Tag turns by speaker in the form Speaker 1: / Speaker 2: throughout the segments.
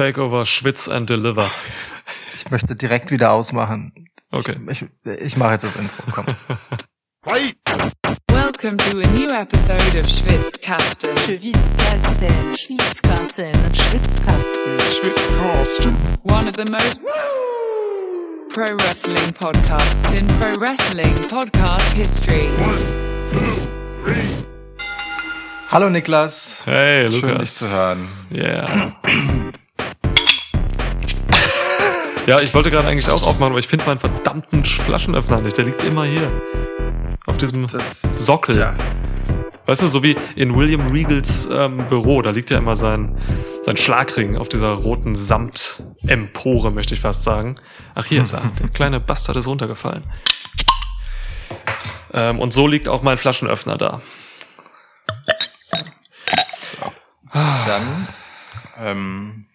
Speaker 1: Takeover, Schwitz and Deliver.
Speaker 2: Ich möchte direkt wieder ausmachen.
Speaker 1: Okay.
Speaker 2: Ich, ich, ich mache jetzt das Intro, komm.
Speaker 3: Welcome to a new episode of Schwitzkasten.
Speaker 4: Schwitzkasten, Schwitzkasten, Schwitzkasten.
Speaker 3: One of the most pro wrestling podcasts in pro wrestling podcast history.
Speaker 2: Hallo Niklas.
Speaker 1: Hey, Lukas.
Speaker 2: Schön dich zu hören.
Speaker 1: Yeah. ja, ich wollte gerade eigentlich auch aufmachen, aber ich finde meinen verdammten Flaschenöffner nicht. Der liegt immer hier. Auf diesem
Speaker 2: Das,
Speaker 1: Sockel.
Speaker 2: Ja.
Speaker 1: Weißt du, so wie in William Regals ähm, Büro, da liegt ja immer sein, sein Schlagring auf dieser roten Samtempore, möchte ich fast sagen. Ach, hier ist er. Der kleine Bastard ist runtergefallen. Ähm, und so liegt auch mein Flaschenöffner da.
Speaker 2: Dann, ähm,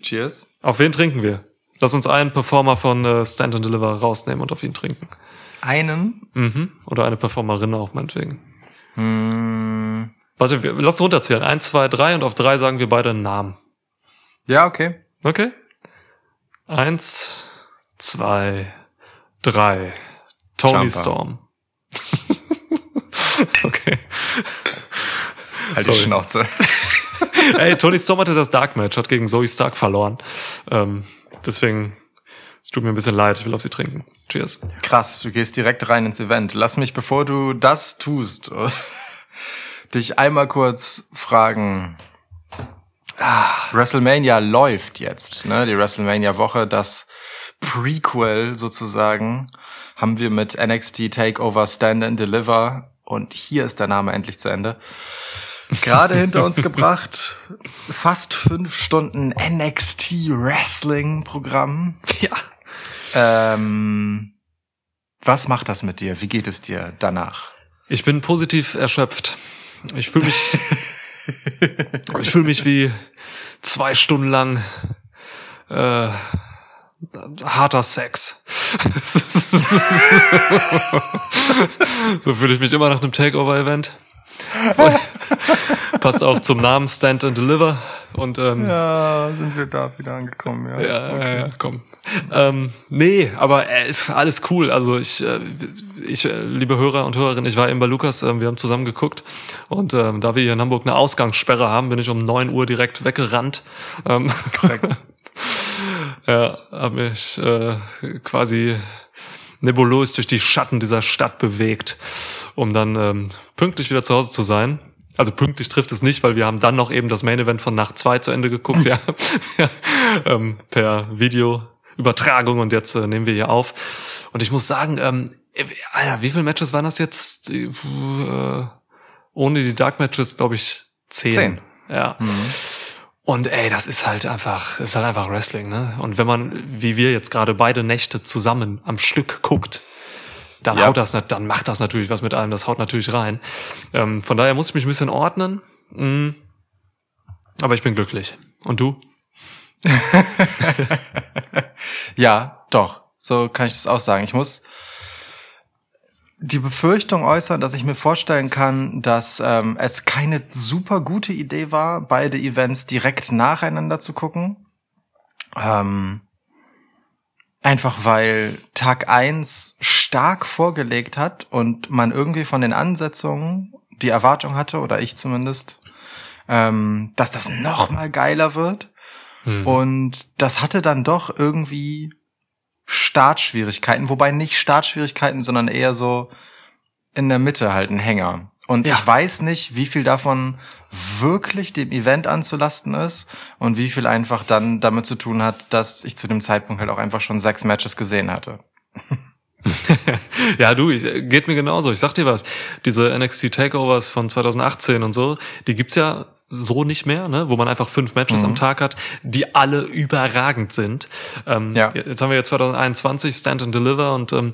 Speaker 2: cheers.
Speaker 1: Auf wen trinken wir? Lass uns einen Performer von äh, Stand and Deliver rausnehmen und auf ihn trinken.
Speaker 2: Einen.
Speaker 1: Mhm. Oder eine Performerin auch, meinetwegen.
Speaker 2: Hm,
Speaker 1: Warte, wir, lass runterzählen. Eins, zwei, drei und auf drei sagen wir beide einen Namen.
Speaker 2: ja, okay.
Speaker 1: Okay? Eins, zwei, drei. Tony
Speaker 2: Jumper.
Speaker 1: Storm. okay.
Speaker 2: Halt
Speaker 1: Sorry.
Speaker 2: die Schnauze.
Speaker 1: Ey, Tony Storm hatte das Dark Match, hat gegen Zoe Stark verloren. Ähm, deswegen, es tut mir ein bisschen leid, ich will auf sie trinken. Cheers.
Speaker 2: Krass, du gehst direkt rein ins Event. Lass mich, bevor du das tust, dich einmal kurz fragen. Ah, WrestleMania läuft jetzt, ne? Die WrestleMania-Woche, das Prequel sozusagen, haben wir mit NXT Takeover Stand and Deliver und hier ist der Name endlich zu Ende. Gerade hinter uns gebracht, fast fünf Stunden NXT Wrestling Programm.
Speaker 1: Ja.
Speaker 2: Ähm, was macht das mit dir? Wie geht es dir danach?
Speaker 1: Ich bin positiv erschöpft. Ich fühle mich, ich fühle mich wie zwei Stunden lang äh, harter Sex. so fühle ich mich immer nach einem Takeover-Event. Passt auch zum Namen Stand and Deliver. Und ähm,
Speaker 2: Ja, sind wir da wieder angekommen, ja.
Speaker 1: ja, ja, ja, komm. Ähm, nee, aber äh, alles cool. Also ich, äh, ich, äh, liebe Hörer und Hörerinnen, ich war eben bei Lukas, ähm, wir haben zusammen geguckt und ähm, da wir hier in Hamburg eine Ausgangssperre haben, bin ich um neun Uhr direkt weggerannt. Ähm,
Speaker 2: Korrekt.
Speaker 1: ja, habe mich äh, quasi nebulös durch die Schatten dieser Stadt bewegt, um dann ähm, pünktlich wieder zu Hause zu sein. Also pünktlich trifft es nicht, weil wir haben dann noch eben das Main Event von Nacht 2 zu Ende geguckt, ja, ähm, per Videoübertragung und jetzt äh, nehmen wir hier auf. Und ich muss sagen, ähm, äh, Alter, wie viele Matches waren das jetzt? Äh, ohne die Dark Matches, glaube ich, zehn.
Speaker 2: Zehn.
Speaker 1: Ja. Und ey, das ist halt einfach, ist halt einfach Wrestling, ne? Und wenn man, wie wir jetzt gerade beide Nächte zusammen am Stück guckt, dann
Speaker 2: Ja.
Speaker 1: haut das, dann macht das natürlich was mit einem, das haut natürlich rein. Ähm, von daher muss ich mich ein bisschen ordnen. Mm. Aber ich bin glücklich. Und du?
Speaker 2: Ja, doch. So kann ich das auch sagen. Ich muss die Befürchtung äußern, dass ich mir vorstellen kann, dass ähm, es keine super gute Idee war, beide Events direkt nacheinander zu gucken. Ähm, einfach weil Tag eins stark vorgelegt hat und man irgendwie von den Ansetzungen die Erwartung hatte, oder ich zumindest, ähm, dass das noch mal geiler wird.
Speaker 1: Hm.
Speaker 2: Und das hatte dann doch irgendwie Startschwierigkeiten, wobei nicht Startschwierigkeiten, sondern eher so in der Mitte halt ein Hänger. Und
Speaker 1: Ja.
Speaker 2: ich weiß nicht, wie viel davon wirklich dem Event anzulasten ist und wie viel einfach dann damit zu tun hat, dass ich zu dem Zeitpunkt halt auch einfach schon sechs Matches gesehen hatte.
Speaker 1: Ja, du, ich, geht mir genauso. Ich sag dir was. Diese NXT Takeovers von 2018 und so, die gibt's ja so nicht mehr, ne? wo man einfach fünf Matches
Speaker 2: Mhm.
Speaker 1: am Tag hat, die alle überragend sind. Ähm,
Speaker 2: Ja.
Speaker 1: Jetzt haben wir jetzt 2021 Stand and Deliver und ähm,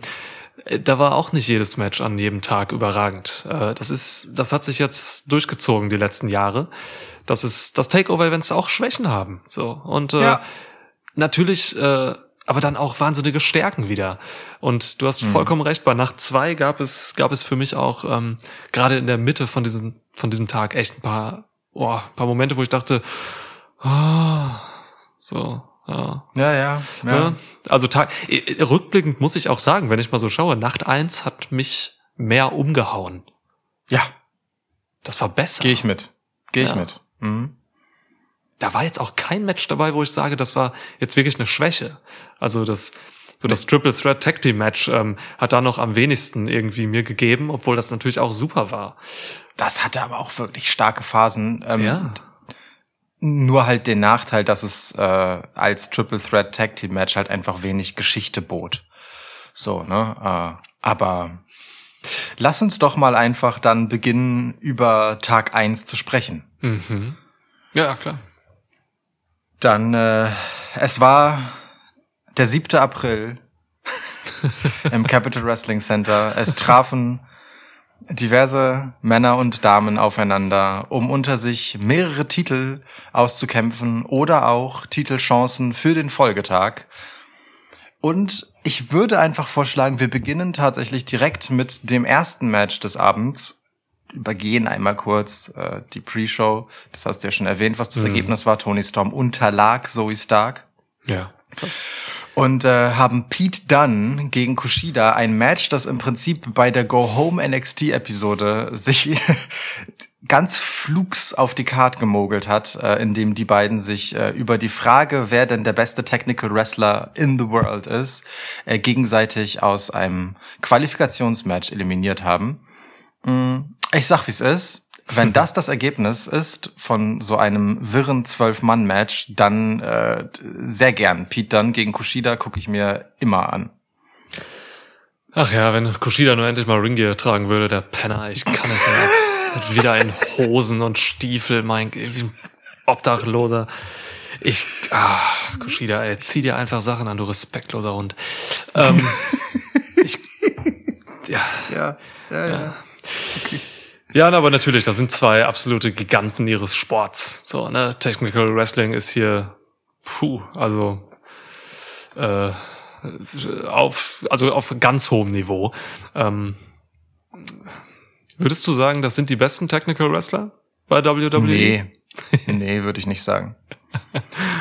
Speaker 1: äh, da war auch nicht jedes Match an jedem Tag überragend. Äh, das ist, das hat sich jetzt durchgezogen die letzten Jahre. Das ist, das Takeover-Events auch Schwächen haben. So und äh,
Speaker 2: Ja.
Speaker 1: natürlich, äh, aber dann auch wahnsinnige Stärken wieder. Und du hast vollkommen recht. Bei Nacht zwei gab es gab es für mich auch ähm, gerade in der Mitte von diesem von diesem Tag echt ein paar oh, ein paar Momente, wo ich dachte, oh, So, ja.
Speaker 2: Ja, ja, ja.
Speaker 1: Ja. Also Tag, rückblickend muss ich auch sagen, wenn ich mal so schaue, Nacht eins hat mich mehr umgehauen.
Speaker 2: Ja,
Speaker 1: Das war besser.
Speaker 2: gehe ich mit. Gehe ich
Speaker 1: Ja.
Speaker 2: mit. Mhm.
Speaker 1: Da war jetzt auch kein Match dabei, wo ich sage, das war jetzt wirklich eine Schwäche. Also das, so das Triple Threat Tag Team Match ähm, hat da noch am wenigsten irgendwie mir gegeben, obwohl das natürlich auch super war.
Speaker 2: Das hatte aber auch wirklich starke Phasen. Ähm,
Speaker 1: Ja.
Speaker 2: Nur halt den Nachteil, dass es äh, als Triple Threat Tag Team Match halt einfach wenig Geschichte bot. So, ne? Äh, aber lass uns doch mal einfach dann beginnen, über Tag eins zu sprechen.
Speaker 1: Mhm. Ja, klar.
Speaker 2: Dann, äh, es war der 7. April im Capital Wrestling Center. Es trafen diverse Männer und Damen aufeinander, um unter sich mehrere Titel auszukämpfen oder auch Titelchancen für den Folgetag. Und ich würde einfach vorschlagen, wir beginnen tatsächlich direkt mit dem ersten Match des Abends. Übergehen einmal kurz äh, die Pre-Show. Das hast du ja schon erwähnt, was das Ergebnis war. Tony Storm unterlag Zoe Stark
Speaker 1: Ja.
Speaker 2: Und äh, haben Pete Dunne gegen Kushida ein Match, das im Prinzip bei der Go Home NXT Episode sich ganz flugs auf die Card gemogelt hat, äh, indem die beiden sich äh, über die Frage, wer denn der beste Technical Wrestler in the world ist, äh, gegenseitig aus einem Qualifikationsmatch eliminiert haben. Mm, Ich sag, wie es ist. Wenn das das Ergebnis ist von so einem wirren Zwölf-Mann-Match, dann äh, sehr gern. Pete Dunne gegen Kushida gucke ich mir immer an.
Speaker 1: Ach ja, wenn Kushida nur endlich mal Ringgear tragen würde, der Penner, ich kann es nicht. Und wieder in Hosen und Stiefel, mein Obdachloser. Ich, ah, Kushida, ey, zieh dir einfach Sachen an, du respektloser Hund. Ähm, ich, ja,
Speaker 2: Ja, ja, ja.
Speaker 1: Ja, na, aber natürlich, das sind zwei absolute Giganten ihres Sports. So, ne, Technical Wrestling ist hier, puh, also äh, auf, also auf ganz hohem Niveau. Ähm, würdest du sagen, das sind die besten Technical Wrestler bei WWE?
Speaker 2: Nee, nee, würde ich nicht sagen.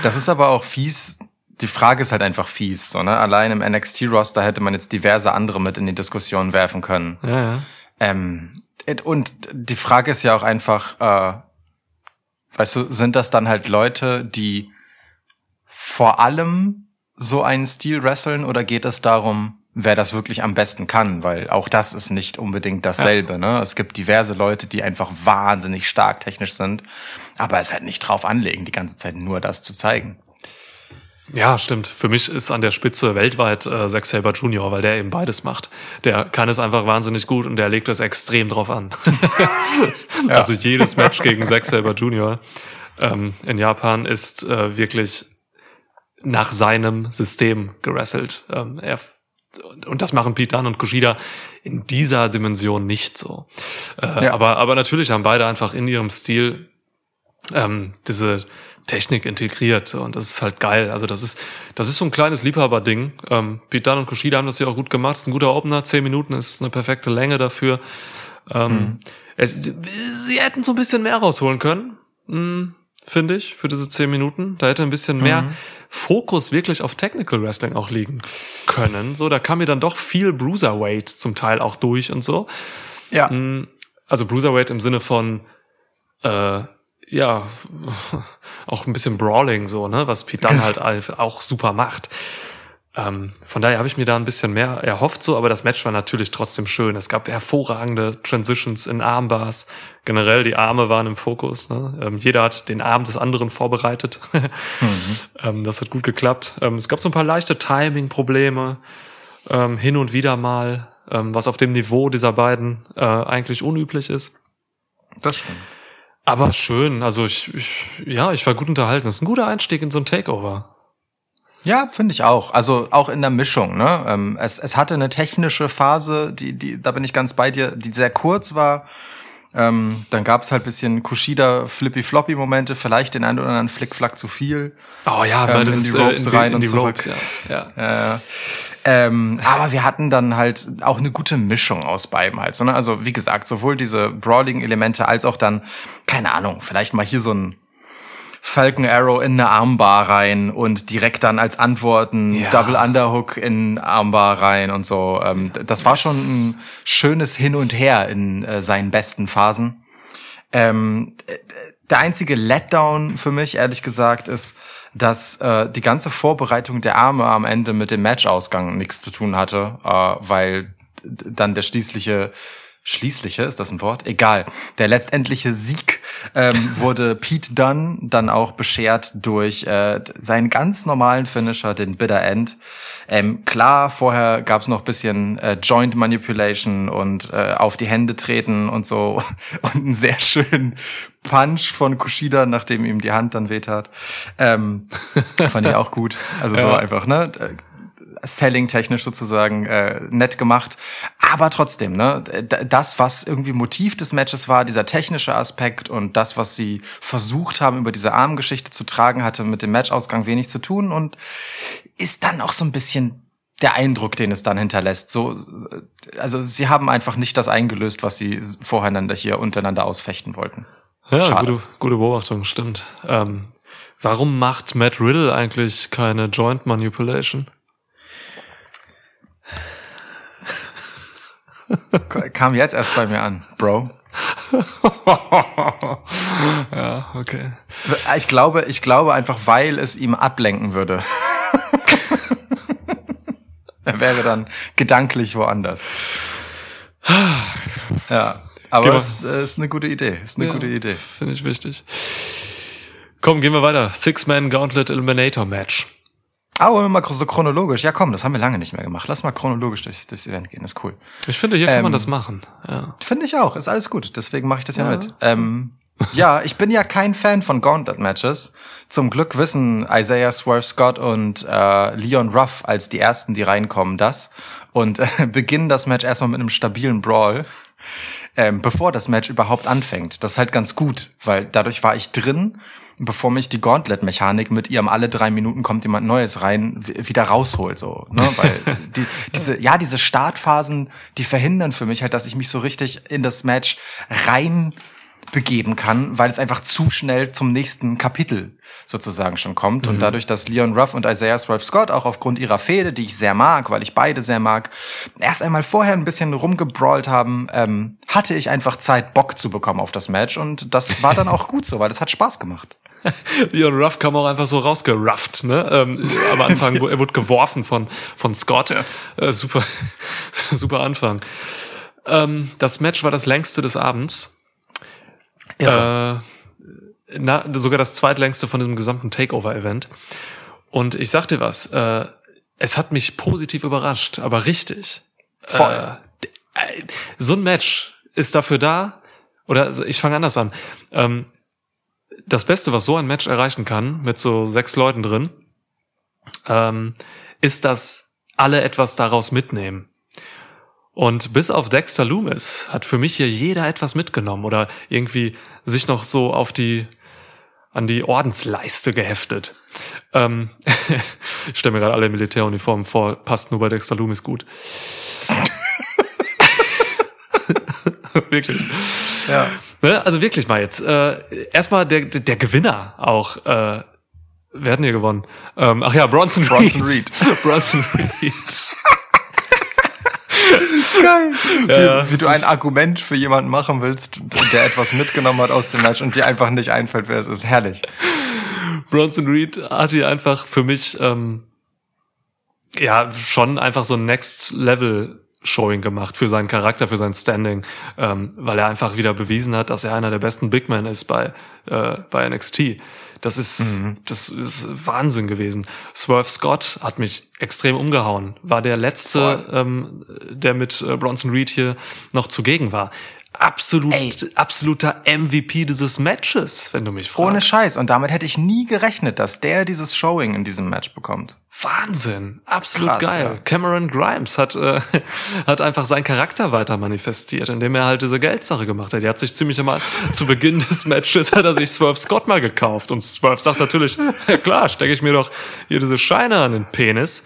Speaker 2: Das ist aber auch fies. Die Frage ist halt einfach fies. So, ne? Allein im NXT-Roster hätte man jetzt diverse andere mit in die Diskussion werfen können.
Speaker 1: Ja, ja.
Speaker 2: Ähm, und die Frage ist ja auch einfach, äh, weißt du, sind das dann halt Leute, die vor allem so einen Stil wresteln oder geht es darum, wer das wirklich am besten kann? Weil auch das ist nicht unbedingt dasselbe. Ne? Es gibt diverse Leute, die einfach wahnsinnig stark technisch sind, aber es halt nicht drauf anlegen, die ganze Zeit nur das zu zeigen.
Speaker 1: Ja, stimmt. Für mich ist an der Spitze weltweit äh, Zack Saber Jr., weil der eben beides macht. Der kann es einfach wahnsinnig gut und der legt es extrem drauf an. Also jedes Match gegen Zack Saber Jr. Ähm, in Japan ist äh, wirklich nach seinem System gerasselt. Ähm, er, und das machen Pete Dunne und Kushida in dieser Dimension nicht so. Äh,
Speaker 2: Ja.
Speaker 1: aber, aber natürlich haben beide einfach in ihrem Stil ähm, diese Technik integriert und das ist halt geil. Also das ist das ist so ein kleines Liebhaberding. Ähm, Dunne und Kushida haben das ja auch gut gemacht. Ist ein guter Opener, zehn Minuten ist eine perfekte Länge dafür. Ähm, es, sie hätten so ein bisschen mehr rausholen können, mh, finde ich, für diese zehn Minuten. Da hätte ein bisschen mehr Fokus wirklich auf Technical Wrestling auch liegen können. So, da kam mir dann doch viel Bruiserweight zum Teil auch durch und so.
Speaker 2: Ja.
Speaker 1: Mm, Also Bruiserweight im Sinne von äh, ja auch ein bisschen Brawling so, ne, was Pete Dunne halt al- auch super macht. Ähm, von daher habe ich mir da ein bisschen mehr erhofft so, aber das Match war natürlich trotzdem schön. Es gab hervorragende Transitions in Armbars. Generell die Arme waren im Fokus. Ne? Ähm, jeder hat den Arm des anderen vorbereitet. ähm, das hat gut geklappt. Ähm, es gab so ein paar leichte Timing-Probleme ähm, hin und wieder mal, ähm, was auf dem Niveau dieser beiden äh, eigentlich unüblich ist.
Speaker 2: Das stimmt.
Speaker 1: Aber schön, also ich, ich ja, ich war gut unterhalten. Das ist ein guter Einstieg in so ein Takeover.
Speaker 2: Ja, finde ich auch. Also auch in der Mischung. Ne? Ähm, es, es hatte eine technische Phase, die, die, da bin ich ganz bei dir, die sehr kurz war. Ähm, dann gab es halt bisschen Kushida Flippy-Floppy-Momente, vielleicht den einen oder anderen Flickflack zu viel.
Speaker 1: Oh ja,
Speaker 2: Ähm,
Speaker 1: weil das
Speaker 2: in
Speaker 1: ist
Speaker 2: die
Speaker 1: äh,
Speaker 2: Ropes rein
Speaker 1: in
Speaker 2: und
Speaker 1: die
Speaker 2: zurück.
Speaker 1: Ropes, ja. ja.
Speaker 2: Äh, ähm, aber wir hatten dann halt auch eine gute Mischung aus beiden halt. So, ne? Also wie gesagt, sowohl diese Brawling-Elemente als auch dann, keine Ahnung, vielleicht mal hier so ein Falcon Arrow in eine Armbar rein und direkt dann als Antworten
Speaker 1: Ja.
Speaker 2: Double Underhook in Armbar rein und so. Ähm, das war schon ein schönes Hin und Her in äh, seinen besten Phasen. Ähm, äh, der einzige Letdown für mich, ehrlich gesagt, ist, dass äh, die ganze Vorbereitung der Arme am Ende mit dem Matchausgang nichts zu tun hatte, äh, weil dann der schließliche Schließliche, ist das ein Wort? Egal. Der letztendliche Sieg ähm, wurde Pete Dunne dann auch beschert durch äh, seinen ganz normalen Finisher, den Bitter End. Ähm, klar, vorher gab's noch bisschen äh, Joint Manipulation und äh, auf die Hände treten und so und einen sehr schönen Punch von Kushida, nachdem ihm die Hand dann wehtat. Ähm, fand ich auch gut. Also so
Speaker 1: Ja.
Speaker 2: einfach, ne? Selling-technisch sozusagen äh, nett gemacht. Aber trotzdem, ne, das, was irgendwie Motiv des Matches war, dieser technische Aspekt und das, was sie versucht haben, über diese Armgeschichte zu tragen, hatte mit dem Matchausgang wenig zu tun und ist dann auch so ein bisschen der Eindruck, den es dann hinterlässt. So, also sie haben einfach nicht das eingelöst, was sie voreinander hier untereinander ausfechten wollten.
Speaker 1: Ja,
Speaker 2: Schade.
Speaker 1: gute, gute Beobachtung, stimmt. Ähm, warum macht Matt Riddle eigentlich keine Joint Manipulation?
Speaker 2: Kam jetzt erst bei mir an, Bro.
Speaker 1: ja, okay.
Speaker 2: Ich glaube, ich glaube einfach, weil es ihm ablenken würde. er wäre dann gedanklich woanders. Ja, aber
Speaker 1: Geh mal.
Speaker 2: es äh, ist eine gute Idee. Ist eine
Speaker 1: Ja,
Speaker 2: gute Idee.
Speaker 1: Finde ich wichtig. Komm, gehen wir weiter. Six-Man Gauntlet Eliminator Match.
Speaker 2: Ah, wollen wir mal so chronologisch. Ja, komm, das haben wir lange nicht mehr gemacht. Lass mal chronologisch durchs, durchs Event gehen. ist cool.
Speaker 1: Ich finde, hier kann man
Speaker 2: Ähm,
Speaker 1: das machen. Ja.
Speaker 2: Finde ich auch. Ist alles gut. Deswegen mache ich das ja,
Speaker 1: Ja.
Speaker 2: mit. Ähm, ja, ich bin ja kein Fan von Gauntlet-Matches. Zum Glück wissen Isaiah Swerve Scott und äh, Leon Ruff als die ersten, die reinkommen, das. Und äh, beginnen das Match erstmal mit einem stabilen Brawl, ähm, bevor das Match überhaupt anfängt. Das ist halt ganz gut, weil dadurch war ich drin, bevor mich die Gauntlet-Mechanik mit ihrem alle drei Minuten kommt jemand Neues rein, wieder rausholt, so, ne, weil die, diese, ja, diese Startphasen, die verhindern für mich halt, dass ich mich so richtig in das Match rein begeben kann, weil es einfach zu schnell zum nächsten Kapitel sozusagen schon kommt. Und dadurch, dass Leon Ruff und Isaiah Swerve Scott auch aufgrund ihrer Fehde, die ich sehr mag, weil ich beide sehr mag, erst einmal vorher ein bisschen rumgebrawlt haben, ähm, hatte ich einfach Zeit, Bock zu bekommen auf das Match. Und das war dann auch gut so, weil das hat Spaß gemacht.
Speaker 1: Leon Ruff kam auch einfach so rausgerufft, ne? Ähm, am Anfang, er wurde geworfen von, von Scott. Äh, super, super Anfang. Ähm, das Match war das längste des Abends. Äh, na, sogar das zweitlängste von dem gesamten Takeover-Event. Und ich sag dir was, äh, es hat mich positiv überrascht, aber richtig.
Speaker 2: Voll.
Speaker 1: Äh, äh, so ein Match ist dafür da, oder ich fange anders an. Ähm, das Beste, was so ein Match erreichen kann, mit so sechs Leuten drin, ähm, ist, dass alle etwas daraus mitnehmen. Und bis auf Dexter Loomis hat für mich hier jeder etwas mitgenommen oder irgendwie sich noch so auf die an die Ordensleiste geheftet. Ähm, ich stelle mir gerade alle Militäruniformen vor, passt nur bei Dexter Loomis gut. wirklich.
Speaker 2: Ja.
Speaker 1: Ne? Also wirklich mal jetzt. Äh, erstmal der, der Gewinner auch. Äh, wer hat denn hier gewonnen? Ähm, ach ja, Bronson,
Speaker 2: Bronson
Speaker 1: Reed. Bronson Reed.
Speaker 2: Geil. Wie,
Speaker 1: Ja,
Speaker 2: wie du
Speaker 1: das
Speaker 2: ein Argument für jemanden machen willst, der etwas mitgenommen hat aus dem Match und dir einfach nicht einfällt, wer es ist. Herrlich.
Speaker 1: Bronson Reed hat hier einfach für mich ähm, ja schon einfach so ein Next Level Showing gemacht für seinen Charakter, für sein Standing, ähm, weil er einfach wieder bewiesen hat, dass er einer der besten Big Men ist bei äh, bei NXT. Das ist das ist Wahnsinn gewesen. Swerve Scott hat mich extrem umgehauen. War der letzte, ähm, der mit äh, Bronson Reed hier noch zugegen war. Absolut,
Speaker 2: Ey.
Speaker 1: absoluter MVP dieses Matches, wenn du mich fragst.
Speaker 2: Ohne Scheiß. Und damit hätte ich nie gerechnet, dass der dieses Showing in diesem Match bekommt.
Speaker 1: Wahnsinn, absolut
Speaker 2: Krass,
Speaker 1: geil.
Speaker 2: ja.
Speaker 1: Cameron Grimes hat äh, hat einfach seinen Charakter weiter manifestiert, indem er halt diese Geldsache gemacht hat. Er hat sich ziemlich einmal zu Beginn des Matches hat er sich Swerve Scott mal gekauft und Swerve sagt natürlich, ja klar, stecke ich mir doch hier diese Scheine an den Penis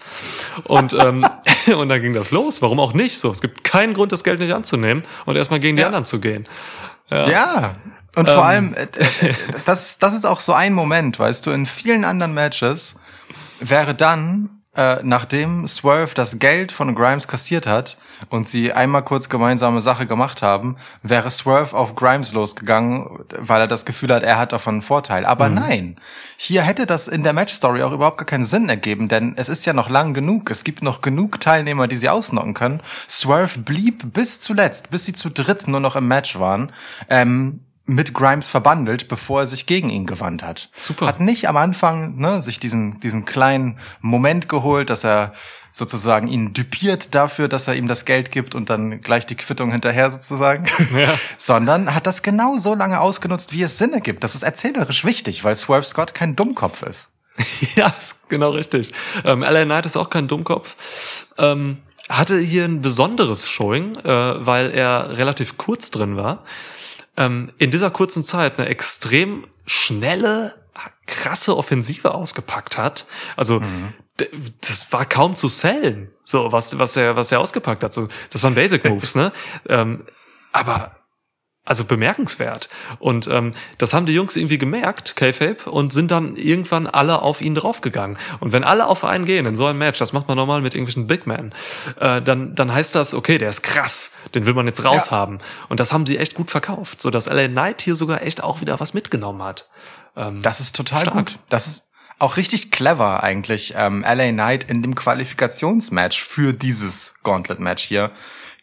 Speaker 1: und ähm, und dann ging das los. Warum auch nicht? So, es gibt keinen Grund, das Geld nicht anzunehmen und erstmal gegen die
Speaker 2: Ja.
Speaker 1: anderen zu gehen.
Speaker 2: Ja. Und vor
Speaker 1: Ähm.
Speaker 2: allem, äh, äh, das, das ist auch so ein Moment, weißt du, in vielen anderen Matches wäre dann, äh, nachdem Swerve das Geld von Grimes kassiert hat und sie einmal kurz gemeinsame Sache gemacht haben, wäre Swerve auf Grimes losgegangen, weil er das Gefühl hat, er hat davon einen Vorteil. Aber nein, hier hätte das in der Matchstory auch überhaupt gar keinen Sinn ergeben, denn es ist ja noch lang genug. Es gibt noch genug Teilnehmer, die sie ausnocken können. Swerve blieb bis zuletzt, bis sie zu dritt nur noch im Match waren, ähm, mit Grimes verbandelt, bevor er sich gegen ihn gewandt hat.
Speaker 1: Super.
Speaker 2: Hat nicht am Anfang ne, sich diesen, diesen kleinen Moment geholt, dass er sozusagen ihn düpiert dafür, dass er ihm das Geld gibt und dann gleich die Quittung hinterher sozusagen,
Speaker 1: Ja.
Speaker 2: sondern hat das genau so lange ausgenutzt, wie es Sinn ergibt. Das ist erzählerisch wichtig, weil Swerve Scott kein Dummkopf ist.
Speaker 1: Ja, ist genau richtig. Ähm, LA Knight ist auch kein Dummkopf. Ähm, hatte hier ein besonderes Showing, äh, weil er relativ kurz drin war. Ähm, in dieser kurzen Zeit eine extrem schnelle, krasse Offensive ausgepackt hat. Also d- das war kaum zu sellen, so was was er was er ausgepackt hat. So das waren Basic Moves, ne? Ähm, aber also bemerkenswert. Und ähm, das haben die Jungs irgendwie gemerkt, K-Fape, und sind dann irgendwann alle auf ihn draufgegangen. Und wenn alle auf einen gehen in so einem Match, das macht man normal mit irgendwelchen Big Men, äh, dann, dann heißt das, okay, der ist krass, den will man jetzt raushaben. Und das haben sie echt gut verkauft, so dass LA Knight hier sogar echt auch wieder was mitgenommen hat. Ähm,
Speaker 2: Das ist total
Speaker 1: Stark.
Speaker 2: gut. Das ist auch richtig clever eigentlich, ähm, LA Knight in dem Qualifikationsmatch für dieses Gauntlet-Match hier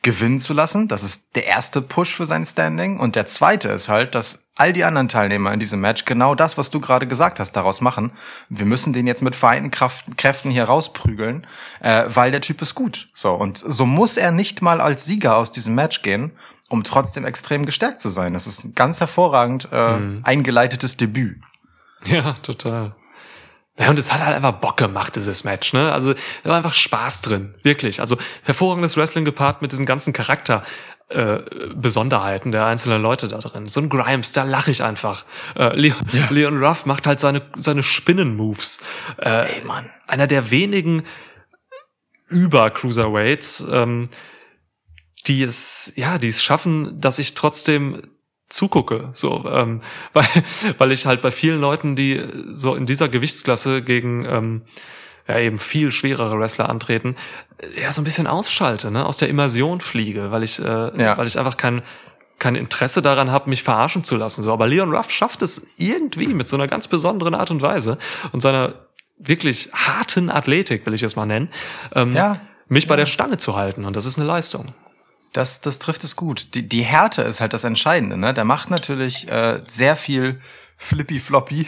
Speaker 2: gewinnen zu lassen. Das ist der erste Push für sein Standing. Und der zweite ist halt, dass all die anderen Teilnehmer in diesem Match genau das, was du gerade gesagt hast, daraus machen. Wir müssen den jetzt mit vereinten Kraft Kräften hier rausprügeln, äh, weil der Typ ist gut. So, und so muss er nicht mal als Sieger aus diesem Match gehen, um trotzdem extrem gestärkt zu sein. Das ist ein ganz hervorragend äh, eingeleitetes Debüt.
Speaker 1: Ja, total. Ja, und es hat halt einfach Bock gemacht, dieses Match, ne? Also, da war einfach Spaß drin. Wirklich. Also, hervorragendes Wrestling gepaart mit diesen ganzen Charakter, äh, Besonderheiten der einzelnen Leute da drin. So ein Grimes, da lache ich einfach. Äh, Leon, Leon Ruff macht halt seine, seine Spinnen-Moves. Äh,
Speaker 2: Ey, Mann.
Speaker 1: einer der wenigen Über-Cruiserweights, ähm, die es, ja, die es schaffen, dass ich trotzdem zugucke, so, ähm, weil, weil ich halt bei vielen Leuten, die so in dieser Gewichtsklasse gegen ähm, ja eben viel schwerere Wrestler antreten, äh, ja so ein bisschen ausschalte, ne, aus der Immersion fliege, weil ich, äh,
Speaker 2: Ja.
Speaker 1: weil ich einfach kein kein Interesse daran habe, mich verarschen zu lassen. So, aber Leon Ruff schafft es irgendwie mit so einer ganz besonderen Art und Weise und seiner wirklich harten Athletik, will ich es mal nennen, ähm,
Speaker 2: Ja.
Speaker 1: mich bei der Stange zu halten. Und das ist eine Leistung.
Speaker 2: Das, das trifft es gut. Die, die Härte ist halt das Entscheidende. Ne? Der macht natürlich äh, sehr viel flippy floppy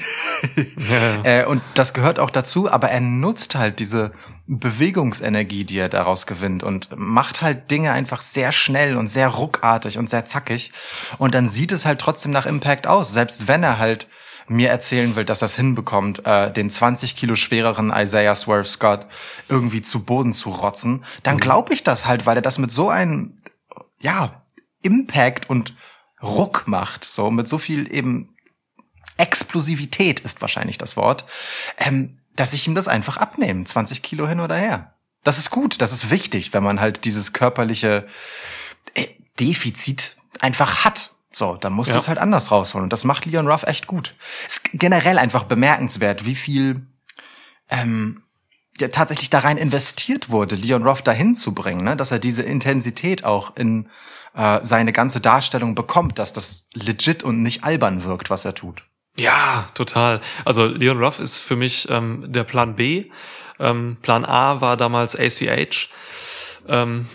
Speaker 2: äh, und das gehört auch dazu. Aber er nutzt halt diese Bewegungsenergie, die er daraus gewinnt und macht halt Dinge einfach sehr schnell und sehr ruckartig und sehr zackig. Und dann sieht es halt trotzdem nach Impact aus, selbst wenn er halt mir erzählen will, dass er es hinbekommt, äh, den 20 Kilo schwereren Isaiah Swerve Scott irgendwie zu Boden zu rotzen, dann glaube ich das halt, weil er das mit so einem ja, Impact und Ruck macht, so mit so viel eben Explosivität ist wahrscheinlich das Wort, ähm, dass ich ihm das einfach abnehme, 20 Kilo hin oder her. Das ist gut, das ist wichtig, wenn man halt dieses körperliche äh, Defizit einfach hat. So, dann musst
Speaker 1: Ja.
Speaker 2: du es halt anders rausholen. Und das macht Leon Ruff echt gut. Ist generell einfach bemerkenswert, wie viel ähm, ja, tatsächlich da rein investiert wurde, Leon Ruff dahin zu bringen, ne? dass er diese Intensität auch in äh, seine ganze Darstellung bekommt, dass das legit und nicht albern wirkt, was er tut.
Speaker 1: Ja, total. Also Leon Ruff ist für mich ähm, der Plan B. Ähm, Plan A war damals ACH, ähm,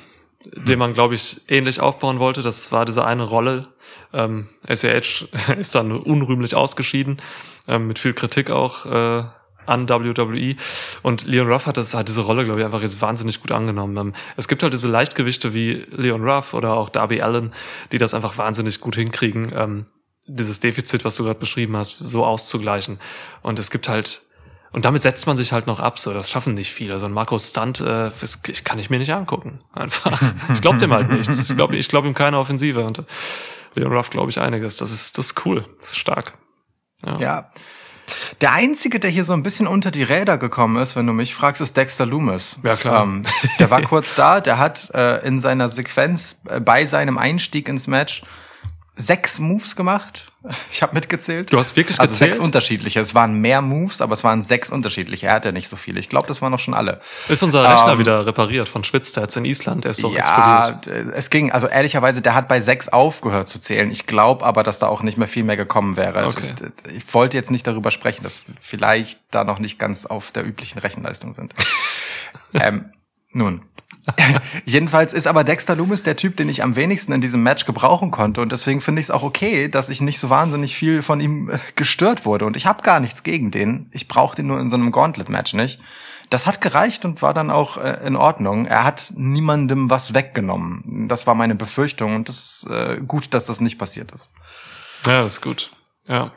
Speaker 1: den man, glaube ich, ähnlich aufbauen wollte. Das war diese eine Rolle. Ähm, ACH ist dann unrühmlich ausgeschieden, ähm, mit viel Kritik auch äh, an WWE. Und Leon Ruff hat, das, hat diese Rolle, glaube ich, einfach jetzt wahnsinnig gut angenommen. Ähm, es gibt halt diese Leichtgewichte wie Leon Ruff oder auch Darby Allen, die das einfach wahnsinnig gut hinkriegen, ähm, dieses Defizit, was du gerade beschrieben hast, so auszugleichen. Und es gibt halt, und damit setzt man sich halt noch ab, so, das schaffen nicht viele. So ein Markus Stunt, äh, das ich, kann ich mir nicht angucken. Einfach. Ich glaube dem halt nichts. Ich glaube ich glaub ihm keine Offensive. Und Leon Ruff glaube ich einiges. Das ist, das ist cool. Das ist stark. Ja.
Speaker 2: Ja. Der einzige, der hier so ein bisschen unter die Räder gekommen ist, wenn du mich fragst, ist Dexter Loomis.
Speaker 1: Ja, klar.
Speaker 2: Ähm, der war kurz da, der hat äh, in seiner Sequenz äh, bei seinem Einstieg ins Match sechs Moves gemacht, Ich habe mitgezählt.
Speaker 1: Du hast wirklich
Speaker 2: also
Speaker 1: gezählt?
Speaker 2: sechs unterschiedliche. Es waren mehr Moves, aber es waren sechs unterschiedliche. Er hatte nicht so viele. Ich glaube, das waren noch schon alle.
Speaker 1: Ist unser Rechner
Speaker 2: Ähm,
Speaker 1: wieder repariert von Schwitzstats in Island? Der ist doch
Speaker 2: ja,
Speaker 1: explodiert.
Speaker 2: es ging. Also ehrlicherweise, der hat bei sechs aufgehört zu zählen. Ich glaube aber, dass da auch nicht mehr viel mehr gekommen wäre.
Speaker 1: Okay.
Speaker 2: Das, ich wollte jetzt nicht darüber sprechen, dass wir vielleicht da noch nicht ganz auf der üblichen Rechenleistung sind. ähm, nun. Jedenfalls ist aber Dexter Loomis der Typ, den ich am wenigsten in diesem Match gebrauchen konnte und deswegen finde ich es auch okay, dass ich nicht so wahnsinnig viel von ihm äh, gestört wurde und ich habe gar nichts gegen den. Ich brauche den nur in so einem Gauntlet-Match nicht. Das hat gereicht und war dann auch äh, in Ordnung. Er hat niemandem was weggenommen. Das war meine Befürchtung und das ist äh, gut, dass das nicht passiert ist.
Speaker 1: Ja, das ist gut. Ja.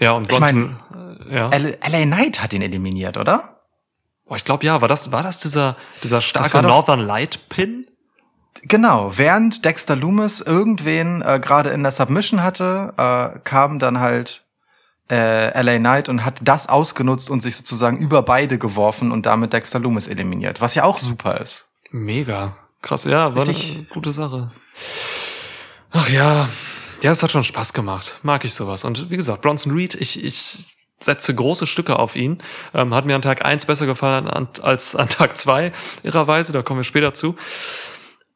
Speaker 1: Ja, und
Speaker 2: Ich
Speaker 1: Bronson, äh, ja.
Speaker 2: LA Knight hat ihn eliminiert, oder?
Speaker 1: Boah, ich glaube ja, war das, war das dieser, dieser starke Northern Light Pin?
Speaker 2: Genau, während Dexter Loomis irgendwen äh, gerade in der Submission hatte, äh, kam dann halt äh, LA Knight und hat das ausgenutzt und sich sozusagen über beide geworfen und damit Dexter Loomis eliminiert, was ja auch super ist.
Speaker 1: Mega. Krass, ja, war
Speaker 2: Richtig.
Speaker 1: eine gute Sache. Ach ja. Ja, es hat schon Spaß gemacht. Mag ich sowas. Und wie gesagt, Bronson Reed, ich, ich setze große Stücke auf ihn. Ähm, hat mir an Tag eins besser gefallen als an Tag zwei irrerweise. Da kommen wir später zu.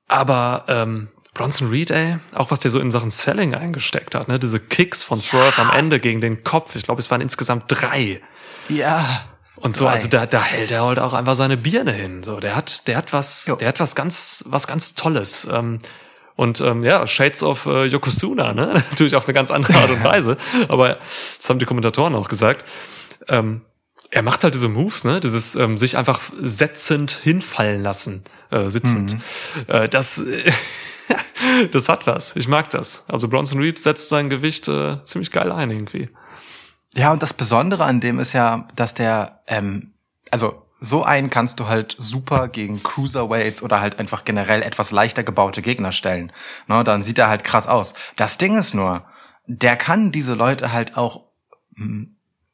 Speaker 1: Aber ähm, Bronson Reed, ey, auch was der so in Sachen Selling eingesteckt hat, ne? Diese Kicks von Swerve am Ende gegen den Kopf. Ich glaube, es waren insgesamt drei.
Speaker 2: Ja.
Speaker 1: Und so,
Speaker 2: Drei.
Speaker 1: also da, da hält er halt auch einfach seine Birne hin. So, der hat, der hat was,
Speaker 2: Jo.
Speaker 1: der hat was ganz, was ganz Tolles. Ähm, und ähm, ja, Shades of äh, Yokozuna, ne? Natürlich auf eine ganz andere Art und Weise. Aber das haben die Kommentatoren auch gesagt. Ähm, er macht halt diese Moves, ne? Dieses ähm, sich einfach setzend hinfallen lassen, äh, sitzend. Äh, das, äh, das hat was. Ich mag das. Also Bronson Reed setzt sein Gewicht äh, ziemlich geil ein irgendwie.
Speaker 2: Ja, und das Besondere an dem ist ja, dass der, ähm, also so einen kannst du halt super gegen Cruiserweights oder halt einfach generell etwas leichter gebaute Gegner stellen. Ne, dann sieht er halt krass aus. Das Ding ist nur, der kann diese Leute halt auch mm,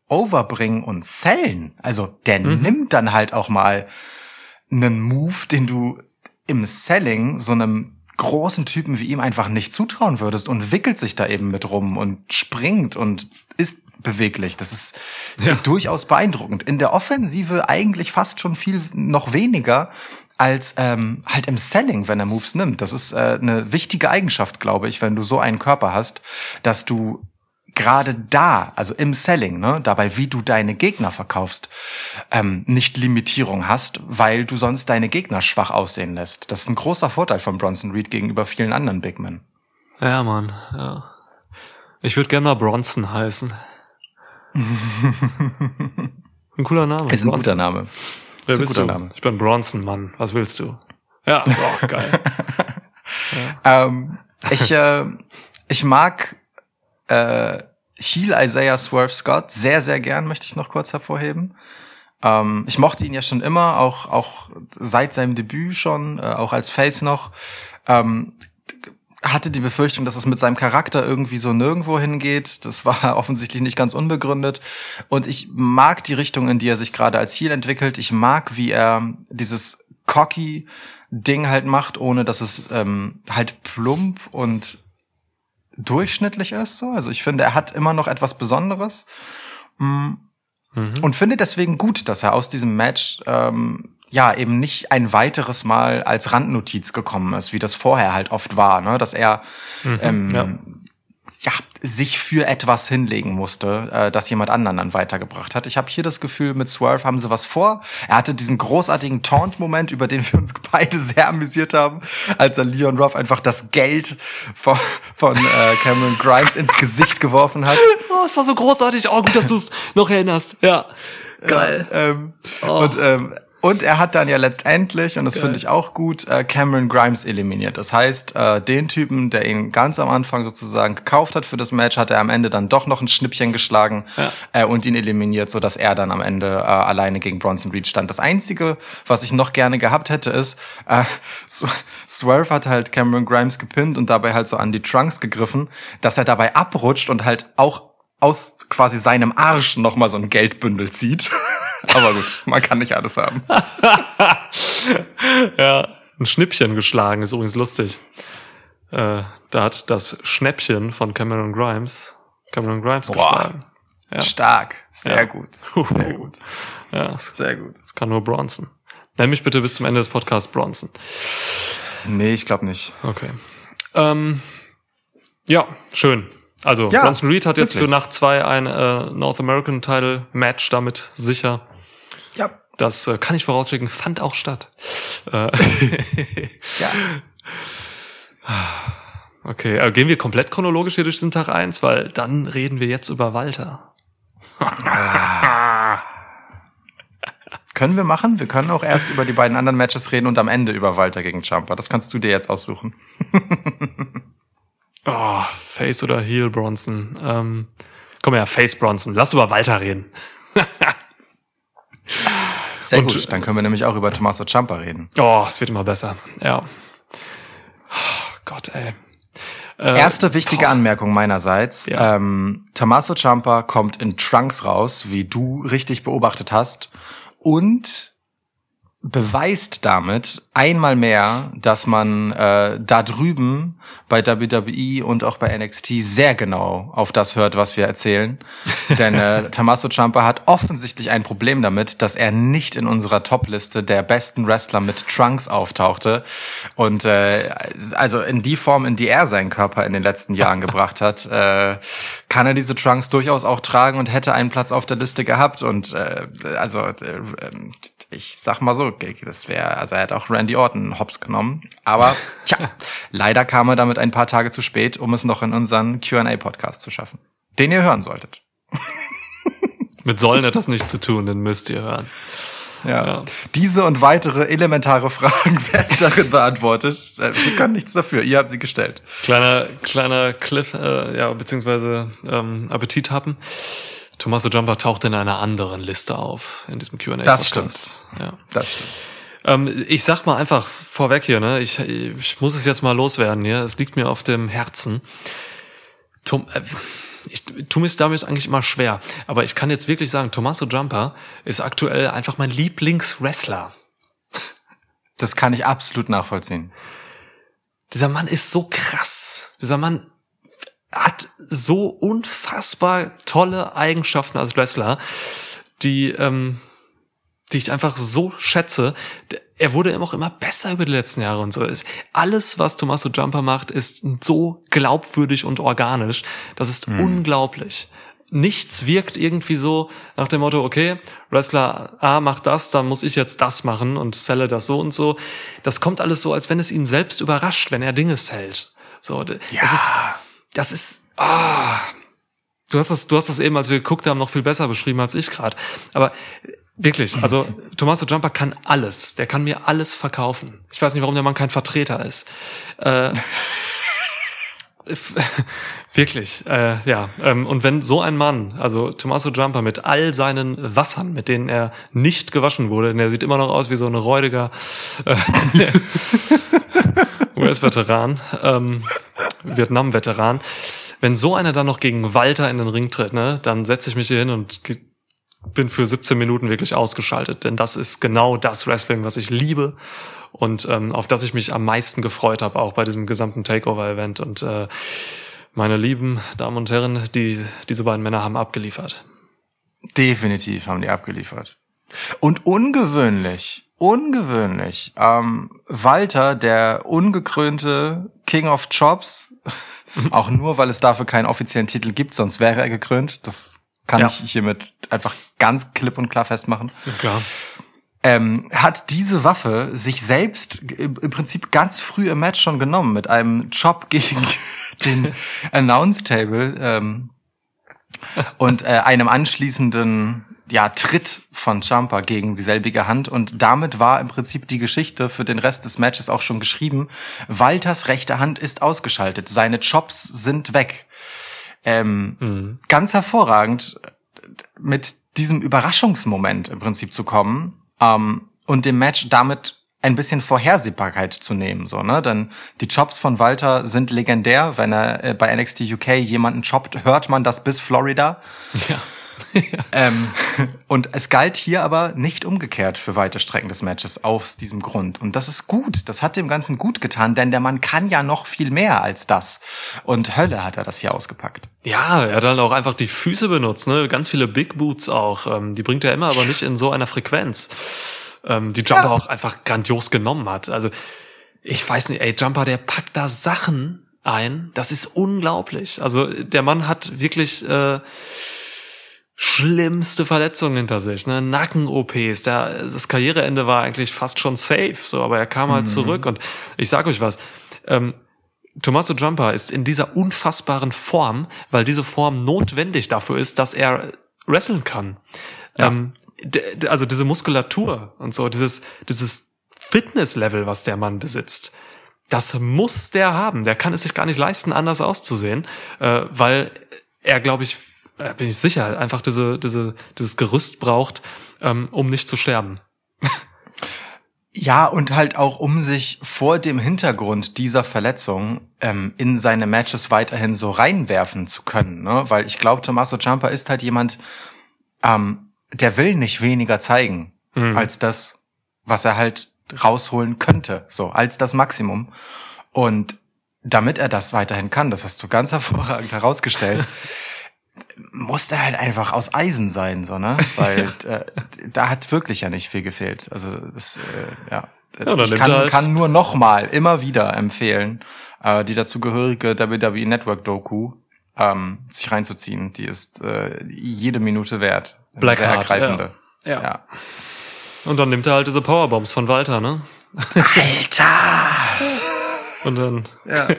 Speaker 2: overbringen und sellen. Also der nimmt dann halt auch mal einen Move, den du im Selling so einem großen Typen wie ihm einfach nicht zutrauen würdest und wickelt sich da eben mit rum und springt und ist beweglich. Das ist
Speaker 1: Ja.
Speaker 2: durchaus beeindruckend. In der Offensive eigentlich fast schon viel noch weniger als ähm, halt im Selling, wenn er Moves nimmt. Das ist äh, eine wichtige Eigenschaft, glaube ich, wenn du so einen Körper hast, dass du gerade da, also im Selling, ne, dabei, wie du deine Gegner verkaufst, ähm, nicht Limitierung hast, weil du sonst deine Gegner schwach aussehen lässt. Das ist ein großer Vorteil von Bronson Reed gegenüber vielen anderen Big Men.
Speaker 1: Ja, Mann, ja. Ich würde gerne mal Bronson heißen. Ein cooler Name.
Speaker 2: Ist ein
Speaker 1: Bronson.
Speaker 2: guter Name.
Speaker 1: Wer
Speaker 2: ist ein
Speaker 1: bist
Speaker 2: guter
Speaker 1: du?
Speaker 2: Name.
Speaker 1: Ich bin Bronson, Mann. Was willst du? Ja, ist auch geil.
Speaker 2: Ähm, ich, äh, ich mag äh, Heel Isaiah Swerve Scott sehr, sehr gern, möchte ich noch kurz hervorheben. Ähm, ich mochte ihn ja schon immer, auch, auch seit seinem Debüt schon, äh, auch als Face noch. Ähm, hatte die Befürchtung, dass es mit seinem Charakter irgendwie so nirgendwo hingeht. Das war offensichtlich nicht ganz unbegründet. Und ich mag die Richtung, in die er sich gerade als Heel entwickelt. Ich mag, wie er dieses cocky Ding halt macht, ohne dass es ähm, halt plump und durchschnittlich ist. So. Also ich finde, er hat immer noch etwas Besonderes. Mm. Und finde deswegen gut, dass er aus diesem Match ähm, ja eben nicht ein weiteres Mal als Randnotiz gekommen ist, wie das vorher halt oft war, ne? dass er ähm,
Speaker 1: ja.
Speaker 2: ja. sich für etwas hinlegen musste, äh, das jemand anderen dann weitergebracht hat. Ich habe hier das Gefühl, mit Swerve haben sie was vor. Er hatte diesen großartigen Taunt-Moment, über den wir uns beide sehr amüsiert haben, als er Leon Ruff einfach das Geld von, von äh, Cameron Grimes ins Gesicht geworfen hat.
Speaker 1: oh, es war so großartig. Oh, gut, dass du es noch erinnerst. Ja. Geil.
Speaker 2: Ähm,
Speaker 1: Oh.
Speaker 2: und, ähm, und er hat dann ja letztendlich, und das finde ich auch gut, äh, Cameron Grimes eliminiert. Das heißt, äh, den Typen, der ihn ganz am Anfang sozusagen gekauft hat für das Match, hat er am Ende dann doch noch ein Schnippchen geschlagen
Speaker 1: Ja.
Speaker 2: äh, und ihn eliminiert, sodass er dann am Ende alleine gegen Bronson Reed stand. Das Einzige, was ich noch gerne gehabt hätte, ist, äh, Sw- Swerve hat halt Cameron Grimes gepinnt und dabei halt so an die Trunks gegriffen, dass er dabei abrutscht und halt auch aus quasi seinem Arsch noch mal so ein Geldbündel zieht. Aber gut, man kann nicht alles haben.
Speaker 1: ja. Ein Schnippchen geschlagen ist übrigens lustig. Äh, da hat das Schnäppchen von Cameron Grimes, Cameron Grimes
Speaker 2: Boah.
Speaker 1: geschlagen. Ja.
Speaker 2: Stark. Sehr
Speaker 1: Ja.
Speaker 2: gut. Sehr gut.
Speaker 1: Ja, das,
Speaker 2: Sehr gut.
Speaker 1: das kann nur Bronson. Nenn mich bitte bis zum Ende des Podcasts Bronson.
Speaker 2: Nee, ich glaube nicht.
Speaker 1: Okay. Ähm, ja, schön. Also
Speaker 2: Ja,
Speaker 1: Bronson Reed hat jetzt
Speaker 2: wirklich.
Speaker 1: für Nacht 2 ein äh, North American Title Match damit sicher.
Speaker 2: Ja.
Speaker 1: Das äh, kann ich vorausschicken, fand auch statt. Äh,
Speaker 2: Ja.
Speaker 1: okay, äh, gehen wir komplett chronologisch hier durch diesen Tag eins, weil dann reden wir jetzt über Walter.
Speaker 2: Können wir machen? Wir können auch erst über die beiden anderen Matches reden und am Ende über Walter gegen Champa. Das kannst du dir jetzt aussuchen.
Speaker 1: Oh, Face oder Heel Bronson. Ähm, komm her, Face Bronson. Lass über Walter reden.
Speaker 2: Sehr
Speaker 1: Und-
Speaker 2: gut. Dann können wir nämlich auch über Tommaso Ciampa reden.
Speaker 1: Oh, es wird immer besser. Ja. Oh, Gott, ey. Äh,
Speaker 2: Erste wichtige Anmerkung meinerseits.
Speaker 1: Ja.
Speaker 2: Ähm, Tommaso Ciampa kommt in Trunks raus, wie du richtig beobachtet hast. Und beweist damit einmal mehr, dass man äh, da drüben bei WWE und auch bei NXT sehr genau auf das hört, was wir erzählen. Denn äh, Tommaso Ciampa hat offensichtlich ein Problem damit, dass er nicht in unserer Top-Liste der besten Wrestler mit Trunks auftauchte. Und äh, also in die Form, in die er seinen Körper in den letzten Jahren gebracht hat, äh, kann er diese Trunks durchaus auch tragen und hätte einen Platz auf der Liste gehabt. Und äh, also äh, ich sag mal so, das wäre, also er hat auch Randy Orton hops genommen. Aber tja, leider kam er damit ein paar Tage zu spät, um es noch in unseren Q&A-Podcast zu schaffen. Den ihr hören solltet.
Speaker 1: mit sollen hat das nichts zu tun, den müsst ihr hören.
Speaker 2: Ja.
Speaker 1: Ja.
Speaker 2: Diese und weitere elementare Fragen werden darin beantwortet. Äh, Wir können nichts dafür. Ihr habt sie gestellt.
Speaker 1: Kleiner, kleiner Cliff, äh, ja, beziehungsweise ähm, Appetit haben. Tommaso Jumper taucht in einer anderen Liste auf, in diesem Q&A.
Speaker 2: Das
Speaker 1: Ja.
Speaker 2: Das stimmt.
Speaker 1: Ähm, ich sag mal einfach vorweg hier, ne, ich, ich muss es jetzt mal loswerden hier, es liegt mir auf dem Herzen. Tom, äh, ich tu mir damit eigentlich immer schwer, aber ich kann jetzt wirklich sagen, Tommaso Jumper ist aktuell einfach mein Lieblingswrestler.
Speaker 2: Das kann ich absolut nachvollziehen.
Speaker 1: Dieser Mann ist so krass. Dieser Mann hat so unfassbar tolle Eigenschaften als Wrestler, die, ähm, die ich einfach so schätze. Er wurde immer auch immer besser über die letzten Jahre und so. Ist alles, was Tommaso Jumper macht, ist so glaubwürdig und organisch. Das ist unglaublich. Nichts wirkt irgendwie so nach dem Motto, okay, Wrestler A macht das, dann muss ich jetzt das machen und selle das so und so. Das kommt alles so, als wenn es ihn selbst überrascht, wenn er Dinge zählt. So, d- es ist, das ist, ah, du hast das, du hast das eben, als wir geguckt haben, noch viel besser beschrieben als ich gerade. Aber wirklich, also Tommaso Jumper kann alles. Der kann mir alles verkaufen. Ich weiß nicht, warum der Mann kein Vertreter ist. Äh, wirklich, äh, ja. Ähm, und wenn so ein Mann, also Tommaso Jumper mit all seinen Wassern, mit denen er nicht gewaschen wurde, denn er sieht immer noch aus wie so ein räudiger äh, US-Veteran, ähm, Vietnam-Veteran. Wenn so einer dann noch gegen Walter in den Ring tritt, ne, dann setze ich mich hier hin und bin für 17 Minuten wirklich ausgeschaltet, denn das ist genau das Wrestling, was ich liebe und ähm, auf das ich mich am meisten gefreut habe, auch bei diesem gesamten Takeover-Event. Und äh, meine lieben Damen und Herren, die diese beiden Männer haben abgeliefert.
Speaker 2: Definitiv haben die abgeliefert. Und ungewöhnlich, ungewöhnlich, ähm, Walter, der ungekrönte King of Chops, auch nur, weil es dafür keinen offiziellen Titel gibt, sonst wäre er gekrönt. Das kann
Speaker 1: Ja.
Speaker 2: ich hiermit einfach ganz klipp und klar festmachen.
Speaker 1: Klar.
Speaker 2: ähm, hat diese Waffe sich selbst im Prinzip ganz früh im Match schon genommen mit einem Chop gegen den Announce Table ähm, und äh, einem anschließenden ja, Tritt von Champa gegen dieselbige Hand und damit war im Prinzip die Geschichte für den Rest des Matches auch schon geschrieben. Walters rechte Hand ist ausgeschaltet, seine Chops sind weg. Ähm, Ganz hervorragend mit diesem Überraschungsmoment im Prinzip zu kommen ähm, und dem Match damit ein bisschen Vorhersehbarkeit zu nehmen, so ne? Denn die Chops von Walter sind legendär. Wenn er äh, bei NXT UK jemanden choppt, hört man das bis Florida.
Speaker 1: Ja.
Speaker 2: ähm, und es galt hier aber nicht umgekehrt für weite Strecken des Matches aus diesem Grund. Und das ist gut. Das hat dem Ganzen gut getan, denn der Mann kann ja noch viel mehr als das. Und Hölle hat er das hier ausgepackt.
Speaker 1: Ja, er hat dann auch einfach die Füße benutzt, ne? Ganz viele Big Boots auch. Ähm, die bringt er immer, aber nicht in so einer Frequenz. Ähm, die Jumper
Speaker 2: Ja.
Speaker 1: auch einfach grandios genommen hat. Also, ich weiß nicht, ey, Jumper, der packt da Sachen ein. Das ist unglaublich. Also, der Mann hat wirklich äh, schlimmste Verletzungen hinter sich, ne? Nacken-OPs. Der, das Karriereende war eigentlich fast schon safe, so, aber er kam halt zurück und ich sag euch was. Ähm, Tommaso Jumper ist in dieser unfassbaren Form, weil diese Form notwendig dafür ist, dass er wresteln kann. Ähm, d- d- also diese Muskulatur und so, dieses, dieses Fitnesslevel, was der Mann besitzt, das muss der haben. Der kann es sich gar nicht leisten, anders auszusehen, äh, weil er, glaube ich, bin ich sicher, einfach diese, diese, dieses Gerüst braucht, ähm, um nicht zu sterben.
Speaker 2: Ja, und halt auch, um sich vor dem Hintergrund dieser Verletzung ähm, in seine Matches weiterhin so reinwerfen zu können. Ne? Weil ich glaube, Tommaso Ciampa ist halt jemand, ähm, der will nicht weniger zeigen als das, was er halt rausholen könnte, so als das Maximum. Und damit er das weiterhin kann, das hast du ganz hervorragend herausgestellt, muss der halt einfach aus Eisen sein, so, ne? Weil äh, da hat wirklich ja nicht viel gefehlt. Also das, äh, ja.
Speaker 1: Ja,
Speaker 2: ich kann,
Speaker 1: halt-
Speaker 2: kann nur nochmal, immer wieder empfehlen, äh, die dazugehörige WWE Network Doku ähm, sich reinzuziehen. Die ist äh, jede Minute wert.
Speaker 1: Black
Speaker 2: Sehr
Speaker 1: Heart,
Speaker 2: ergreifende.
Speaker 1: ja. Ja.
Speaker 2: ja.
Speaker 1: Und dann nimmt er halt diese Powerbombs von Walter, ne?
Speaker 2: Alter!
Speaker 1: Und dann,
Speaker 2: Ja.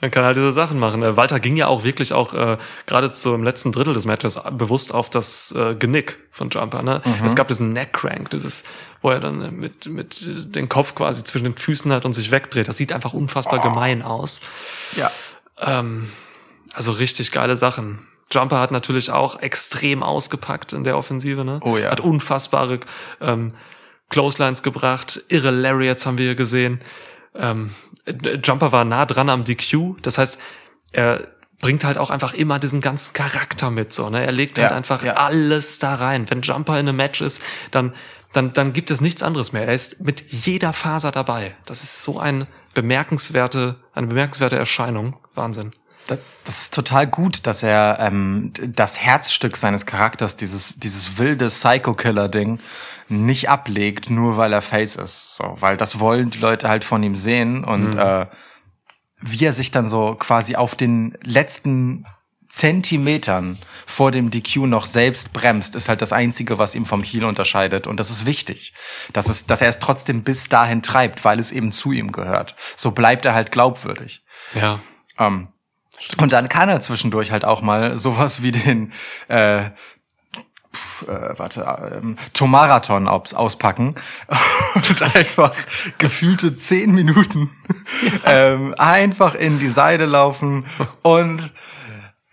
Speaker 1: dann kann halt diese Sachen machen. Äh, Walter ging ja auch wirklich auch äh, gerade im letzten Drittel des Matches bewusst auf das äh, Genick von Jumper. Ne? Es gab diesen Neck-Crank, dieses, wo er dann mit, mit den Kopf quasi zwischen den Füßen hat und sich wegdreht. Das sieht einfach unfassbar gemein aus.
Speaker 2: Ja.
Speaker 1: Ähm, also richtig geile Sachen. Jumper hat natürlich auch extrem ausgepackt in der Offensive. Ne?
Speaker 2: Oh ja.
Speaker 1: Hat unfassbare ähm, Clotheslines gebracht, irre Lariats haben wir hier gesehen. Ähm, Jumper war nah dran am DQ, das heißt, er bringt halt auch einfach immer diesen ganzen Charakter mit, so, ne? Er legt halt
Speaker 2: Ja,
Speaker 1: einfach
Speaker 2: ja.
Speaker 1: alles da rein. Wenn Jumper in einem Match ist, dann, dann, dann gibt es nichts anderes mehr. Er ist mit jeder Faser dabei. Das ist so ein bemerkenswerte, eine bemerkenswerte Erscheinung. Wahnsinn.
Speaker 2: Das, ist total gut, dass er ähm, das Herzstück seines Charakters, dieses, dieses wilde Psycho-Killer-Ding, nicht ablegt, nur weil er Face ist. So, weil das wollen die Leute halt von ihm sehen und äh, wie er sich dann so quasi auf den letzten Zentimetern vor dem DQ noch selbst bremst, ist halt das Einzige, was ihm vom Heel unterscheidet. Und das ist wichtig, dass, es, dass er es trotzdem bis dahin treibt, weil es eben zu ihm gehört. So bleibt er halt glaubwürdig.
Speaker 1: Ja.
Speaker 2: Ähm, und dann kann er zwischendurch halt auch mal sowas wie den äh, pf, äh, warte, ähm, Tomarathon aus, auspacken. Und einfach gefühlte zehn Minuten ähm, einfach in die Seite laufen und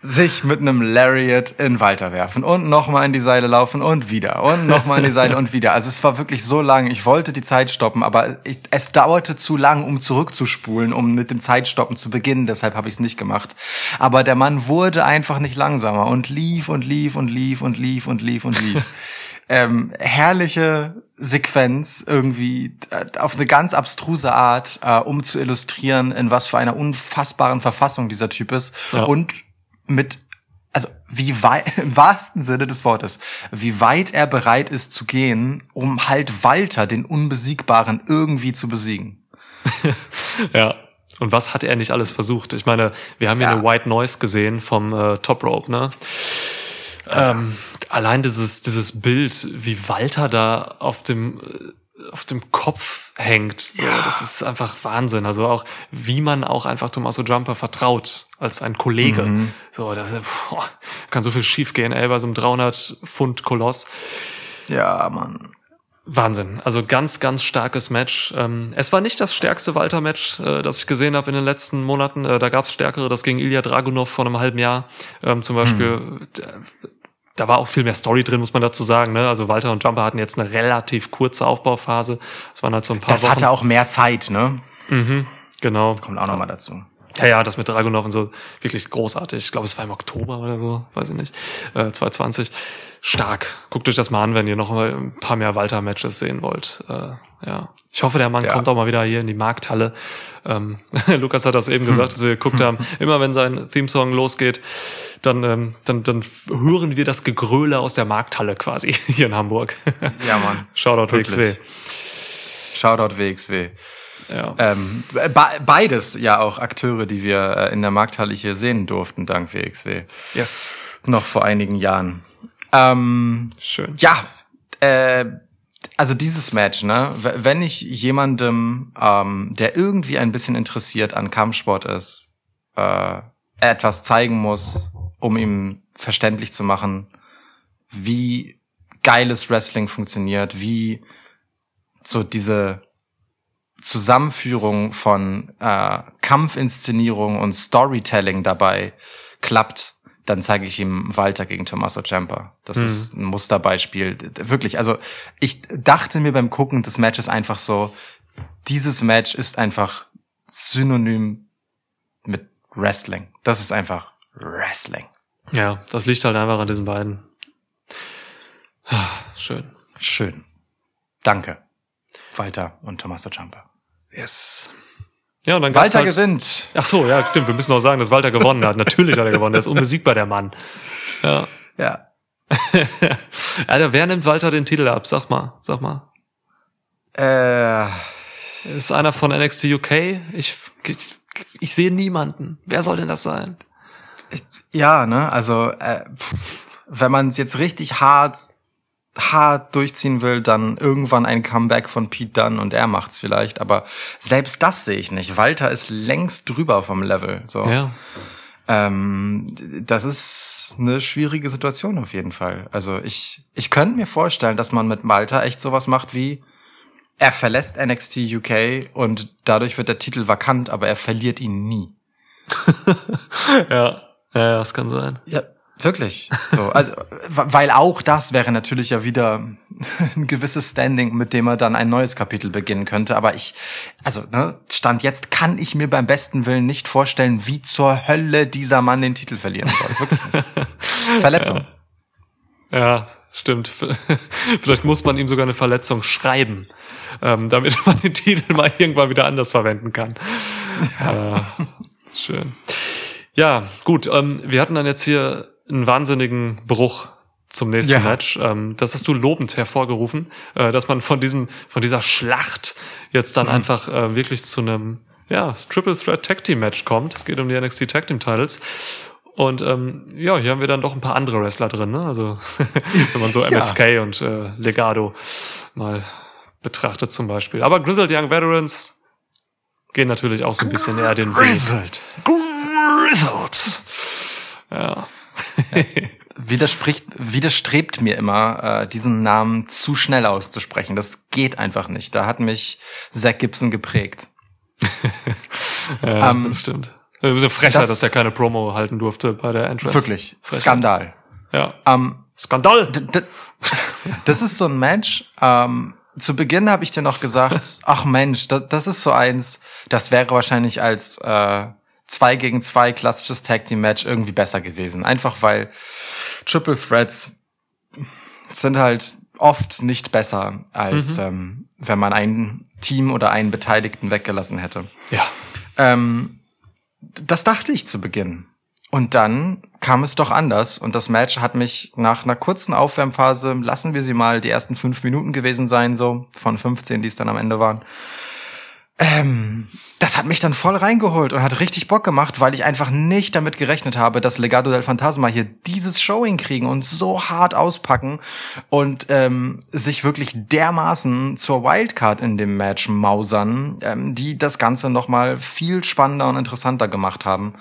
Speaker 2: sich mit einem Lariat in Walter werfen und nochmal in die Seile laufen und wieder und nochmal in die Seile und wieder. Also es war wirklich so lang. Ich wollte die Zeit stoppen, aber ich, es dauerte zu lang, um zurückzuspulen, um mit dem Zeitstoppen zu beginnen. Deshalb habe ich es nicht gemacht. Aber der Mann wurde einfach nicht langsamer und lief und lief und lief und lief und lief und lief. ähm, herrliche Sequenz irgendwie äh, auf eine ganz abstruse Art, äh, um zu illustrieren, in was für einer unfassbaren Verfassung dieser Typ ist
Speaker 1: Ja.
Speaker 2: und mit also wie weit im wahrsten Sinne des Wortes, wie weit er bereit ist zu gehen, um halt Walter, den Unbesiegbaren, irgendwie zu besiegen.
Speaker 1: Ja. Und was hat er nicht alles versucht? Ich meine, wir haben hier
Speaker 2: Ja.
Speaker 1: eine White Noise gesehen vom äh, Top Rope, ne? Ähm, allein dieses, dieses Bild, wie Walter da auf dem, äh, auf dem Kopf hängt, so, das ist einfach Wahnsinn. Also auch, wie man auch einfach Tommaso Jumper vertraut als ein Kollege.
Speaker 2: Mhm.
Speaker 1: So, das boah, kann so viel schief gehen, ey, bei so einem 300 Pfund Koloss.
Speaker 2: Ja, Mann.
Speaker 1: Wahnsinn. Also ganz, ganz starkes Match. Ähm, es war nicht das stärkste Walter-Match, äh, das ich gesehen habe in den letzten Monaten. Äh, da gab es stärkere, das gegen Ilya Dragunov vor einem halben Jahr ähm, zum Beispiel. D- Da war auch viel mehr Story drin, muss man dazu sagen. Ne? Also Walter und Jumper hatten jetzt eine relativ kurze Aufbauphase. Es waren halt so ein paar
Speaker 2: Das
Speaker 1: Wochen.
Speaker 2: hatte auch mehr Zeit, ne?
Speaker 1: genau.
Speaker 2: Kommt auch noch mal dazu.
Speaker 1: Ja, ja, das mit Dragunov und so, wirklich großartig. Ich glaube, es war im Oktober oder so, weiß ich nicht. Äh, 2020. Stark. Guckt euch das mal an, wenn ihr noch ein paar mehr Walter-Matches sehen wollt. Äh, ja. Ich hoffe, der Mann
Speaker 2: Ja.
Speaker 1: kommt auch mal wieder hier in die Markthalle. Ähm, Lukas hat das eben gesagt, als wir geguckt haben. Immer wenn sein Theme-Song losgeht, dann, ähm, dann, dann hören wir das Gegröle aus der Markthalle quasi hier in Hamburg.
Speaker 2: Ja, Mann.
Speaker 1: Shoutout
Speaker 2: Wirklich.
Speaker 1: WXW.
Speaker 2: Shoutout WXW.
Speaker 1: Ja.
Speaker 2: Ähm, be beides ja auch Akteure, die wir äh, in der Markthalle hier sehen durften, dank WXW.
Speaker 1: Yes.
Speaker 2: Noch vor einigen Jahren. Ähm,
Speaker 1: Schön.
Speaker 2: ja, äh, also dieses Match, ne? Wenn ich jemandem, ähm, der irgendwie ein bisschen interessiert an Kampfsport ist, äh, etwas zeigen muss, um ihm verständlich zu machen, wie geiles Wrestling funktioniert, wie so diese Zusammenführung von äh, Kampfinszenierung und Storytelling dabei klappt, dann zeige ich ihm Walter gegen Tommaso Ciampa. Das ist ein Musterbeispiel. Wirklich, also ich dachte mir beim Gucken des Matches einfach so, dieses Match ist einfach synonym mit Wrestling. Das ist einfach Wrestling.
Speaker 1: Ja, das liegt halt einfach an diesen beiden. Ah, Schön.
Speaker 2: Schön. Danke. Walter und Tommaso Ciampa.
Speaker 1: Yes. Ja, und dann
Speaker 2: Walter
Speaker 1: halt,
Speaker 2: gewinnt.
Speaker 1: Ach so, ja, stimmt. Wir müssen auch sagen, dass Walter gewonnen hat. Natürlich hat er gewonnen. Der ist unbesiegbar, der Mann. Ja.
Speaker 2: Ja.
Speaker 1: Alter, wer nimmt Walter den Titel ab? Sag mal, sag mal.
Speaker 2: Äh,
Speaker 1: Ist einer von NXT UK? Ich, ich, ich sehe niemanden. Wer soll denn das sein?
Speaker 2: Ja, ne, also äh, wenn man es jetzt richtig hart hart durchziehen will, dann irgendwann ein Comeback von Pete Dunne und er macht's vielleicht, aber selbst das sehe ich nicht. Walter ist längst drüber vom Level, so.
Speaker 1: Ja.
Speaker 2: Ähm, das ist eine schwierige Situation auf jeden Fall. Also ich ich könnte mir vorstellen, dass man mit Walter echt sowas macht wie er verlässt NXT UK und dadurch wird der Titel vakant, aber er verliert ihn nie.
Speaker 1: Ja. Ja, das kann sein.
Speaker 2: Ja, wirklich. So, also, weil auch das wäre natürlich ja wieder ein gewisses Standing, mit dem er dann ein neues Kapitel beginnen könnte. Aber ich, also, ne, Stand jetzt kann ich mir beim besten Willen nicht vorstellen, wie zur Hölle dieser Mann den Titel verlieren soll. Wirklich nicht. Verletzung.
Speaker 1: Ja, stimmt. Vielleicht muss man ihm sogar eine Verletzung schreiben, ähm, damit man den Titel mal irgendwann wieder anders verwenden kann. Äh, schön. Ja, gut. Ähm, wir hatten dann jetzt hier einen wahnsinnigen Bruch zum nächsten
Speaker 2: Ja.
Speaker 1: Match. Ähm, das hast du lobend hervorgerufen, äh, dass man von diesem, von dieser Schlacht jetzt dann einfach äh, wirklich zu einem ja, Triple Threat Tag Team Match kommt. Es geht um die NXT Tag Team Titles. Und ähm, ja, hier haben wir dann doch ein paar andere Wrestler drin, ne? Also wenn man so
Speaker 2: Ja.
Speaker 1: MSK und äh, Legado mal betrachtet zum Beispiel. Aber Grizzled Young Veterans gehen natürlich auch so ein bisschen eher den Weg.
Speaker 2: Grizzled.
Speaker 1: Ja.
Speaker 2: Widerspricht, widerstrebt mir immer, äh, diesen Namen zu schnell auszusprechen. Das geht einfach nicht. Da hat mich Zack Gibson geprägt.
Speaker 1: ja
Speaker 2: Ähm,
Speaker 1: das stimmt. Eine Frechheit,
Speaker 2: das-
Speaker 1: dass er keine Promo halten durfte bei der Entrance.
Speaker 2: Wirklich.
Speaker 1: Frechheit.
Speaker 2: Skandal.
Speaker 1: Ja.
Speaker 2: Ähm,
Speaker 1: Skandal.
Speaker 2: Das ist so ein Match. Ähm, zu Beginn habe ich dir noch gesagt, ach Mensch, da, das ist so eins, das wäre wahrscheinlich als äh, zwei gegen zwei klassisches Tag Team Match irgendwie besser gewesen. Einfach weil Triple Threats sind halt oft nicht besser, als ähm, wenn man ein Team oder einen Beteiligten weggelassen hätte.
Speaker 1: Ja.
Speaker 2: Ähm, das dachte ich zu Beginn. Und dann kam es doch anders. Und das Match hat mich nach einer kurzen Aufwärmphase, lassen wir sie mal die ersten fünf Minuten gewesen sein, so von 15, die es dann am Ende waren. Ähm, das hat mich dann voll reingeholt und hat richtig Bock gemacht, weil ich einfach nicht damit gerechnet habe, dass Legado del Fantasma hier dieses Showing kriegen und so hart auspacken und ähm, sich wirklich dermaßen zur Wildcard in dem Match mausern, ähm, die das Ganze noch mal viel spannender und interessanter gemacht haben.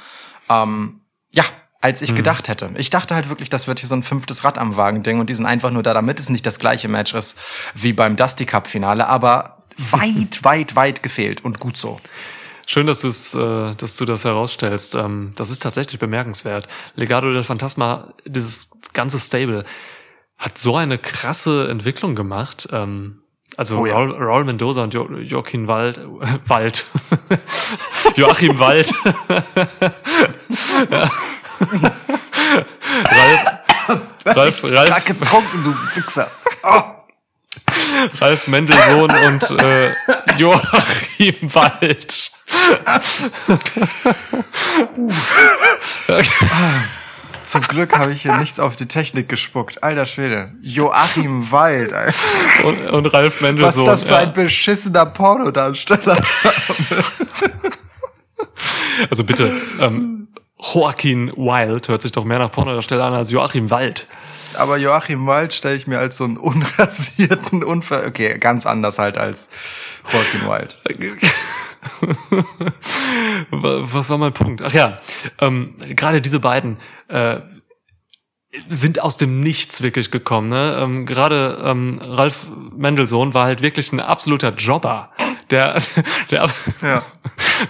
Speaker 2: Ähm, ja, als ich gedacht hätte. Ich dachte halt wirklich, das wird hier so ein fünftes Rad am Wagen-Ding und die sind einfach nur da, damit es nicht das gleiche Match ist wie beim Dusty Cup-Finale, aber weit, weit, weit gefehlt und gut so.
Speaker 1: Schön, dass du es, äh, dass du das herausstellst. Ähm, das ist tatsächlich bemerkenswert. Legado del Phantasma, dieses ganze Stable, hat so eine krasse Entwicklung gemacht. Ähm, Also
Speaker 2: Oh ja.
Speaker 1: Raul, Raul Mendoza und jo Joachim Wald, äh, Wald. Joachim Wald. Ralf, Ralf, Ralf,
Speaker 2: getrunken, du Wichser.
Speaker 1: Ralf Mendelssohn und äh, Joachim Wald.
Speaker 2: Zum Glück habe ich hier nichts auf die Technik gespuckt. Alter Schwede. Joachim Wald. Alter.
Speaker 1: Und, und Ralf
Speaker 2: Was
Speaker 1: Mendelssohn.
Speaker 2: ist das für
Speaker 1: ja.
Speaker 2: ein beschissener Pornodarsteller?
Speaker 1: Also bitte, ähm, Joaquin Wild hört sich doch mehr nach Pornodarsteller an als Joachim Wald.
Speaker 2: Aber Joachim Wald stelle ich mir als so einen unrasierten, unver... Okay, ganz anders halt als Joachim Wald.
Speaker 1: Was war mein Punkt? Ach ja, ähm, gerade diese beiden äh, sind aus dem Nichts wirklich gekommen. Ne? Ähm, gerade ähm, Ralf Mendelssohn war halt wirklich ein absoluter Jobber, der, der,
Speaker 2: Ja.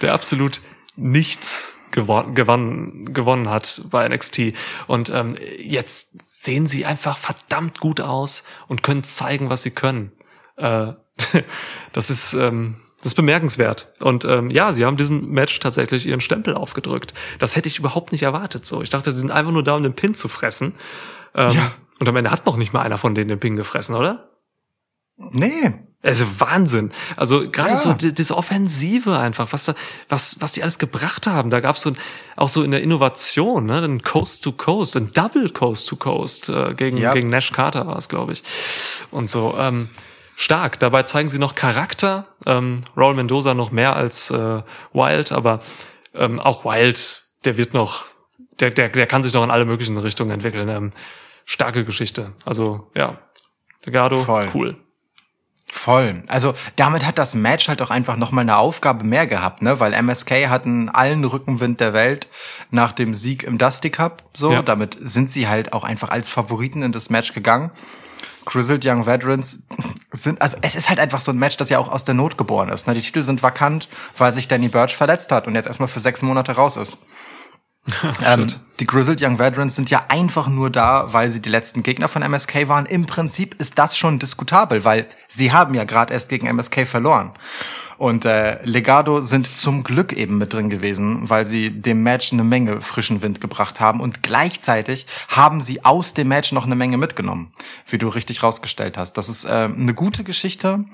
Speaker 1: der absolut nichts gewon gewonnen, gewonnen hat bei NXT. Und ähm, jetzt sehen sie einfach verdammt gut aus und können zeigen, was sie können. Äh, das ist ähm, das ist bemerkenswert. Und ähm, ja, sie haben diesem Match tatsächlich ihren Stempel aufgedrückt. Das hätte ich überhaupt nicht erwartet. So, ich dachte, sie sind einfach nur da, um den Pin zu fressen. Ähm,
Speaker 2: Ja.
Speaker 1: Und am Ende hat noch nicht mal einer von denen den Pin gefressen, oder?
Speaker 2: Nee.
Speaker 1: Also Wahnsinn. Also gerade
Speaker 2: Ja.
Speaker 1: so diese Offensive einfach, was da, was, was die alles gebracht haben. Da gab's so ein, auch so in der Innovation, ne, ein Coast to Coast, ein Double Coast to Coast äh, gegen
Speaker 2: Ja.
Speaker 1: gegen Nash Carter war es, glaube ich. Und so ähm, stark. Dabei zeigen sie noch Charakter. Ähm, Raul Mendoza noch mehr als äh, Wild, aber ähm, auch Wild, der wird noch, der, der, der kann sich noch in alle möglichen Richtungen entwickeln. Ähm, starke Geschichte. Also ja, Legado, cool.
Speaker 2: Voll. Also damit hat das Match halt auch einfach nochmal eine Aufgabe mehr gehabt, ne? Weil MSK hatten allen Rückenwind der Welt nach dem Sieg im Dusty Cup. So,
Speaker 1: Ja.
Speaker 2: damit sind sie halt auch einfach als Favoriten in das Match gegangen. Grizzled Young Veterans sind, also es ist halt einfach so ein Match, das ja auch aus der Not geboren ist. Ne? Die Titel sind vakant, weil sich Danny Burch verletzt hat und jetzt erstmal für sechs Monate raus ist. ähm, die Grizzled Young Veterans sind ja einfach nur da, weil sie die letzten Gegner von MSK waren. Im Prinzip ist das schon diskutabel, weil sie haben ja gerade erst gegen MSK verloren. Und äh, Legado sind zum Glück eben mit drin gewesen, weil sie dem Match eine Menge frischen Wind gebracht haben. Und gleichzeitig haben sie aus dem Match noch eine Menge mitgenommen, wie du richtig rausgestellt hast. Das ist äh, eine gute Geschichte.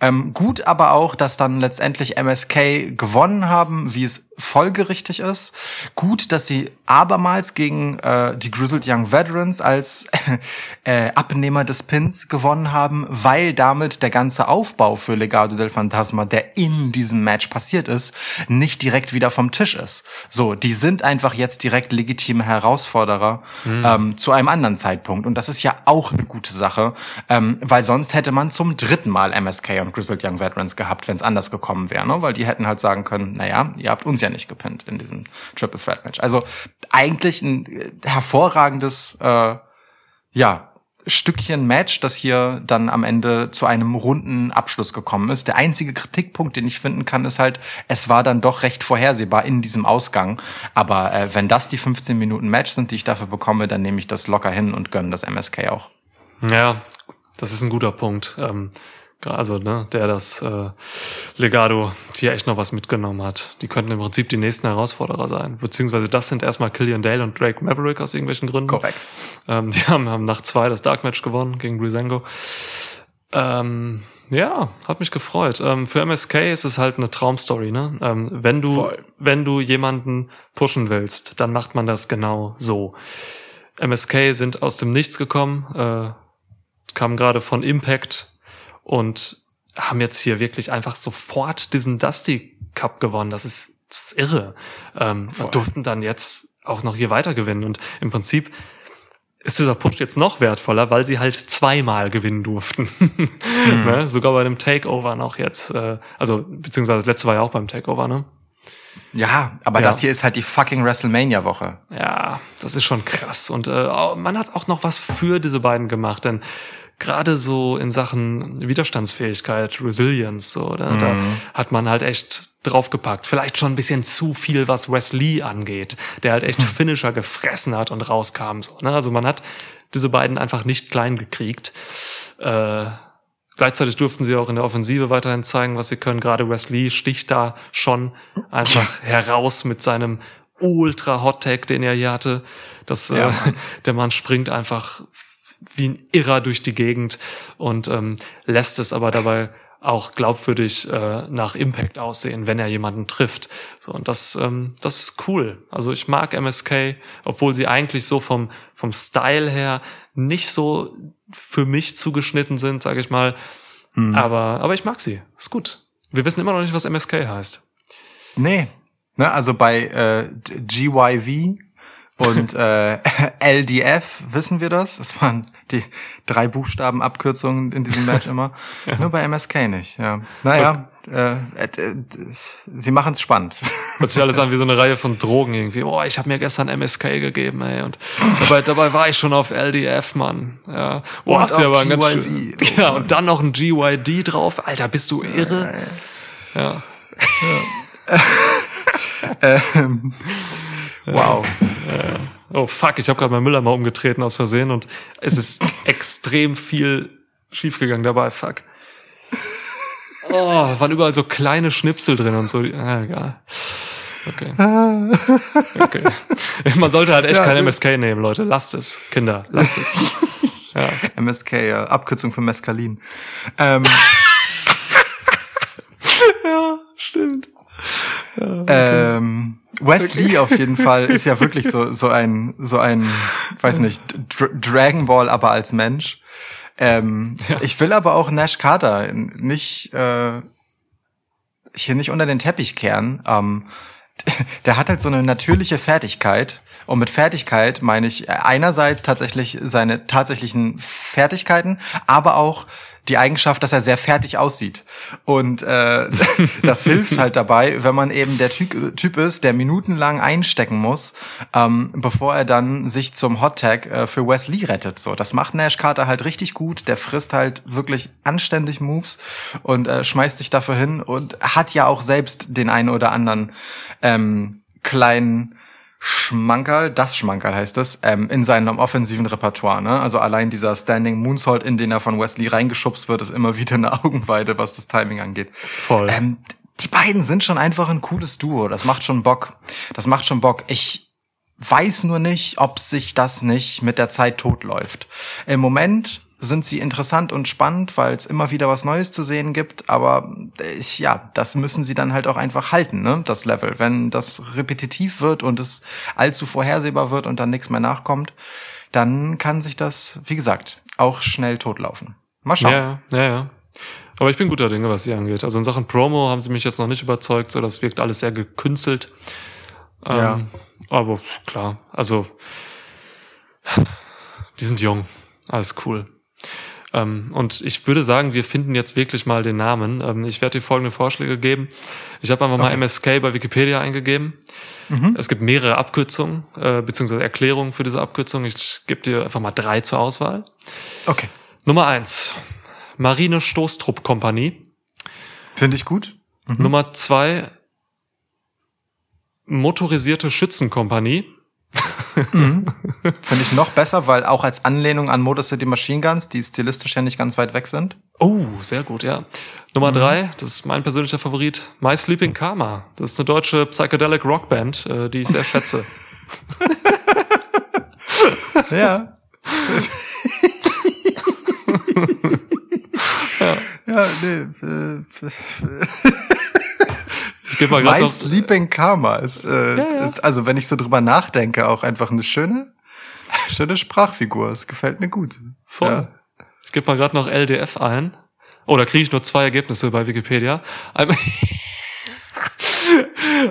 Speaker 2: Ähm, gut aber auch, dass dann letztendlich MSK gewonnen haben, wie es folgerichtig ist. Gut, dass sie abermals gegen äh, die Grizzled Young Veterans als äh, Abnehmer des Pins gewonnen haben, weil damit der ganze Aufbau für Legado del Fantasma, der in diesem Match passiert ist, nicht direkt wieder vom Tisch ist. So, die sind einfach jetzt direkt legitime Herausforderer ähm, zu einem anderen Zeitpunkt. Und das ist ja auch eine gute Sache, ähm, weil sonst hätte man zum dritten Mal MSK und Grizzled Young Veterans gehabt, wenn es anders gekommen wäre, ne? weil die hätten halt sagen können, naja, ihr habt uns ja nicht gepinnt in diesem Triple Threat Match. Also eigentlich ein äh, hervorragendes, äh, ja, Stückchen Match, das hier dann am Ende zu einem runden Abschluss gekommen ist. Der einzige Kritikpunkt, den ich finden kann, ist halt, es war dann doch recht vorhersehbar in diesem Ausgang. Aber äh, wenn das die 15 Minuten Match sind, die ich dafür bekomme, dann nehme ich das locker hin und gönne das MSK auch.
Speaker 1: Ja, das ist ein guter Punkt. Ähm, also, ne, der das äh, Legado hier echt noch was mitgenommen hat. Die könnten im Prinzip die nächsten Herausforderer sein. Beziehungsweise das sind erstmal Killian Dale und Drake Maverick aus irgendwelchen Gründen.
Speaker 2: Korrekt.
Speaker 1: Ähm, die haben, haben nach zwei das Dark Match gewonnen gegen Breezango. Ähm, ja, hat mich gefreut. Ähm, für MSK ist es halt eine Traumstory, ne? Ähm, wenn du,
Speaker 2: Voll.
Speaker 1: wenn du jemanden pushen willst, dann macht man das genau so. MSK sind aus dem Nichts gekommen, äh, kamen gerade von Impact und haben jetzt hier wirklich einfach sofort diesen Dusty Cup gewonnen. Das ist, das ist irre. Ähm, und durften dann jetzt auch noch hier weiter gewinnen. Und im Prinzip ist dieser Push jetzt noch wertvoller, weil sie halt zweimal gewinnen durften. ne? Sogar bei einem Takeover noch jetzt. Äh, also, beziehungsweise das letzte war ja auch beim Takeover, ne?
Speaker 2: Ja, aber
Speaker 1: Ja.
Speaker 2: das hier ist halt die fucking WrestleMania-Woche.
Speaker 1: Ja, das ist schon krass. Und äh, man hat auch noch was für diese beiden gemacht, denn gerade so in Sachen Widerstandsfähigkeit, Resilience, so, da, da hat man halt echt draufgepackt. Vielleicht schon ein bisschen zu viel, was Wesley angeht, der halt echt Finisher gefressen hat und rauskam. So, ne? Also man hat diese beiden einfach nicht klein gekriegt. Äh, Gleichzeitig durften sie auch in der Offensive weiterhin zeigen, was sie können. Gerade Wesley sticht da schon einfach heraus mit seinem ultra Hot Tag, den er hier hatte. Das,
Speaker 2: Ja,
Speaker 1: äh, der Mann springt einfach wie ein Irrer durch die Gegend und ähm, lässt es aber dabei auch glaubwürdig äh, nach Impact aussehen, wenn er jemanden trifft. So und das, ähm, das ist cool. Also ich mag MSK, obwohl sie eigentlich so vom vom Style her nicht so für mich zugeschnitten sind, sage ich mal. Aber aber ich mag sie. Ist gut. Wir wissen immer noch nicht, was MSK heißt.
Speaker 2: Nee. Ne, also bei äh, GYV und äh, LDF wissen wir das. Das waren die drei Buchstaben Abkürzungen in diesem Match immer. Nur bei MSK nicht. Ja. Naja, äh, äh, äh, sie machen es spannend.
Speaker 1: Hört sich alles an wie so eine Reihe von Drogen irgendwie. Oh, ich habe mir gestern MSK gegeben, ey. Und dabei, dabei war ich schon auf LDF, Mann. Ja. Oh,
Speaker 2: Und
Speaker 1: hast du
Speaker 2: auf
Speaker 1: aber ein ganz schön,
Speaker 2: Oh,
Speaker 1: Ja, und dann noch ein GYD drauf. Alter, bist du irre? Ja.
Speaker 2: ähm, wow.
Speaker 1: Oh fuck, ich habe gerade meinen Müller mal umgetreten aus Versehen und es ist extrem viel schiefgegangen dabei, fuck. Oh, waren überall so kleine Schnipsel drin und so. Ah, egal. Okay. okay. Man sollte halt echt
Speaker 2: Ja,
Speaker 1: kein MSK nehmen, Leute. Lasst es. Kinder, lasst es. Ja.
Speaker 2: MSK, ja, Abkürzung für Mescalin. Ähm,
Speaker 1: ja, stimmt.
Speaker 2: ähm, Wesley auf jeden Fall ist ja wirklich so so ein so ein weiß nicht Dr Dragon Ball aber als Mensch. Ähm, Ich will aber auch Nash Carter nicht äh, hier nicht unter den Teppich kehren. Ähm, der hat halt so eine natürliche Fertigkeit. Und mit Fertigkeit meine ich einerseits tatsächlich seine tatsächlichen Fertigkeiten, aber auch die Eigenschaft, dass er sehr fertig aussieht. Und äh, das hilft halt dabei, wenn man eben der Typ, typ ist, der minutenlang einstecken muss, ähm, bevor er dann sich zum Hot Tag äh, für Wesley rettet. So, das macht Nash Carter halt richtig gut. Der frisst halt wirklich anständig Moves und äh, schmeißt sich dafür hin und hat ja auch selbst den einen oder anderen ähm, kleinen Schmankerl, das Schmankerl heißt es, ähm, in seinem offensiven Repertoire. Ne? Also allein dieser Standing Moonsault, in den er von Wesley reingeschubst wird, ist immer wieder eine Augenweide, was das Timing angeht.
Speaker 1: Voll.
Speaker 2: Ähm, die beiden sind schon einfach ein cooles Duo. Das macht schon Bock. Das macht schon Bock. Ich weiß nur nicht, ob sich das nicht mit der Zeit totläuft. Im Moment sind sie interessant und spannend, weil es immer wieder was Neues zu sehen gibt. Aber ich, ja, das müssen sie dann halt auch einfach halten, ne? Das Level. Wenn das repetitiv wird und es allzu vorhersehbar wird und dann nichts mehr nachkommt, dann kann sich das, wie gesagt, auch schnell totlaufen. Mal schauen.
Speaker 1: Ja, ja, ja. Aber ich bin guter Dinge, was sie angeht. Also in Sachen Promo haben sie mich jetzt noch nicht überzeugt, so das wirkt alles sehr gekünstelt. Ähm,
Speaker 2: Ja.
Speaker 1: Aber klar, also die sind jung, alles cool. Ähm, und ich würde sagen, wir finden jetzt wirklich mal den Namen. Ähm, ich werde dir folgende Vorschläge geben. Ich habe einfach mal MSK bei Wikipedia eingegeben. Es gibt mehrere Abkürzungen äh, beziehungsweise Erklärungen für diese Abkürzung. Ich gebe dir einfach mal drei zur Auswahl.
Speaker 2: Okay.
Speaker 1: Nummer eins, Marine Stoßtrupp-Kompanie.
Speaker 2: Finde ich gut.
Speaker 1: Nummer zwei, Motorisierte Schützenkompanie.
Speaker 2: Finde ich noch besser, weil auch als Anlehnung an Motor City Machine Guns, die stilistisch ja nicht ganz weit weg sind.
Speaker 1: Oh, sehr gut, ja. Nummer drei, das ist mein persönlicher Favorit, My Sleeping Karma. Das ist eine deutsche Psychedelic Rockband, äh, die ich sehr schätze.
Speaker 2: Ja. ja, nee.
Speaker 1: Ich mal
Speaker 2: My
Speaker 1: noch,
Speaker 2: Sleeping Karma ist, äh,
Speaker 1: Ja, ja.
Speaker 2: ist, also wenn ich so drüber nachdenke, auch einfach eine schöne, schöne Sprachfigur. Es gefällt mir gut.
Speaker 1: voll.
Speaker 2: Ja.
Speaker 1: Ich gebe mal gerade noch LDF ein. Oh, da kriege ich nur zwei Ergebnisse bei Wikipedia. Einmal,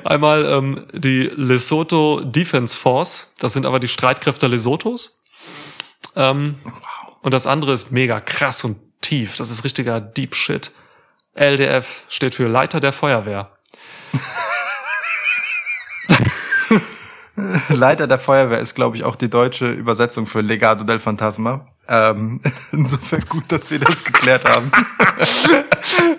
Speaker 1: Einmal ähm, die Lesotho Defense Force. Das sind aber die Streitkräfte Lesothos. Ähm, und das andere ist mega krass und tief. Das ist richtiger Deep Shit. LDF steht für Leiter der Feuerwehr.
Speaker 2: Leiter der Feuerwehr ist, glaube ich, auch die deutsche Übersetzung für Legado del Fantasma. Ähm, insofern gut, dass wir das geklärt haben.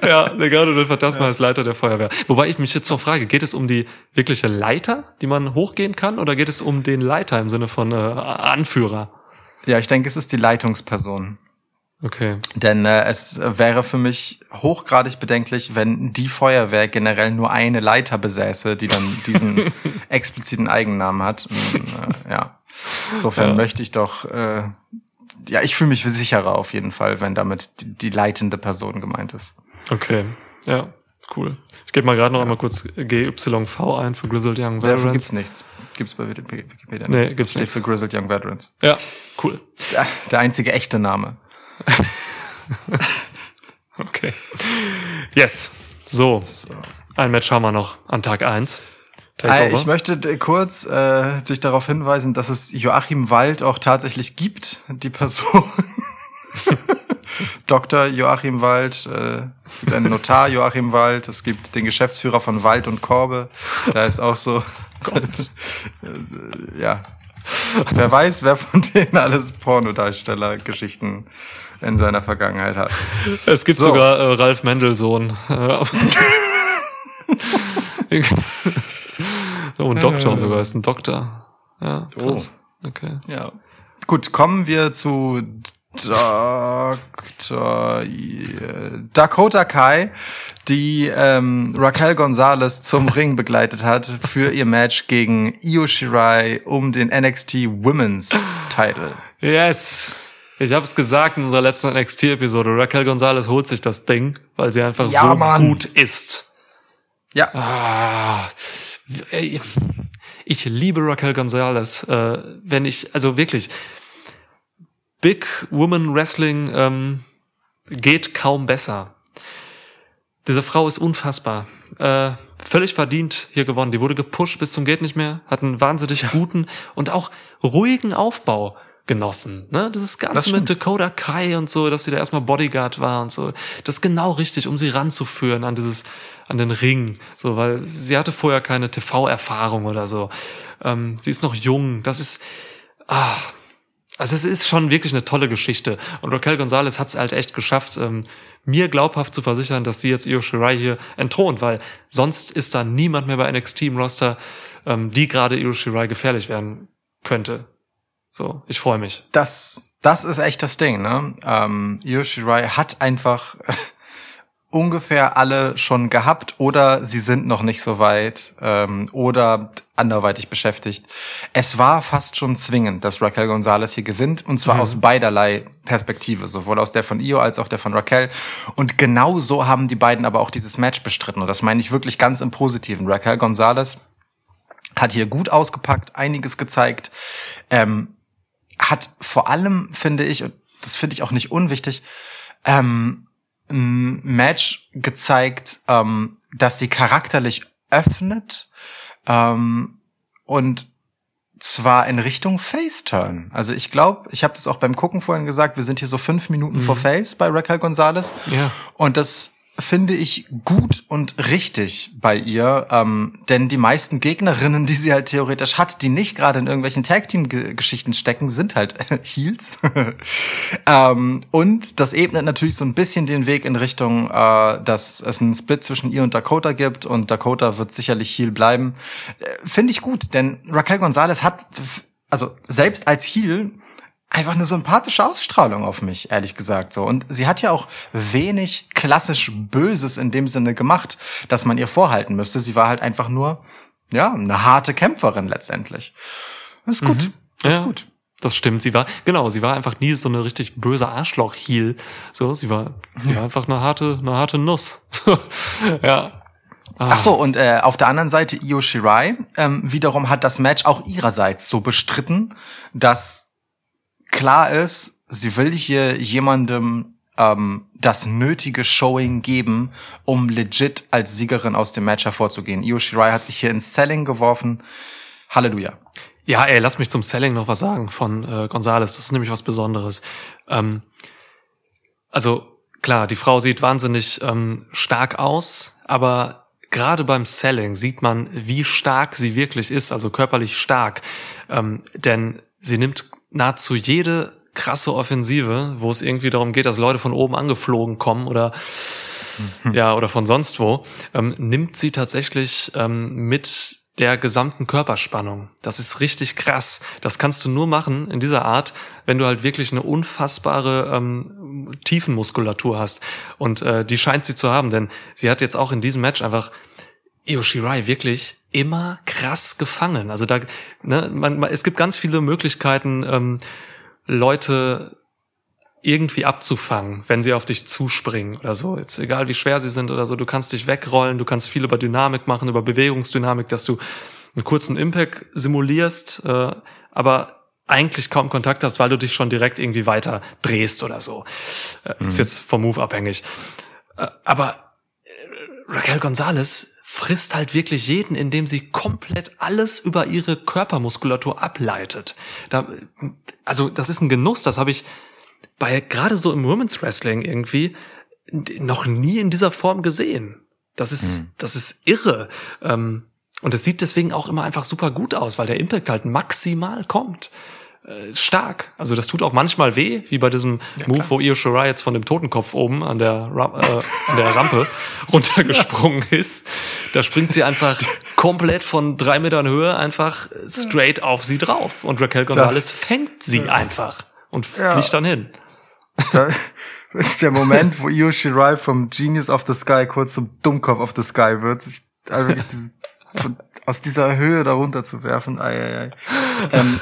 Speaker 1: Ja, Legado del Fantasma ist Leiter der Feuerwehr. Wobei ich mich jetzt noch frage, geht es um die wirkliche Leiter, die man hochgehen kann, oder geht es um den Leiter im Sinne von äh, Anführer?
Speaker 2: Ja, ich denke, es ist die Leitungsperson.
Speaker 1: Okay.
Speaker 2: Denn äh, es wäre für mich hochgradig bedenklich, wenn die Feuerwehr generell nur eine Leiter besäße, die dann diesen expliziten Eigennamen hat. Und, äh, ja. Insofern
Speaker 1: Ja.
Speaker 2: möchte ich doch, äh, ja, ich fühle mich sicherer auf jeden Fall, wenn damit die, die leitende Person gemeint ist.
Speaker 1: Okay. Ja, cool. Ich gebe mal gerade noch einmal kurz GYV ein für Grizzled Young
Speaker 2: Dafür
Speaker 1: Veterans.
Speaker 2: gibt's nichts. Gibt's bei Wikipedia
Speaker 1: Nee,
Speaker 2: nichts.
Speaker 1: gibt's
Speaker 2: Steht
Speaker 1: nichts.
Speaker 2: für Grizzled Young Veterans.
Speaker 1: Ja, cool.
Speaker 2: Der, der einzige echte Name.
Speaker 1: Okay. Yes. So. Ein Match haben wir noch an Tag 1.
Speaker 2: Äh, ich möchte kurz äh, dich darauf hinweisen, dass es Joachim Wald auch tatsächlich gibt, die Person. Dr. Joachim Wald, äh, es gibt einen Notar Joachim Wald, es gibt den Geschäftsführer von Wald und Korbe. Da ist auch so, Äh, ja. Wer weiß, wer von denen alles Pornodarsteller-Geschichten in seiner Vergangenheit hat.
Speaker 1: Es gibt
Speaker 2: So.
Speaker 1: sogar äh, Ralf Mendelssohn. Äh, oh, ein Doktor sogar, ist ein Doktor. Ja, krass. Okay.
Speaker 2: Ja. Gut, kommen wir zu Dr. Dakota Kai, die ähm, Raquel Gonzalez zum Ring begleitet hat für ihr Match gegen Io Shirai um den NXT Women's Title.
Speaker 1: Yes. Ich habe es gesagt in unserer letzten NXT-Episode. Raquel Gonzalez holt sich das Ding, weil sie einfach
Speaker 2: Ja,
Speaker 1: so
Speaker 2: Mann.
Speaker 1: gut ist.
Speaker 2: Ja,
Speaker 1: Ah, ich liebe Raquel Gonzalez. Äh, wenn ich, also wirklich, Big Woman Wrestling ähm, geht kaum besser. Diese Frau ist unfassbar. Äh, völlig verdient hier gewonnen. Die wurde gepusht bis zum geht nicht mehr, hat einen wahnsinnig guten und auch ruhigen Aufbau genossen. Ne? Dieses
Speaker 2: Das
Speaker 1: Ganze
Speaker 2: stimmt.
Speaker 1: mit Dakota Kai und so, dass sie da erstmal Bodyguard war und so. Das ist genau richtig, um sie ranzuführen an dieses, an den Ring. So, weil sie hatte vorher keine TV-Erfahrung oder so. Ähm, sie ist noch jung. Das ist, ah, also es ist schon wirklich eine tolle Geschichte. Und Raquel Gonzalez hat es halt echt geschafft, ähm, mir glaubhaft zu versichern, dass sie jetzt Io Shirai hier entthront, weil sonst ist da niemand mehr bei NXT im Roster, ähm, die gerade Io Shirai gefährlich werden könnte. So, ich freue mich.
Speaker 2: das, das ist echt das Ding, ne? Ähm, Io Shirai hat einfach ungefähr alle schon gehabt oder sie sind noch nicht so weit ähm, oder anderweitig beschäftigt. Es war fast schon zwingend, dass Raquel Gonzalez hier gewinnt und zwar aus beiderlei Perspektive, sowohl aus der von Io als auch der von Raquel. Und genau so haben die beiden aber auch dieses Match bestritten und das meine ich wirklich ganz im Positiven. Raquel Gonzalez hat hier gut ausgepackt, einiges gezeigt, ähm, hat vor allem, finde ich, und das finde ich auch nicht unwichtig, ähm, ein Match gezeigt, ähm, dass sie charakterlich öffnet ähm, und zwar in Richtung Face-Turn. Also ich glaube, ich habe das auch beim Gucken vorhin gesagt, wir sind hier so fünf Minuten vor Face bei Raquel Gonzalez.
Speaker 1: Ja.
Speaker 2: Und das finde ich gut und richtig bei ihr, ähm, denn die meisten Gegnerinnen, die sie halt theoretisch hat, die nicht gerade in irgendwelchen Tag-Team-Geschichten stecken, sind halt Heels. ähm, und das ebnet natürlich so ein bisschen den Weg in Richtung, äh, dass es einen Split zwischen ihr und Dakota gibt und Dakota wird sicherlich Heel bleiben. Äh, finde ich gut, denn Raquel Gonzalez hat, also selbst als Heel, einfach eine sympathische Ausstrahlung auf mich, ehrlich gesagt so. Und sie hat ja auch wenig klassisch Böses in dem Sinne gemacht, dass man ihr vorhalten müsste. Sie war halt einfach nur, ja, eine harte Kämpferin letztendlich. Das ist gut. Das ist
Speaker 1: Ja.
Speaker 2: gut.
Speaker 1: Das stimmt. Sie war, genau, sie war einfach nie so eine richtig böse Arschloch-Heel. So, sie war, sie war einfach eine harte, eine harte Nuss. Ja. Ah,
Speaker 2: Ach so, und äh, auf der anderen Seite Io Shirai ähm, wiederum hat das Match auch ihrerseits so bestritten, dass klar ist, sie will hier jemandem ähm, das nötige Showing geben, um legit als Siegerin aus dem Match hervorzugehen. Io Shirai hat sich hier ins Selling geworfen. Halleluja.
Speaker 1: Ja, ey, lass mich zum Selling noch was sagen von äh, Gonzales. Das ist nämlich was Besonderes. Ähm, also klar, die Frau sieht wahnsinnig ähm, stark aus, aber gerade beim Selling sieht man, wie stark sie wirklich ist, also körperlich stark. Ähm, denn sie nimmt nahezu jede krasse Offensive, wo es irgendwie darum geht, dass Leute von oben angeflogen kommen oder ja oder von sonst wo, ähm, nimmt sie tatsächlich ähm, mit der gesamten Körperspannung. Das ist richtig krass. Das kannst du nur machen in dieser Art, wenn du halt wirklich eine unfassbare ähm, Tiefenmuskulatur hast. Und äh, die scheint sie zu haben, denn sie hat jetzt auch in diesem Match einfach Io Shirai wirklich immer krass gefangen. Also da, ne, man, man, es gibt ganz viele Möglichkeiten, ähm, Leute irgendwie abzufangen, wenn sie auf dich zuspringen oder so. Jetzt egal wie schwer sie sind oder so, du kannst dich wegrollen, du kannst viel über Dynamik machen, über Bewegungsdynamik, dass du einen kurzen Impact simulierst, äh, aber eigentlich kaum Kontakt hast, weil du dich schon direkt irgendwie weiter drehst oder so. Äh, mhm. Ist jetzt vom Move abhängig. Äh, aber äh, Raquel Gonzalez frisst halt wirklich jeden, indem sie komplett alles über ihre Körpermuskulatur ableitet. Da, also das ist ein Genuss, das habe ich bei gerade so im Women's Wrestling irgendwie noch nie in dieser Form gesehen. Das ist, mhm. das ist irre. Ähm, und es sieht deswegen auch immer einfach super gut aus, weil der Impact halt maximal kommt. Äh, stark. Also das tut auch manchmal weh, wie bei diesem ja, Move, wo Io Shirai jetzt von dem Totenkopf oben an der, äh, an der Rampe runtergesprungen ja. ist. Da springt sie einfach komplett von drei Metern Höhe einfach straight auf sie drauf. Und Raquel Gonzalez fängt sie ja. einfach und fliegt dann hin.
Speaker 2: Da ist der Moment, wo Io Shirai vom Genius of the Sky kurz zum Dummkopf of the Sky wird. Ich, also wirklich dieses, von, aus dieser Höhe darunter zu werfen. Ei, ei, ei. ähm,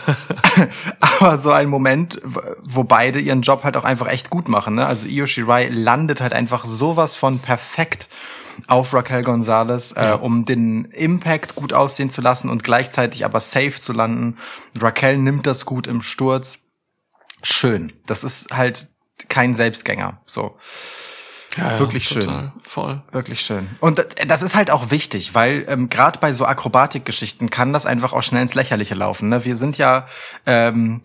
Speaker 2: aber so ein Moment, wo beide ihren Job halt auch einfach echt gut machen. Ne? Also Io Shirai landet halt einfach sowas von perfekt auf Raquel Gonzalez, äh, um den Impact gut aussehen zu lassen und gleichzeitig aber safe zu landen. Raquel nimmt das gut im Sturz. Schön. Das ist halt kein Selbstgänger. So. Ja, wirklich ja, schön.
Speaker 1: voll.
Speaker 2: Wirklich schön. Und das ist halt auch wichtig, weil ähm, gerade bei so Akrobatikgeschichten kann das einfach auch schnell ins Lächerliche laufen. Ne? Wir sind ja ähm,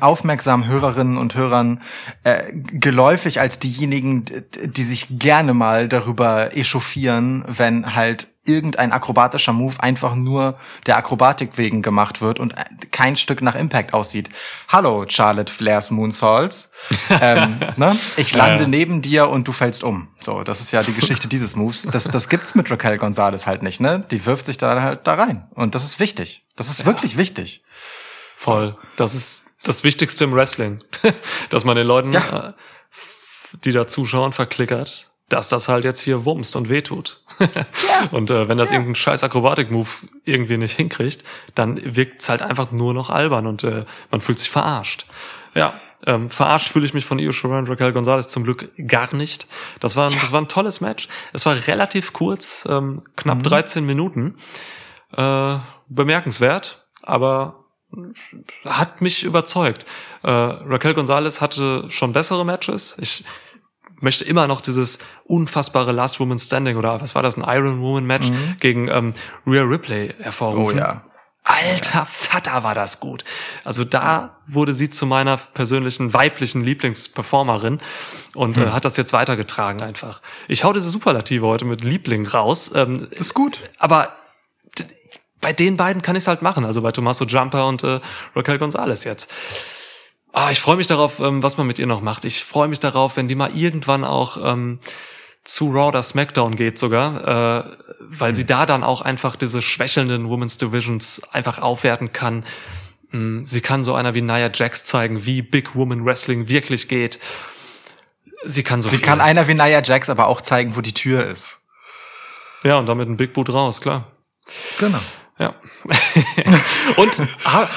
Speaker 2: aufmerksam Hörerinnen und Hörern äh, geläufig als diejenigen, die sich gerne mal darüber echauffieren, wenn halt irgendein akrobatischer Move einfach nur der Akrobatik wegen gemacht wird und kein Stück nach Impact aussieht. Hallo, Charlotte Flairs Moonsaults. ähm, ne? Ich lande ja. neben dir und du fällst um. So, das ist ja die Geschichte dieses Moves. Das, das gibt's mit Raquel Gonzalez halt nicht, ne? Die wirft sich da halt da rein. Und das ist wichtig. Das ist ja. wirklich wichtig.
Speaker 1: Voll. Das ist das Wichtigste im Wrestling. Dass man den Leuten, ja. Äh, die da zuschauen, verklickert dass das halt jetzt hier wumst und wehtut. Ja. und äh, wenn das ja. irgendein scheiß Akrobatik-Move irgendwie nicht hinkriegt, dann wirkt's halt einfach nur noch albern und äh, man fühlt sich verarscht. Ja, ähm, verarscht fühle ich mich von Io Shirai und Raquel Gonzalez zum Glück gar nicht. Das war, ein, ja. das war ein tolles Match. Es war relativ kurz, ähm, knapp mhm. 13 Minuten. Äh, bemerkenswert, aber hat mich überzeugt. Äh, Raquel Gonzalez hatte schon bessere Matches. Ich möchte immer noch dieses unfassbare Last Woman Standing oder was war das, ein Iron Woman Match mhm. gegen ähm, Rhea Ripley hervorrufen.
Speaker 2: Oh ja.
Speaker 1: Alter Vater war das gut. Also da wurde sie zu meiner persönlichen weiblichen Lieblingsperformerin und hm. äh, hat das jetzt weitergetragen einfach. Ich hau diese Superlative heute mit Liebling raus. Ähm,
Speaker 2: das ist gut.
Speaker 1: Aber bei den beiden kann ich es halt machen. Also bei Tommaso Jumper und äh, Raquel Gonzalez jetzt. Ah, ich freue mich darauf, ähm, was man mit ihr noch macht. Ich freue mich darauf, wenn die mal irgendwann auch ähm, zu Raw oder SmackDown geht sogar, äh, weil mhm. sie da dann auch einfach diese schwächelnden Women's Divisions einfach aufwerten kann. Mhm, sie kann so einer wie Nia Jax zeigen, wie Big Woman Wrestling wirklich geht. Sie kann so
Speaker 2: Sie viel. kann einer wie Nia Jax aber auch zeigen, wo die Tür ist.
Speaker 1: Ja, und damit ein Big Boot raus, klar.
Speaker 2: Genau.
Speaker 1: Ja. und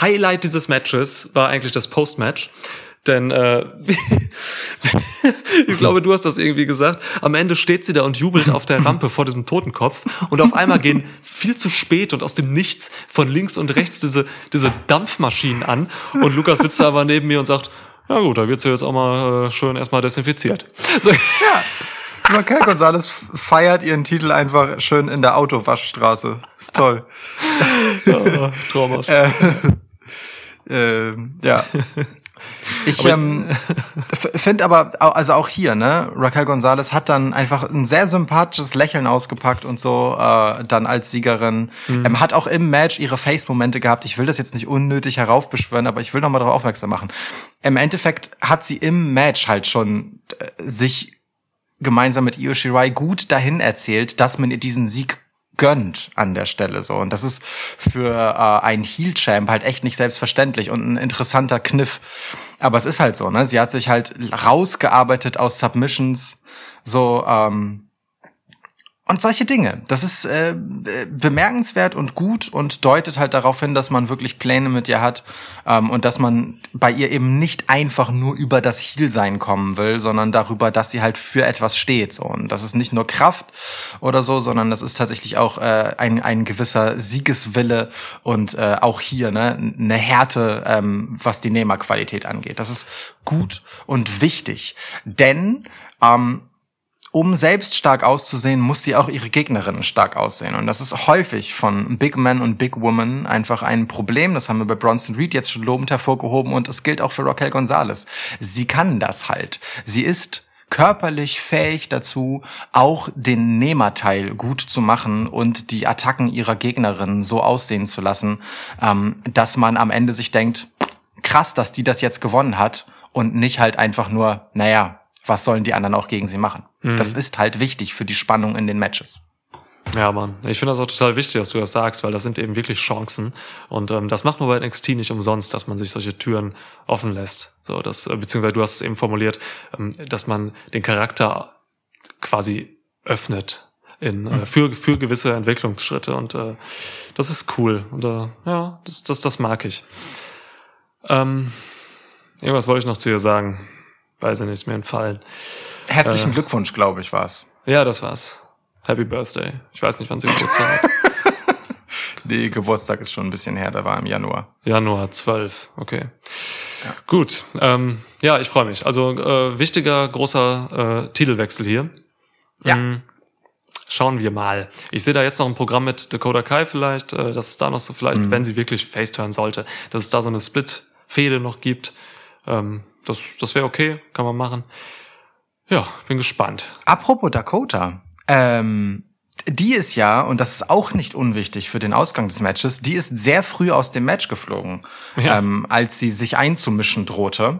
Speaker 1: Highlight dieses Matches war eigentlich das Post-Match. Denn äh, ich glaube, du hast das irgendwie gesagt. Am Ende steht sie da und jubelt auf der Rampe vor diesem Totenkopf. Und auf einmal gehen viel zu spät und aus dem Nichts von links und rechts diese, diese Dampfmaschinen an. Und Lukas sitzt da aber neben mir und sagt, ja gut, da wird sie jetzt auch mal äh, schön erstmal desinfiziert. So. Ja.
Speaker 2: Raquel Gonzalez feiert ihren Titel einfach schön in der Autowaschstraße. Ist toll.
Speaker 1: Ja, traumhaft.
Speaker 2: äh, äh, ja. Ich ähm, finde aber, also auch hier, ne, Raquel Gonzalez hat dann einfach ein sehr sympathisches Lächeln ausgepackt und so, äh, dann als Siegerin. Mhm. Ähm, hat auch im Match ihre Face-Momente gehabt. Ich will das jetzt nicht unnötig heraufbeschwören, aber ich will nochmal darauf aufmerksam machen. Im Endeffekt hat sie im Match halt schon äh, sich gemeinsam mit Io Shirai gut dahin erzählt, dass man ihr diesen Sieg gönnt an der Stelle so. Und das ist für äh, einen Heel Champ halt echt nicht selbstverständlich und ein interessanter Kniff. Aber es ist halt so, ne? Sie hat sich halt rausgearbeitet aus Submissions, so, ähm, und solche Dinge. Das ist äh, bemerkenswert und gut und deutet halt darauf hin, dass man wirklich Pläne mit ihr hat ähm, und dass man bei ihr eben nicht einfach nur über das Heel-Sein kommen will, sondern darüber, dass sie halt für etwas steht. So. Und das ist nicht nur Kraft oder so, sondern das ist tatsächlich auch äh, ein, ein gewisser Siegeswille und äh, auch hier ne, eine Härte, ähm, was die Nehmerqualität angeht. Das ist gut und wichtig. Denn ähm, um selbst stark auszusehen, muss sie auch ihre Gegnerinnen stark aussehen. Und das ist häufig von Big Men und Big Women einfach ein Problem. Das haben wir bei Bronson Reed jetzt schon lobend hervorgehoben und es gilt auch für Raquel Gonzalez. Sie kann das halt. Sie ist körperlich fähig dazu, auch den Nehmerteil gut zu machen und die Attacken ihrer Gegnerinnen so aussehen zu lassen, ähm, dass man am Ende sich denkt, krass, dass die das jetzt gewonnen hat und nicht halt einfach nur, naja, was sollen die anderen auch gegen sie machen?
Speaker 1: Mhm.
Speaker 2: Das ist halt wichtig für die Spannung in den Matches.
Speaker 1: Ja, Mann. Ich finde das auch total wichtig, dass du das sagst, weil das sind eben wirklich Chancen. Und ähm, das macht man bei NXT nicht umsonst, dass man sich solche Türen offen lässt. So, das, äh, beziehungsweise du hast es eben formuliert, ähm, dass man den Charakter quasi öffnet in, äh, für, für gewisse Entwicklungsschritte. Und äh, das ist cool. Und äh, ja, das, das, das mag ich. Ähm, irgendwas wollte ich noch zu ihr sagen. Weiß ich nicht, ist mir entfallen.
Speaker 2: Herzlichen
Speaker 1: Äh.
Speaker 2: Glückwunsch, glaube ich, war's.
Speaker 1: Ja, das war's. Happy Birthday. Ich weiß nicht, wann sie Geburtstag hat.
Speaker 2: Nee, Geburtstag ist schon ein bisschen her, da war im Januar.
Speaker 1: Januar 12, okay. Gut, ähm, ja, ich freue mich. Also äh, wichtiger, großer äh, Titelwechsel hier.
Speaker 2: Ja.
Speaker 1: Mm, Schauen wir mal. Ich sehe da jetzt noch ein Programm mit Dakota Kai vielleicht, äh, dass es da noch so vielleicht,
Speaker 2: Mhm.
Speaker 1: wenn sie wirklich Faceturn sollte, dass es da so eine Split-Fehde noch gibt. Ähm, das das wäre okay, kann man machen. Ja, bin gespannt.
Speaker 2: Apropos Dakota, ähm, die ist ja, und das ist auch nicht unwichtig für den Ausgang des Matches, die ist sehr früh aus dem Match geflogen,
Speaker 1: Ja.
Speaker 2: ähm, als sie sich einzumischen drohte.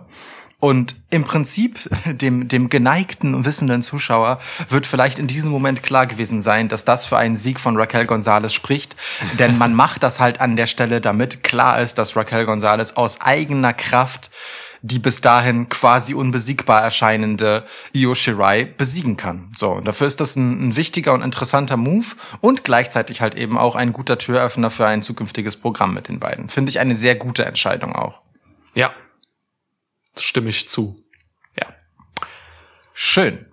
Speaker 2: Und im Prinzip dem, dem geneigten und wissenden Zuschauer wird vielleicht in diesem Moment klar gewesen sein, dass das für einen Sieg von Raquel Gonzalez spricht. Denn man macht das halt an der Stelle, damit klar ist, dass Raquel Gonzalez aus eigener Kraft die bis dahin quasi unbesiegbar erscheinende Io Shirai besiegen kann. So, und dafür ist das ein, ein wichtiger und interessanter Move und gleichzeitig halt eben auch ein guter Türöffner für ein zukünftiges Programm mit den beiden. Finde ich eine sehr gute Entscheidung auch.
Speaker 1: Ja, stimme ich zu. Ja.
Speaker 2: Schön.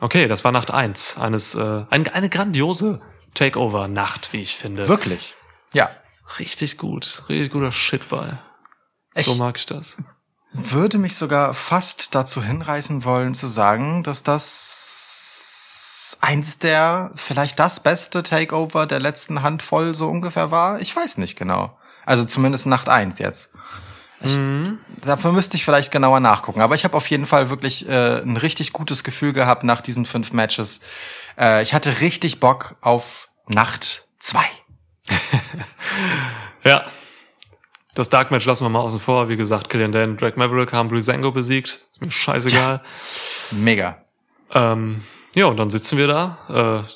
Speaker 1: Okay, das war Nacht eins eines äh, eine, eine grandiose Takeover-Nacht, wie ich finde.
Speaker 2: Wirklich. Ja.
Speaker 1: Richtig gut, richtig guter Shit bei.
Speaker 2: Ich
Speaker 1: So mag ich das.
Speaker 2: würde mich sogar fast dazu hinreißen wollen zu sagen, dass das eins der, vielleicht das beste Takeover der letzten Handvoll so ungefähr war. Ich weiß nicht genau. Also zumindest Nacht eins jetzt. Ich, Dafür müsste ich vielleicht genauer nachgucken. Aber ich habe auf jeden Fall wirklich äh, ein richtig gutes Gefühl gehabt nach diesen fünf Matches. Äh, ich hatte richtig Bock auf Nacht zwei.
Speaker 1: Ja. Das Dark Match lassen wir mal außen vor. Wie gesagt, Killian Dan, Drake Maverick haben Breezango besiegt. Ist mir scheißegal.
Speaker 2: Mega.
Speaker 1: Ähm, ja, und dann sitzen wir da.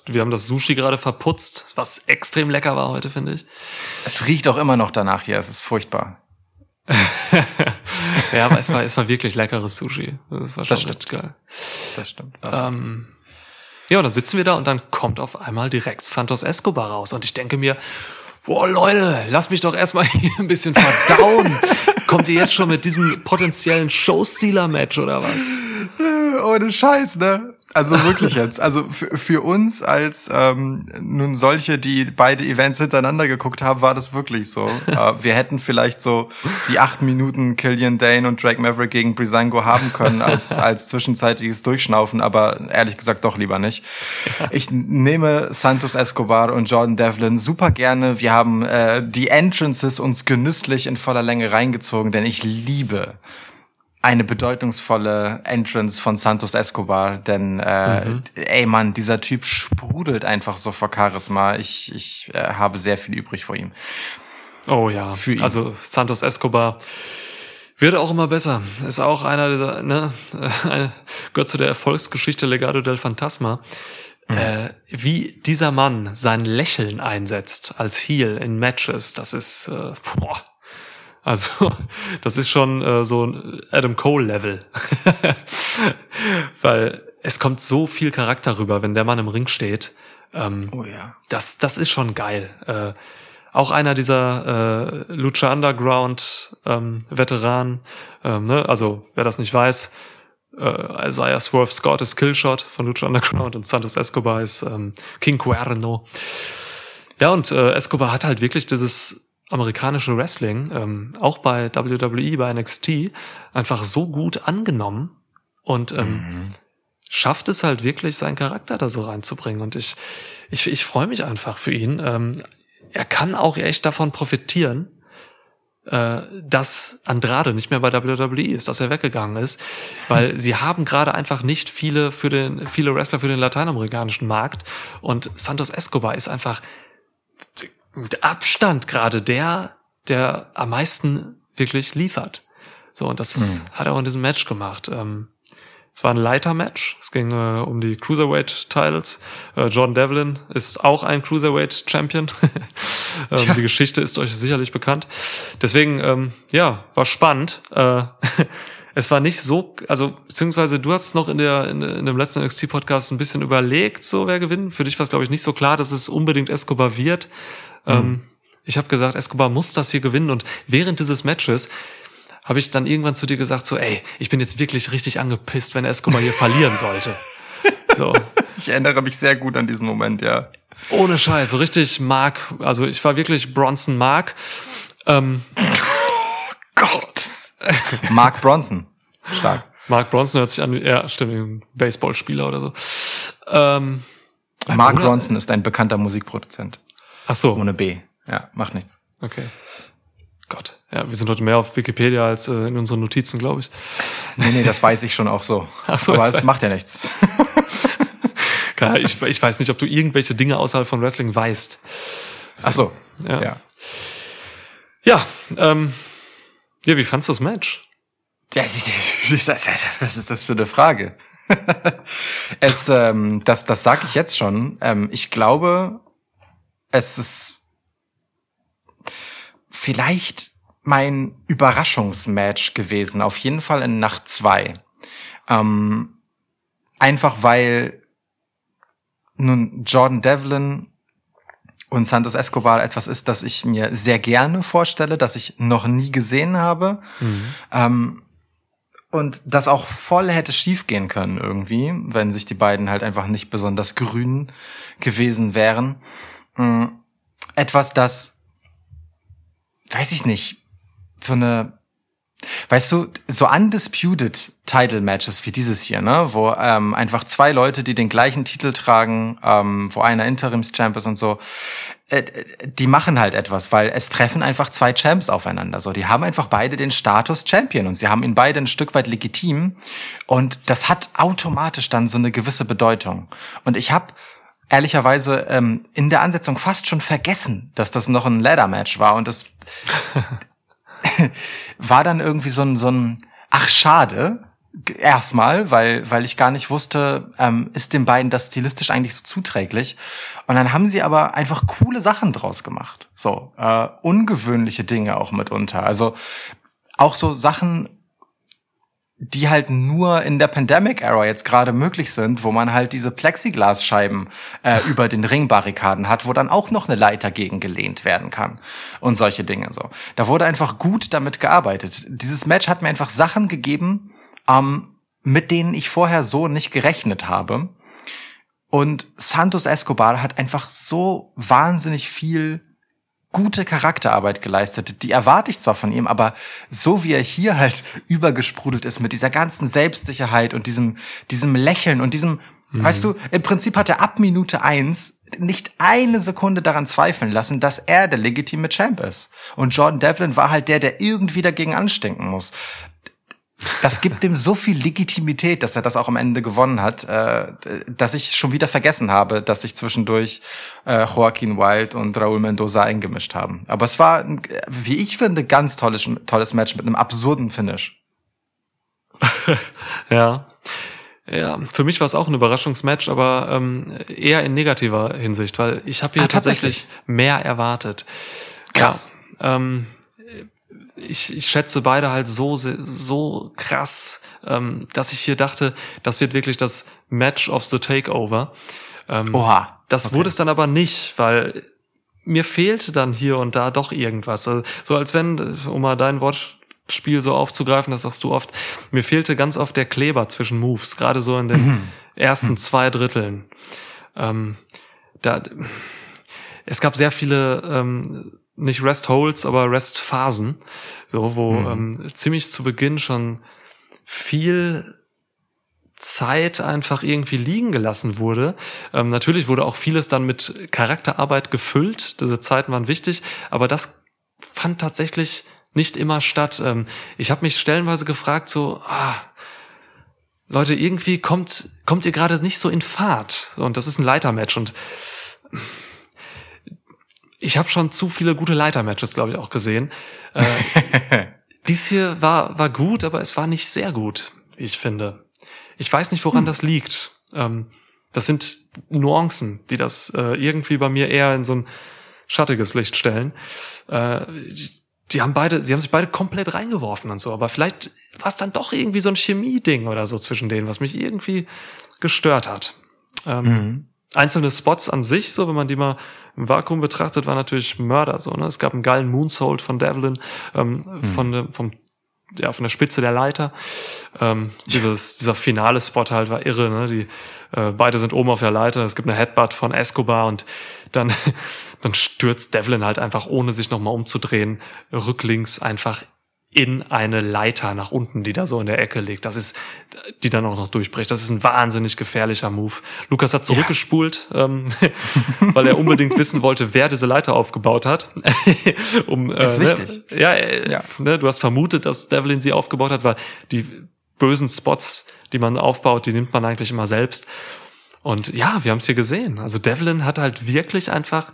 Speaker 1: Äh, wir haben das Sushi gerade verputzt, was extrem lecker war heute, finde ich.
Speaker 2: Es riecht auch immer noch danach hier. Es ist furchtbar.
Speaker 1: Ja, aber es war, es war wirklich leckeres Sushi. Das war schon
Speaker 2: Das
Speaker 1: richtig geil.
Speaker 2: Das stimmt.
Speaker 1: Ähm, ja, und dann sitzen wir da und dann kommt auf einmal direkt Santos Escobar raus. Und ich denke mir, boah, Leute, lasst mich doch erstmal hier ein bisschen verdauen. Kommt ihr jetzt schon mit diesem potenziellen Showstealer-Match oder was?
Speaker 2: Ohne Scheiß, ne? Also wirklich jetzt. Also für, für uns als ähm, nun solche, die beide Events hintereinander geguckt haben, war das wirklich so. äh, wir hätten vielleicht so die acht Minuten Killian Dane und Drake Maverick gegen Brisango haben können als, als zwischenzeitiges Durchschnaufen, aber ehrlich gesagt doch lieber nicht. Ich nehme Santos Escobar und Jordan Devlin super gerne. Wir haben äh, die Entrances uns genüsslich in voller Länge reingezogen, denn ich liebe eine bedeutungsvolle Entrance von Santos Escobar, denn äh, ey Mann, dieser Typ sprudelt einfach so vor Charisma. Ich, ich äh, habe sehr viel übrig vor ihm.
Speaker 1: Oh ja,
Speaker 2: Für ihn.
Speaker 1: also Santos Escobar wird auch immer besser. Ist auch einer dieser, ne, äh, gehört zu der Erfolgsgeschichte Legado del Fantasma. Äh, wie dieser Mann sein Lächeln einsetzt als Heel in Matches, das ist, äh, boah, Also das ist schon äh, so ein Adam Cole-Level. Weil es kommt so viel Charakter rüber, wenn der Mann im Ring steht. Ähm,
Speaker 2: Oh ja.
Speaker 1: das, das ist schon geil. Äh, auch einer dieser äh, Lucha Underground ähm, Veteranen, ähm, ne? also wer das nicht weiß, äh, Isaiah Swerve Scott ist Killshot von Lucha Underground und Santos Escobar ist ähm, King Cuerno. Ja, und äh, Escobar hat halt wirklich dieses amerikanische Wrestling, ähm, auch bei WWE, bei NXT, einfach so gut angenommen und ähm, schafft es halt wirklich, seinen Charakter da so reinzubringen. Und ich, ich, ich freue mich einfach für ihn. Ähm, er kann auch echt davon profitieren, äh, dass Andrade nicht mehr bei WWE ist, dass er weggegangen ist, weil sie haben gerade einfach nicht viele für den viele Wrestler für den lateinamerikanischen Markt und Santos Escobar ist einfach mit Abstand gerade der, der am meisten wirklich liefert. So und das hat er auch in diesem Match gemacht. Ähm, es war ein Leiter-Match. Es ging äh, um die Cruiserweight-Titles. Äh, Jordan Devlin ist auch ein Cruiserweight-Champion. ähm, Die Geschichte ist euch sicherlich bekannt. Deswegen, ähm, ja, war spannend. Äh, es war nicht so, also beziehungsweise du hast noch in der in, in dem letzten NXT-Podcast ein bisschen überlegt, so wer gewinnt. Für dich war es glaube ich nicht so klar, dass es unbedingt Escobar wird. Ähm, ich habe gesagt, Escobar muss das hier gewinnen und während dieses Matches habe ich dann irgendwann zu dir gesagt, so, ey, ich bin jetzt wirklich richtig angepisst, wenn Escobar hier verlieren sollte. So,
Speaker 2: Ich erinnere mich sehr gut an diesen Moment, ja.
Speaker 1: ohne Scheiß, so richtig Mark, also ich war wirklich Bronson Mark. Ähm,
Speaker 2: Gott. Mark Bronson. Stark.
Speaker 1: Mark Bronson hört sich an, ja, stimmt, ein Baseballspieler oder so. Ähm,
Speaker 2: Mark Bronson ist ein bekannter Musikproduzent.
Speaker 1: Ach so,
Speaker 2: Ohne B. Ja, macht nichts.
Speaker 1: okay. Gott, ja, wir sind heute mehr auf Wikipedia als äh, in unseren Notizen, glaube ich.
Speaker 2: Nee, nee, das weiß ich schon auch so.
Speaker 1: Ach so,
Speaker 2: Aber es macht ja nichts.
Speaker 1: Ich, ich weiß nicht, ob du irgendwelche Dinge außerhalb von Wrestling weißt.
Speaker 2: Ach so.
Speaker 1: Ja.
Speaker 2: Ja.
Speaker 1: Ja, ähm, ja, wie fandst du das Match?
Speaker 2: Ja, Was ist das für eine Frage? es, ähm, das, das sage ich jetzt schon. Ähm, ich glaube, es ist vielleicht mein Überraschungsmatch gewesen. Auf jeden Fall in Nacht zwei. Ähm, einfach weil nun Jordan Devlin und Santos Escobar etwas ist, das ich mir sehr gerne vorstelle, das ich noch nie gesehen habe. Ähm, und das auch voll hätte schiefgehen können irgendwie, wenn sich die beiden halt einfach nicht besonders grün gewesen wären. Mm, Etwas, das, weiß ich nicht, so eine, weißt du, so undisputed Title Matches wie dieses hier, ne, wo ähm, einfach zwei Leute, die den gleichen Titel tragen, ähm, wo einer Interimschamp ist und so, äh, die machen halt etwas, weil es treffen einfach zwei Champs aufeinander. So, die haben einfach beide den Status Champion und sie haben ihn beide ein Stück weit legitim und das hat automatisch dann so eine gewisse Bedeutung. Und ich habe ehrlicherweise ähm, in der Ansetzung fast schon vergessen, dass das noch ein Ladder Match war und das war dann irgendwie so ein so ein ach schade erstmal, weil weil ich gar nicht wusste, ähm, ist den beiden das stilistisch eigentlich so zuträglich. Und dann haben sie aber einfach coole Sachen draus gemacht, so äh, ungewöhnliche Dinge auch mitunter. Also auch so Sachen, die halt nur in der Pandemic-Era jetzt gerade möglich sind, wo man halt diese Plexiglasscheiben äh, über den Ringbarrikaden hat, wo dann auch noch eine Leiter gegen gelehnt werden kann und solche Dinge so. Da wurde einfach gut damit gearbeitet. Dieses Match hat mir einfach Sachen gegeben, ähm, mit denen ich vorher so nicht gerechnet habe. Und Santos Escobar hat einfach so wahnsinnig viel gute Charakterarbeit geleistet. Die erwarte ich zwar von ihm, aber so wie er hier halt übergesprudelt ist mit dieser ganzen Selbstsicherheit und diesem, diesem Lächeln und diesem, weißt du, im Prinzip hat er ab Minute eins nicht eine Sekunde daran zweifeln lassen, dass er der legitime Champ ist. Und Jordan Devlin war halt der, der irgendwie dagegen anstinken muss das gibt ihm so viel Legitimität, dass er das auch am Ende gewonnen hat, äh, dass ich schon wieder vergessen habe, dass sich zwischendurch äh, Joaquin Wild und Raúl Mendoza eingemischt haben. Aber es war, ein, wie ich finde, ganz tolles, tolles Match mit einem absurden Finish.
Speaker 1: Ja. Ja, für mich war es auch ein Überraschungsmatch, aber ähm, eher in negativer Hinsicht, weil ich habe hier
Speaker 2: Ah,
Speaker 1: tatsächlich
Speaker 2: tatsächlich?
Speaker 1: mehr erwartet.
Speaker 2: Krass.
Speaker 1: Ja, ähm, ich, ich schätze beide halt so, so krass, ähm, dass ich hier dachte, das wird wirklich das Match of the Takeover. Ähm,
Speaker 2: Oha.
Speaker 1: das
Speaker 2: Okay.
Speaker 1: wurde es dann aber nicht, weil mir fehlte dann hier und da doch irgendwas. Also, so als wenn, um mal dein Wortspiel so aufzugreifen, das sagst du oft, mir fehlte ganz oft der Kleber zwischen Moves, gerade so in den ersten zwei Dritteln. Ähm, da, es gab sehr viele, ähm, nicht Rest Holds, aber Rest Phasen, so, wo ähm, ziemlich zu Beginn schon viel Zeit einfach irgendwie liegen gelassen wurde. Ähm, natürlich wurde auch vieles dann mit Charakterarbeit gefüllt. Diese Zeiten waren wichtig, aber das fand tatsächlich nicht immer statt. Ähm, ich habe mich stellenweise gefragt, so, ah, Leute, irgendwie kommt, kommt ihr gerade nicht so in Fahrt. Und das ist ein Leitermatch und ich habe schon zu viele gute Leitermatches, glaube ich, auch gesehen. Äh, dies hier war, war gut, aber es war nicht sehr gut, wie ich finde. Ich weiß nicht, woran das liegt. Ähm, das sind Nuancen, die das äh, irgendwie bei mir eher in so ein schattiges Licht stellen. Äh, die, die haben beide, sie haben sich beide komplett reingeworfen und so, aber vielleicht war es dann doch irgendwie so ein Chemie-Ding oder so zwischen denen, was mich irgendwie gestört hat. Ähm, Einzelne Spots an sich, so wenn man die mal im Vakuum betrachtet, war natürlich Mörder. So, ne? Es gab einen geilen Moonsault von Devlin ähm, von, dem- vom ja, von der Spitze der Leiter. Ähm, dieses, dieser finale Spot halt war irre, ne? Die äh, beide sind oben auf der Leiter. Es gibt eine Headbutt von Escobar und dann, dann stürzt Devlin halt einfach, ohne sich nochmal umzudrehen, rücklings einfach in eine Leiter nach unten, die da so in der Ecke liegt. Das ist, die dann auch noch durchbricht. Das ist ein wahnsinnig gefährlicher Move. Lukas hat zurückgespult, ähm, weil er unbedingt wissen wollte, wer diese Leiter aufgebaut hat. um, äh,
Speaker 2: Ist wichtig.
Speaker 1: Ne, ja, äh,
Speaker 2: Ja.
Speaker 1: Ne, du hast vermutet, dass Devlin sie aufgebaut hat, weil die bösen Spots, die man aufbaut, die nimmt man eigentlich immer selbst. Und ja, wir haben es hier gesehen. Also Devlin hat halt wirklich einfach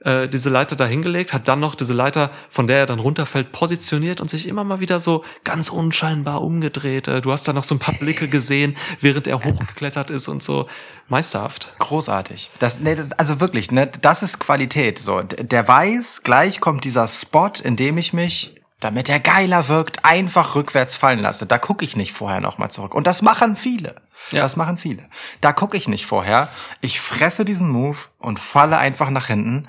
Speaker 1: äh, diese Leiter da hingelegt, hat dann noch diese Leiter, von der er dann runterfällt, positioniert und sich immer mal wieder so ganz unscheinbar umgedreht. Äh, du hast da noch so ein paar Blicke gesehen, während er hochgeklettert ist und so. Meisterhaft.
Speaker 2: Großartig. Das, nee, das, also wirklich, ne, das ist Qualität. So, der weiß, gleich kommt dieser Spot, in dem ich mich, damit er geiler wirkt, einfach rückwärts fallen lasse. Da gucke ich nicht vorher nochmal zurück. Und das machen viele.
Speaker 1: Ja.
Speaker 2: Das machen viele. Da gucke ich nicht vorher. Ich fresse diesen Move und falle einfach nach hinten,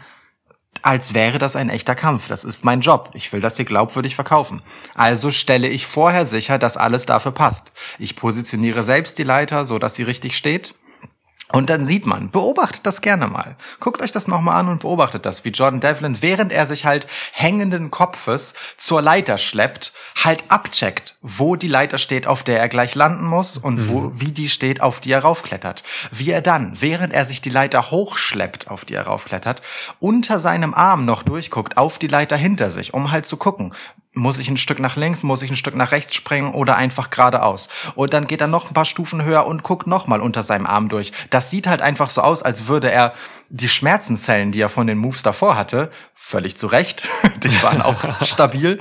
Speaker 2: als wäre das ein echter Kampf. Das ist mein Job. Ich will das hier glaubwürdig verkaufen. Also stelle ich vorher sicher, dass alles dafür passt. Ich positioniere selbst die Leiter, so dass sie richtig steht. Und dann sieht man, beobachtet das gerne mal. Guckt euch das nochmal an und beobachtet das, wie John Devlin, während er sich halt hängenden Kopfes zur Leiter schleppt, halt abcheckt, wo die Leiter steht, auf der er gleich landen muss und wo, wie die steht, auf die er raufklettert. Wie er dann, während er sich die Leiter hochschleppt, auf die er raufklettert, unter seinem Arm noch durchguckt, auf die Leiter hinter sich, um halt zu gucken, muss ich ein Stück nach links, muss ich ein Stück nach rechts springen oder einfach geradeaus. Und dann geht er noch ein paar Stufen höher und guckt nochmal unter seinem Arm durch. Das sieht halt einfach so aus, als würde er die Schmerzenzellen, die er von den Moves davor hatte, völlig zu Recht, die waren auch stabil,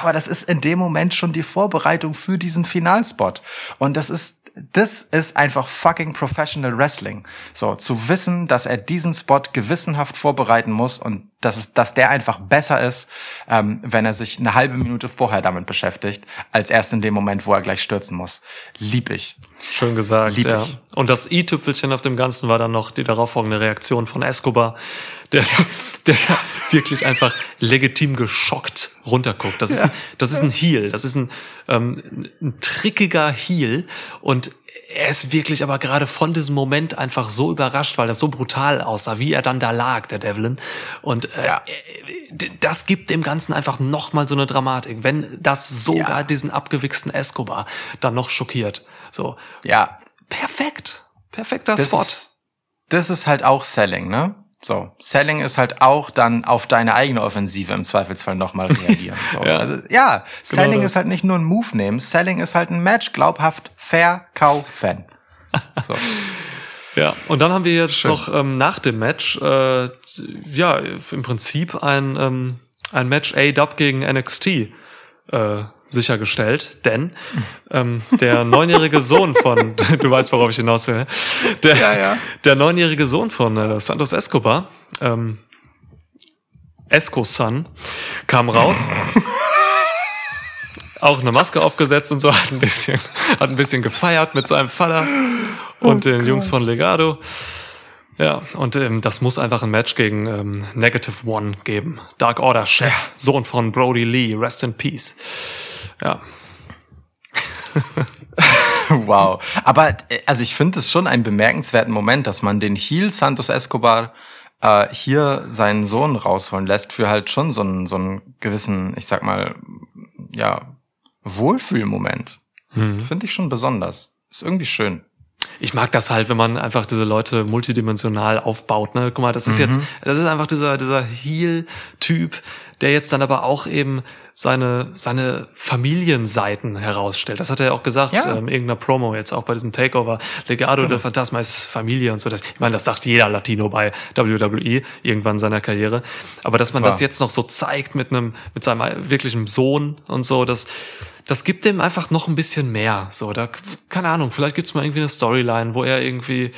Speaker 2: aber das ist in dem Moment schon die Vorbereitung für diesen Finalspot. Und das ist das ist einfach fucking professional Wrestling. So, zu wissen, dass er diesen Spot gewissenhaft vorbereiten muss und dass, es, dass der einfach besser ist, ähm, wenn er sich eine halbe Minute vorher damit beschäftigt, als erst in dem Moment, wo er gleich stürzen muss. Lieb ich.
Speaker 1: Schön gesagt,
Speaker 2: Lieb
Speaker 1: ja.
Speaker 2: ich.
Speaker 1: Und das i-Tüpfelchen auf dem Ganzen war dann noch die darauffolgende Reaktion von Escobar, der, der wirklich einfach legitim geschockt runterguckt. Das ist, ein, das ist ein Heel, das ist ein, ähm, ein trickiger Heel und er ist wirklich aber gerade von diesem Moment einfach so überrascht, weil das so brutal aussah, wie er dann da lag, der Devlin. Und äh,
Speaker 2: Ja.
Speaker 1: das gibt dem Ganzen einfach nochmal so eine Dramatik, wenn das sogar
Speaker 2: Ja.
Speaker 1: diesen abgewichsten Escobar dann noch schockiert. So,
Speaker 2: Ja,
Speaker 1: perfekt. Perfekter
Speaker 2: das
Speaker 1: Spot.
Speaker 2: ist, das ist halt auch Selling, ne? So, Selling ist halt auch dann auf deine eigene Offensive im Zweifelsfall nochmal reagieren. So.
Speaker 1: Ja.
Speaker 2: Also, ja, Selling
Speaker 1: das.
Speaker 2: ist halt nicht nur ein Move nehmen, Selling ist halt ein Match, glaubhaft, verkaufen. So.
Speaker 1: Ja, und dann haben wir jetzt
Speaker 2: Schön.
Speaker 1: noch ähm, nach dem Match, äh, ja, im Prinzip ein, ähm, ein Match A-Dub gegen NXT äh, sichergestellt, denn ähm, der neunjährige Sohn von, du weißt, worauf ich hinaus will, der,
Speaker 2: Ja, ja.
Speaker 1: der neunjährige Sohn von äh, Santos Escobar, ähm, Esco-Son, kam raus. auch eine Maske aufgesetzt und so, hat ein bisschen, hat ein bisschen gefeiert mit seinem Vater und den Jungs von Legado. Ja, und ähm, das muss einfach ein Match gegen ähm, Negative One geben. Dark Order Chef, Sohn von Brody Lee, rest in peace. Ja,
Speaker 2: wow. Aber äh, also ich finde es schon einen bemerkenswerten Moment, dass man den Heel Santos Escobar äh, hier seinen Sohn rausholen lässt für halt schon so einen, so einen gewissen, ich sag mal, ja, Wohlfühlmoment.
Speaker 1: Mhm.
Speaker 2: Finde ich schon besonders. Ist irgendwie schön.
Speaker 1: ich mag das halt, wenn man einfach diese Leute multidimensional aufbaut. Ne? Guck mal, das ist jetzt, das ist einfach dieser dieser Heel-Typ, der jetzt dann aber auch eben seine seine Familienseiten herausstellt. Das hat er ja auch gesagt
Speaker 2: Ja.
Speaker 1: ähm, in irgendeiner Promo jetzt auch bei diesem Takeover. Legado del Fantasma ist Familie und so. Das, ich meine, das sagt jeder Latino bei WWE irgendwann in seiner Karriere. Aber dass man
Speaker 2: wahr.
Speaker 1: das jetzt noch so zeigt mit einem mit seinem wirklichen Sohn und so, das das gibt dem einfach noch ein bisschen mehr. So, da, keine Ahnung, vielleicht gibt's mal irgendwie eine Storyline, wo er irgendwie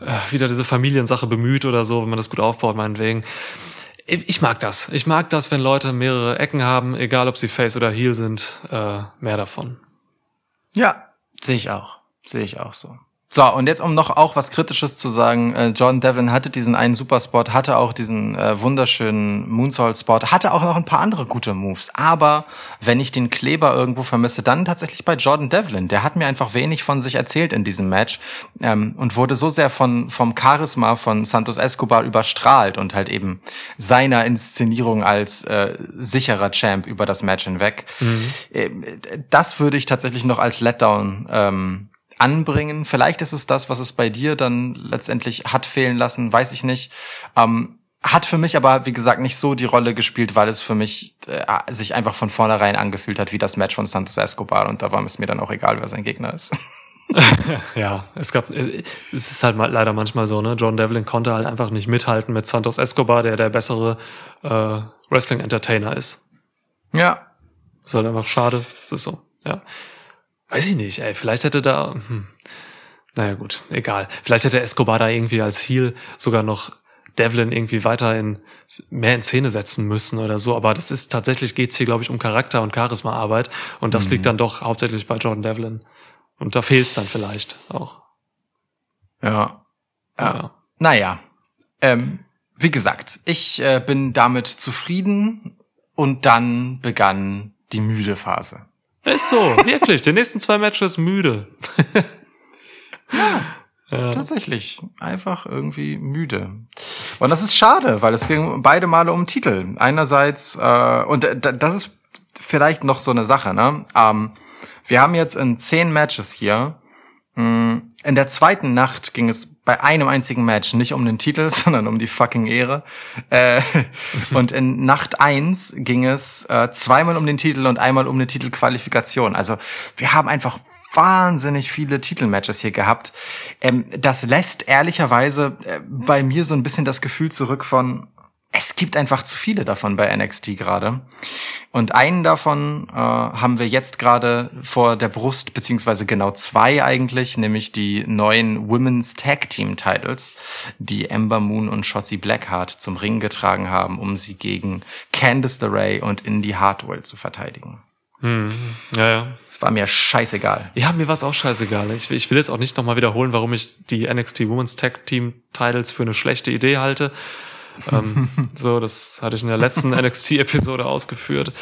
Speaker 1: äh, wieder diese Familiensache bemüht oder so, wenn man das gut aufbaut, meinetwegen. Ich mag das. Ich mag das, wenn Leute mehrere Ecken haben, egal ob sie Face oder Heel sind, äh, mehr davon.
Speaker 2: Ja, sehe ich auch. Sehe ich auch so. So, und jetzt um noch auch was Kritisches zu sagen, äh, John Devlin hatte diesen einen Superspot, hatte auch diesen äh, wunderschönen Moonsault-Spot, hatte auch noch ein paar andere gute Moves. Aber wenn ich den Kleber irgendwo vermisse, dann tatsächlich bei Jordan Devlin. Der hat mir einfach wenig von sich erzählt in diesem Match ähm, und wurde so sehr von vom Charisma von Santos Escobar überstrahlt und halt eben seiner Inszenierung als äh, sicherer Champ über das Match hinweg. Ähm, das würde ich tatsächlich noch als Letdown ähm, anbringen. Vielleicht ist es das, was es bei dir dann letztendlich hat fehlen lassen, weiß ich nicht. Ähm, hat für mich aber, wie gesagt, nicht so die Rolle gespielt, weil es für mich äh, sich einfach von vornherein angefühlt hat wie das Match von Santos Escobar und da war es mir dann auch egal, wer sein Gegner ist.
Speaker 1: Ja, es gab, äh, es ist halt leider manchmal so, ne? John Devlin konnte halt einfach nicht mithalten mit Santos Escobar, der der bessere äh, Wrestling-Entertainer ist.
Speaker 2: ja.
Speaker 1: Ist halt einfach schade. Es ist so, ja. Weiß ich nicht, ey. Vielleicht hätte da, hm. naja gut, egal. Vielleicht hätte Escobar da irgendwie als Heel sogar noch Devlin irgendwie weiter in, mehr in Szene setzen müssen oder so. Aber das ist tatsächlich geht's hier, glaube ich, um Charakter und Charismaarbeit. Und das liegt dann doch hauptsächlich bei Jordan Devlin. Und da fehlt's dann vielleicht auch.
Speaker 2: Ja.
Speaker 1: Ja.
Speaker 2: Naja. Ähm, wie gesagt, ich äh, bin damit zufrieden und dann begann die müde Phase.
Speaker 1: Ist so, wirklich. Die nächsten zwei Matches müde.
Speaker 2: Tatsächlich. Einfach irgendwie müde. Und das ist schade, weil es ging beide Male um Titel. Einerseits, äh, und d- das ist vielleicht noch so eine Sache, ne? Ähm, wir haben jetzt in zehn Matches hier. mh, In der zweiten Nacht ging es bei einem einzigen Match nicht um den Titel, sondern um die fucking Ehre. Äh, und in Nacht eins ging es äh, zweimal um den Titel und einmal um eine Titelqualifikation. Also wir haben einfach wahnsinnig viele Titelmatches hier gehabt. Ähm, das lässt ehrlicherweise äh, bei mir so ein bisschen das Gefühl zurück von, es gibt einfach zu viele davon bei NXT gerade. Und einen davon äh, haben wir jetzt gerade vor der Brust, beziehungsweise genau zwei eigentlich, nämlich die neuen Women's Tag Team Titles, die Ember Moon und Shotzi Blackheart zum Ring getragen haben, um sie gegen Candice LeRae und Indy Hartwell zu verteidigen.
Speaker 1: Ja, ja.
Speaker 2: Es war mir scheißegal.
Speaker 1: Ja, mir war es auch scheißegal. Ich, ich will jetzt auch nicht nochmal wiederholen, warum ich die NXT Women's Tag Team Titles für eine schlechte Idee halte. Ähm, so, das hatte ich in der letzten NXT-Episode ausgeführt.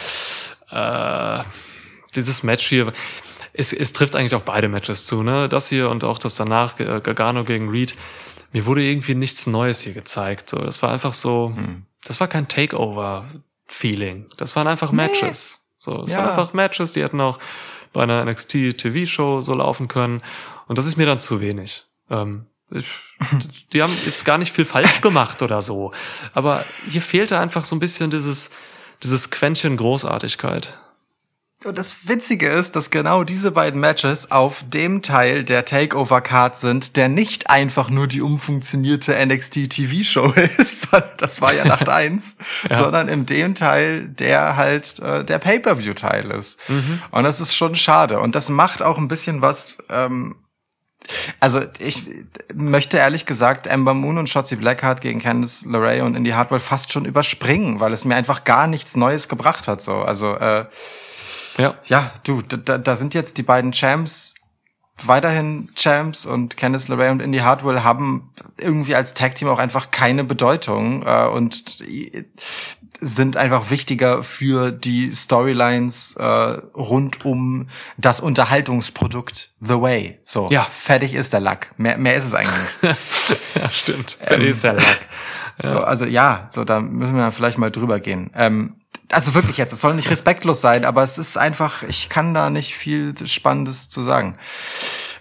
Speaker 1: Äh, dieses Match hier, es, es trifft eigentlich auf beide Matches zu, ne? Das hier und auch das danach, äh, Gargano gegen Reed. Mir wurde irgendwie nichts Neues hier gezeigt. So, das war einfach so, das war kein Takeover-Feeling. Das waren einfach Matches. So, es
Speaker 2: Ja.
Speaker 1: waren einfach Matches, die hätten auch bei einer NXT TV-Show so laufen können. Und das ist mir dann zu wenig. Ähm, ich, die haben jetzt gar nicht viel falsch gemacht oder so. Aber hier fehlte einfach so ein bisschen dieses, dieses Quäntchen Großartigkeit.
Speaker 2: Und das Witzige ist, dass genau diese beiden Matches auf dem Teil der Takeover-Card sind, der nicht einfach nur die umfunktionierte NXT-TV-Show ist, das war ja Nacht eins, sondern in dem Teil, der halt äh, der Pay-Per-View-Teil ist. Und das ist schon schade. Und das macht auch ein bisschen was... Ähm, also ich möchte ehrlich gesagt Ember Moon und Shotzi Blackheart gegen Candice LeRae und Indy Hartwell fast schon überspringen, weil es mir einfach gar nichts Neues gebracht hat. So, also äh,
Speaker 1: Ja.
Speaker 2: Ja, du, da, da sind jetzt die beiden Champs weiterhin Champs und Candice LeRae und Indy Hartwell haben irgendwie als Tag Team auch einfach keine Bedeutung äh, und sind einfach wichtiger für die Storylines äh, rund um das Unterhaltungsprodukt The Way. So,
Speaker 1: Ja.
Speaker 2: fertig ist der Lack. Mehr, mehr ist es eigentlich nicht.
Speaker 1: ja, stimmt. Fertig ist der Lack.
Speaker 2: So, also ja, so da müssen wir vielleicht mal drüber gehen. Ähm, also wirklich jetzt, es soll nicht respektlos sein, aber es ist einfach, ich kann da nicht viel Spannendes zu sagen.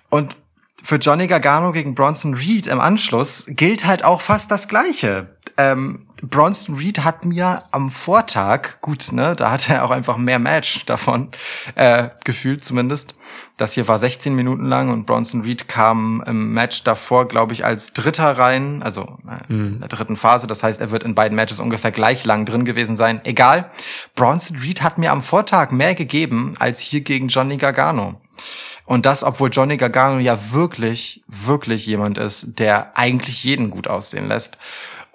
Speaker 2: Und für Johnny Gargano gegen Bronson Reed im Anschluss gilt halt auch fast das Gleiche. Ähm, Bronson Reed hat mir am Vortag, gut, ne, da hatte er auch einfach mehr Match davon, äh, gefühlt zumindest. Das hier war 16 Minuten lang und Bronson Reed kam im Match davor, glaube ich, als Dritter rein, also äh, in der dritten Phase. Das heißt, er wird in beiden Matches ungefähr gleich lang drin gewesen sein. Egal. Bronson Reed hat mir am Vortag mehr gegeben als hier gegen Johnny Gargano. Und das, obwohl Johnny Gargano ja wirklich, wirklich jemand ist, der eigentlich jeden gut aussehen lässt.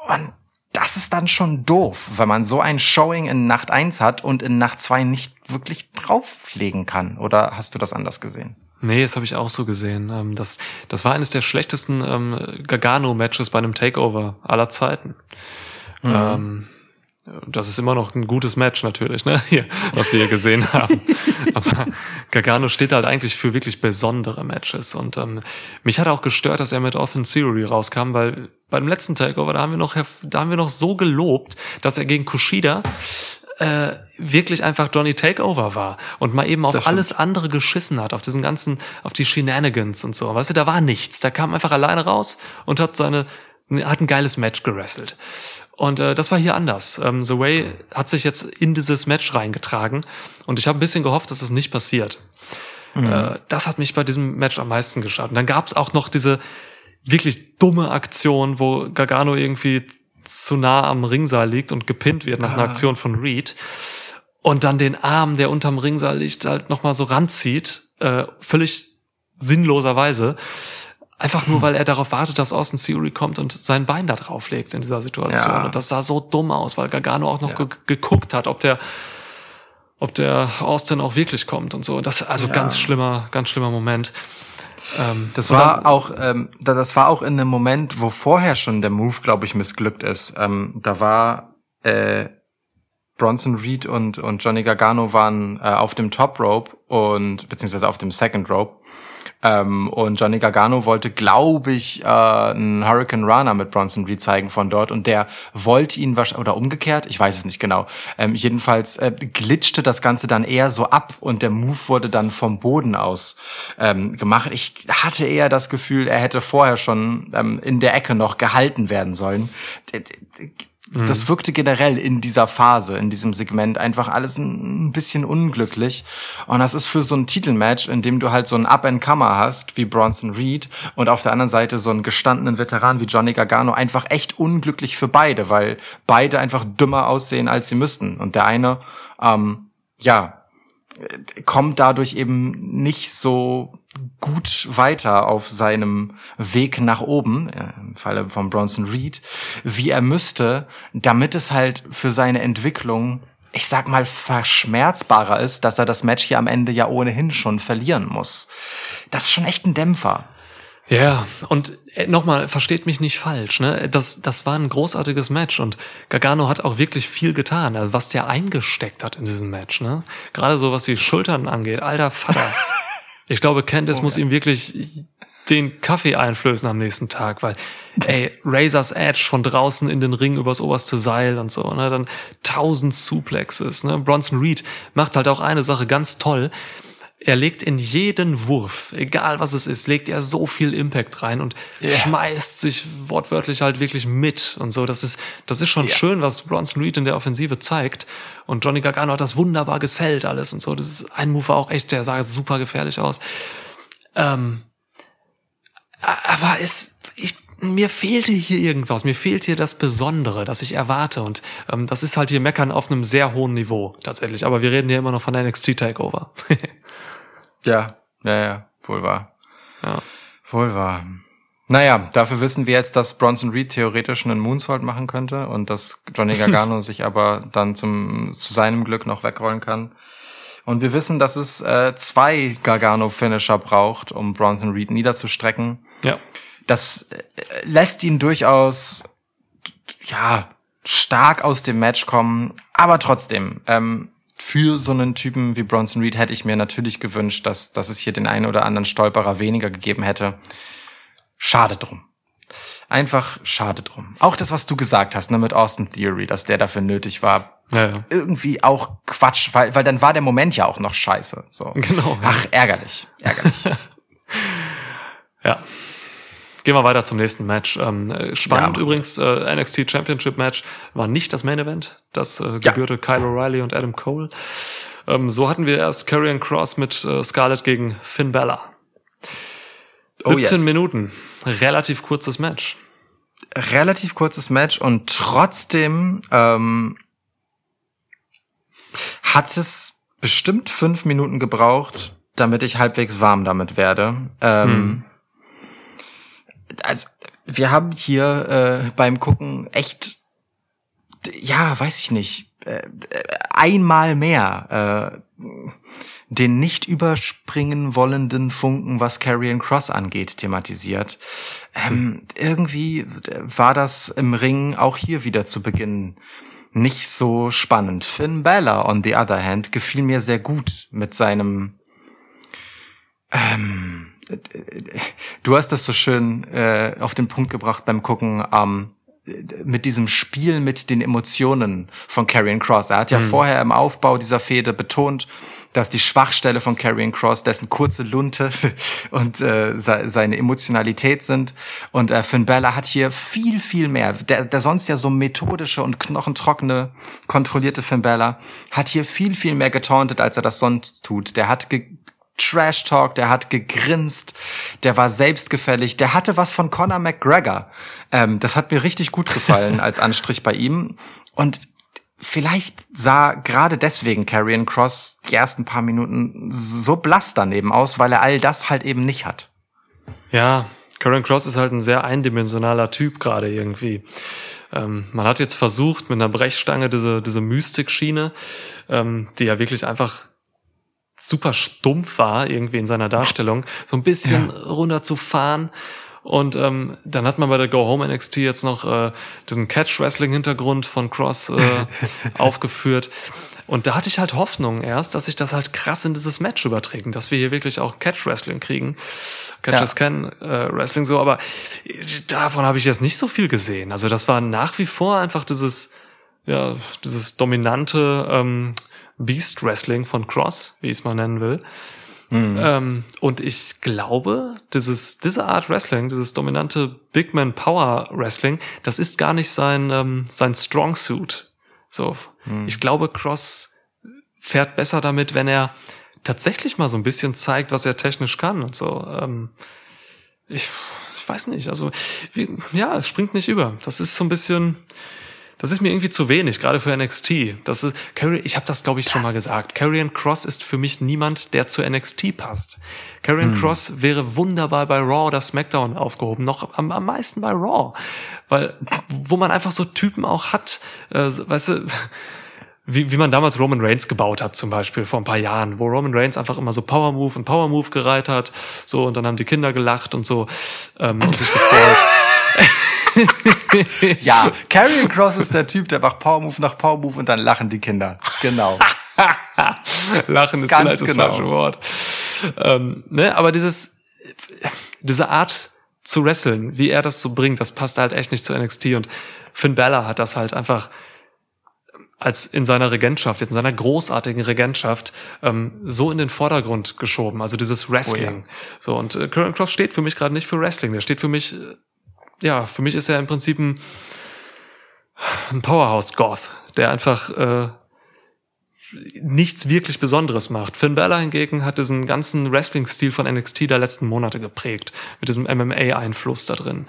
Speaker 2: Und das ist dann schon doof, wenn man so ein Showing in Nacht 1 hat und in Nacht 2 nicht wirklich drauflegen kann. Oder hast du das anders gesehen?
Speaker 1: Nee, das habe ich auch so gesehen. Ähm, Das, das war eines der schlechtesten ähm, Gargano-Matches bei einem Takeover aller Zeiten. Ähm, das ist immer noch ein gutes Match natürlich, ne? Hier, was wir hier gesehen haben. Aber Gargano steht halt eigentlich für wirklich besondere Matches. Und ähm, mich hat auch gestört, dass er mit Austin Theory rauskam, weil beim letzten Takeover, da haben wir noch, da haben wir noch so gelobt, dass er gegen Kushida äh, wirklich einfach Johnny Takeover war und mal eben auf alles andere geschissen hat, auf diesen ganzen, auf die Shenanigans und so. Weißt du, da war nichts. Da kam einfach alleine raus und hat seine, hat ein geiles Match gerasselt. Und äh, das war hier anders. Ähm, The Way hat sich jetzt in dieses Match reingetragen und ich habe ein bisschen gehofft, dass das nicht passiert. Äh, das hat mich bei diesem Match am meisten geschadet. Und dann gab's auch noch diese wirklich dumme Aktion, wo Gargano irgendwie zu nah am Ringseil liegt und gepinnt wird nach einer Aktion von Reed und dann den Arm, der unterm Ringseil liegt, halt nochmal so ranzieht, äh, völlig sinnloserweise. Einfach nur, weil er darauf wartet, dass Austin Theory kommt und sein Bein da drauflegt in dieser Situation.
Speaker 2: Ja.
Speaker 1: Und das sah so dumm aus, weil Gargano auch noch ge geguckt hat, ob der, ob der Austin auch wirklich kommt und so. Das also ganz schlimmer, ganz schlimmer Moment. Ähm,
Speaker 2: Das war
Speaker 1: dann-
Speaker 2: auch, ähm, da- das war auch in einem Moment, wo vorher schon der Move, glaube ich, missglückt ist. Ähm, da war äh, Bronson Reed und und Johnny Gargano waren äh, auf dem Top Rope und beziehungsweise auf dem Second Rope. Ähm, und Johnny Gargano wollte, glaube ich, äh, einen Hurricane Runner mit Bronson Reed zeigen von dort und der wollte ihn wahrscheinlich, oder umgekehrt, ich weiß es nicht genau. Ähm, jedenfalls äh, glitschte das Ganze dann eher so ab und der Move wurde dann vom Boden aus ähm, gemacht. Ich hatte eher das Gefühl, er hätte vorher schon ähm, in der Ecke noch gehalten werden sollen. D- Das wirkte generell in dieser Phase, in diesem Segment einfach alles ein ein bisschen unglücklich. Und das ist für so ein Titelmatch, in dem du halt so einen Up-and-Comer hast, wie Bronson Reed, und auf der anderen Seite so einen gestandenen Veteran wie Johnny Gargano, einfach echt unglücklich für beide, weil beide einfach dümmer aussehen, als sie müssten. Und der eine, ähm, ja, kommt dadurch eben nicht so gut weiter auf seinem Weg nach oben, äh, im Falle von Bronson Reed, wie er müsste, damit es halt für seine Entwicklung, ich sag mal, verschmerzbarer ist, dass er das Match hier am Ende ja ohnehin schon verlieren muss. Das ist schon echt ein Dämpfer.
Speaker 1: Ja, und äh, nochmal, versteht mich nicht falsch, ne? Das, das war ein großartiges Match und Gargano hat auch wirklich viel getan, also was der eingesteckt hat in diesem Match, ne? Gerade so was die Schultern angeht, alter Vater. Ich glaube, Candice muss ihm wirklich den Kaffee einflößen am nächsten Tag, weil, ey, Razor's Edge von draußen in den Ring übers oberste Seil und so, ne? Dann tausend Suplexes, ne? Bronson Reed macht halt auch eine Sache ganz toll. Er legt in jeden Wurf, egal was es ist, legt er so viel Impact rein und schmeißt sich wortwörtlich halt wirklich mit und so. Das ist, das ist schon schön, was Bronson Reed in der Offensive zeigt. Und Johnny Gargano hat das wunderbar gesellt alles und so. Das ist ein Move war auch echt, der sah super gefährlich aus. Ähm, aber es, ich, mir fehlte hier irgendwas. Mir fehlt hier das Besondere, das ich erwarte. Und ähm, das ist halt hier Meckern auf einem sehr hohen Niveau tatsächlich. Aber wir reden hier immer noch von NXT Takeover.
Speaker 2: Ja, ja, ja, wohl wahr.
Speaker 1: ja.
Speaker 2: Wohl wahr. Naja, dafür wissen wir jetzt, dass Bronson Reed theoretisch einen Moonsault machen könnte und dass Johnny Gargano sich aber dann zum, zu seinem Glück noch wegrollen kann. Und wir wissen, dass es äh, zwei Gargano-Finisher braucht, um Bronson Reed niederzustrecken.
Speaker 1: Ja.
Speaker 2: Das äh, lässt ihn durchaus, ja, stark aus dem Match kommen. Aber trotzdem, ähm, für so einen Typen wie Bronson Reed hätte ich mir natürlich gewünscht, dass, dass es hier den einen oder anderen Stolperer weniger gegeben hätte. Schade drum. Einfach schade drum. Auch das, was du gesagt hast, ne, mit Austin Theory, dass der dafür nötig war,
Speaker 1: Ja, ja.
Speaker 2: irgendwie auch Quatsch, weil, weil dann war der Moment ja auch noch scheiße. So.
Speaker 1: Genau, ja.
Speaker 2: Ach, ärgerlich. Ärgerlich.
Speaker 1: Ja. Gehen wir weiter zum nächsten Match. Ähm, äh, spannend
Speaker 2: Ja.
Speaker 1: übrigens, äh, NXT Championship Match war nicht das Main Event. Das äh,
Speaker 2: Ja.
Speaker 1: gebührte Kyle O'Reilly und Adam Cole. Ähm, so hatten wir erst Karrion Cross mit äh, Scarlett gegen Finn Balor.
Speaker 2: Oh,
Speaker 1: 17
Speaker 2: yes.
Speaker 1: Minuten. Relativ kurzes Match.
Speaker 2: Relativ kurzes Match und trotzdem ähm, hat es bestimmt fünf Minuten gebraucht, damit ich halbwegs warm damit werde. Ähm, Also wir haben hier äh, beim Gucken echt, ja, weiß ich nicht, äh, äh, einmal mehr äh, den nicht überspringen wollenden Funken, was Carrion Cross angeht, thematisiert. Ähm, irgendwie war das im Ring auch hier wieder zu Beginn nicht so spannend. Finn Balor, on the other hand, gefiel mir sehr gut mit seinem ähm, du hast das so schön äh, auf den Punkt gebracht beim Gucken ähm, mit diesem Spiel mit den Emotionen von Karrion Cross. Er hat ja vorher im Aufbau dieser Fehde betont, dass die Schwachstelle von Karrion Cross dessen kurze Lunte und äh, se seine Emotionalität sind. Und äh, Finn Balor hat hier viel, viel mehr. Der, der sonst ja so methodische und knochentrockene, kontrollierte Finn Balor hat hier viel, viel mehr getauntet, als er das sonst tut. Der hat ge Trash Talk, der hat gegrinst, der war selbstgefällig, der hatte was von Conor McGregor. Ähm, das hat mir richtig gut gefallen als Anstrich bei ihm. Und vielleicht sah gerade deswegen Karrion Cross die ersten paar Minuten so blass daneben aus, weil er all das halt eben nicht hat.
Speaker 1: Ja, Karen Cross ist halt ein sehr eindimensionaler Typ gerade irgendwie. Ähm, man hat jetzt versucht, mit einer Brechstange diese, diese Mystikschiene, ähm, die ja wirklich einfach super stumpf war, irgendwie in seiner Darstellung, so ein bisschen runterzufahren. Und ähm, dann hat man bei der Go Home NXT jetzt noch äh, diesen Catch-Wrestling-Hintergrund von Cross äh, aufgeführt. Und da hatte ich halt Hoffnung erst, dass sich das halt krass in dieses Match überträgt, dass wir hier wirklich auch Catch-Wrestling kriegen. Catchers
Speaker 2: Ja.
Speaker 1: can äh, Wrestling so, aber davon habe ich jetzt nicht so viel gesehen. Also das war nach wie vor einfach dieses, ja, dieses dominante ähm, Beast Wrestling von Cross, wie ich es mal nennen will. Ähm, und ich glaube, dieses, diese Art Wrestling, dieses dominante Big Man Power Wrestling, das ist gar nicht sein, ähm, sein Strong Suit. So, ich glaube, Cross fährt besser damit, wenn er tatsächlich mal so ein bisschen zeigt, was er technisch kann und so. Ähm, ich, ich weiß nicht, also wie, ja, es springt nicht über. Das ist so ein bisschen, das ist mir irgendwie zu wenig, gerade für NXT. Das ist, Carry, ich habe das glaube ich schon mal gesagt. Karrion Cross ist für mich niemand, der zu NXT passt. Karrion Cross wäre wunderbar bei Raw oder SmackDown aufgehoben, noch am, am meisten bei Raw, weil wo man einfach so Typen auch hat, äh, weißt du. Wie, wie man damals Roman Reigns gebaut hat, zum Beispiel vor ein paar Jahren, wo Roman Reigns einfach immer so Power Move und Power Move gereiht hat, so und dann haben die Kinder gelacht und so ähm, und sich gefreut.
Speaker 2: Ja, Karrion Cross ist der Typ, der macht Power Move nach Power Move und dann lachen die Kinder. Genau.
Speaker 1: Lachen ist
Speaker 2: Ganz
Speaker 1: vielleicht das
Speaker 2: genau.
Speaker 1: falsche Wort. Ähm, ne, aber dieses, diese Art zu wresteln, wie er das so bringt, das passt halt echt nicht zu NXT und Finn Balor hat das halt einfach als in seiner Regentschaft, in seiner großartigen Regentschaft, ähm, so in den Vordergrund geschoben. Also dieses Wrestling. So und äh, Cross steht für mich gerade nicht für Wrestling. Der steht für mich, äh, ja, für mich ist er im Prinzip ein, ein Powerhouse-Goth, der einfach äh, nichts wirklich Besonderes macht. Finn Balor hingegen hat diesen ganzen Wrestling-Stil von NXT der letzten Monate geprägt, mit diesem MMA-Einfluss da drin.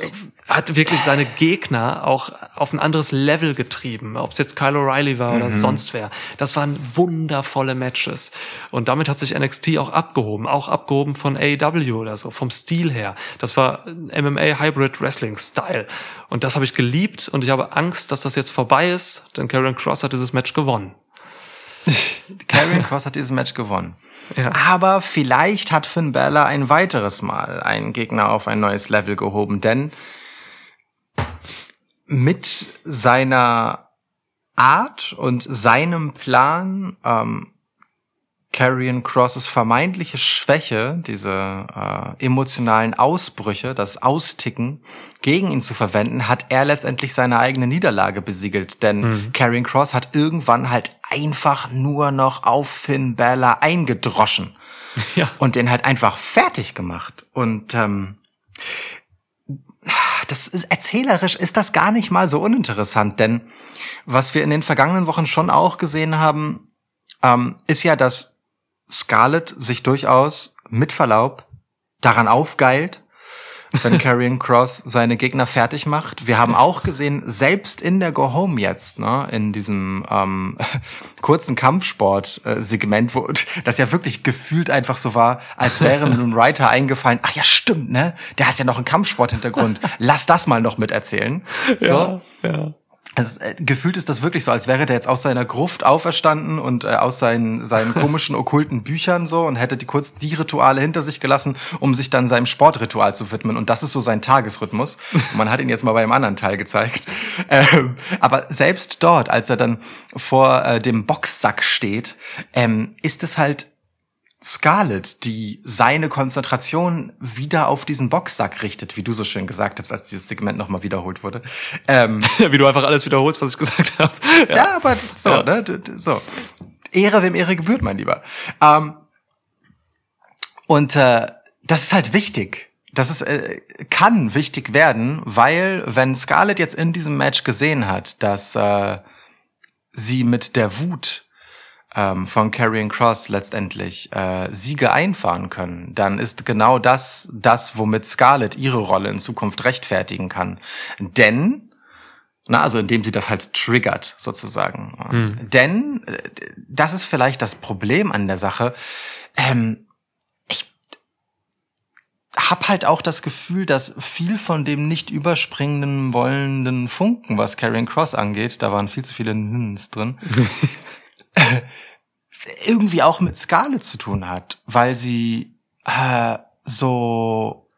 Speaker 1: Äh, Hat wirklich seine Gegner auch auf ein anderes Level getrieben, ob es jetzt Kyle O'Reilly war oder sonst wer. Das waren wundervolle Matches. Und damit hat sich NXT auch abgehoben, auch abgehoben von AEW oder so, vom Stil her. Das war ein MMA-Hybrid-Wrestling-Style. Und das habe ich geliebt und ich habe Angst, dass das jetzt vorbei ist, denn Karen Cross hat dieses Match gewonnen.
Speaker 2: Karrion Cross hat dieses Match gewonnen.
Speaker 1: Ja.
Speaker 2: Aber vielleicht hat Finn Balor ein weiteres Mal einen Gegner auf ein neues Level gehoben, denn mit seiner Art und seinem Plan, ähm, Carrion Crosses vermeintliche Schwäche, diese äh, emotionalen Ausbrüche, das Austicken gegen ihn zu verwenden, hat er letztendlich seine eigene Niederlage besiegelt. Denn
Speaker 1: Mhm.
Speaker 2: Carrion Cross hat irgendwann halt einfach nur noch auf Finn Balor eingedroschen
Speaker 1: Ja.
Speaker 2: und den halt einfach fertig gemacht. Und ähm, das ist erzählerisch ist das gar nicht mal so uninteressant, denn was wir in den vergangenen Wochen schon auch gesehen haben, ähm, ist ja, dass Scarlett sich durchaus mit Verlaub daran aufgeilt, wenn Karrion Cross seine Gegner fertig macht. Wir haben auch gesehen, selbst in der Go Home jetzt, ne, in diesem ähm, kurzen Kampfsport-Segment, wo das ja wirklich gefühlt einfach so war, als wäre einem Writer eingefallen, ach ja, stimmt, ne? Der hat ja noch einen Kampfsport-Hintergrund. Lass das mal noch miterzählen. So.
Speaker 1: ja.
Speaker 2: Also, äh, gefühlt ist das wirklich so, als wäre der jetzt aus seiner Gruft auferstanden und äh, aus seinen, seinen komischen okkulten Büchern so und hätte die kurz die Rituale hinter sich gelassen, um sich dann seinem Sportritual zu widmen. Und das ist so sein Tagesrhythmus. Und man hat ihn jetzt mal bei einem anderen Teil gezeigt. Ähm, aber selbst dort, als er dann vor äh, dem Boxsack steht, ähm, ist es halt Scarlett, die seine Konzentration wieder auf diesen Boxsack richtet, wie du so schön gesagt hast, als dieses Segment nochmal wiederholt wurde. Ähm,
Speaker 1: Wie du einfach alles wiederholst, was ich gesagt habe.
Speaker 2: ja. aber so,
Speaker 1: Ja.
Speaker 2: ne? So. Ehre, wem Ehre gebührt, mein Lieber. Ähm, und äh, das ist halt wichtig. Das ist, äh, kann wichtig werden, weil wenn Scarlett jetzt in diesem Match gesehen hat, dass äh, sie mit der Wut ähm, von Karrion Cross letztendlich äh, Siege einfahren können, dann ist genau das das, womit Scarlett ihre Rolle in Zukunft rechtfertigen kann. Denn na, also indem sie das halt triggert, sozusagen. Denn äh, das ist vielleicht das Problem an der Sache. Ähm, ich hab halt auch das Gefühl, dass viel von dem nicht überspringenden wollenden Funken, was Karrion Cross angeht, da waren viel zu viele Nins drin, irgendwie auch mit Scarlett zu tun hat, weil sie äh, so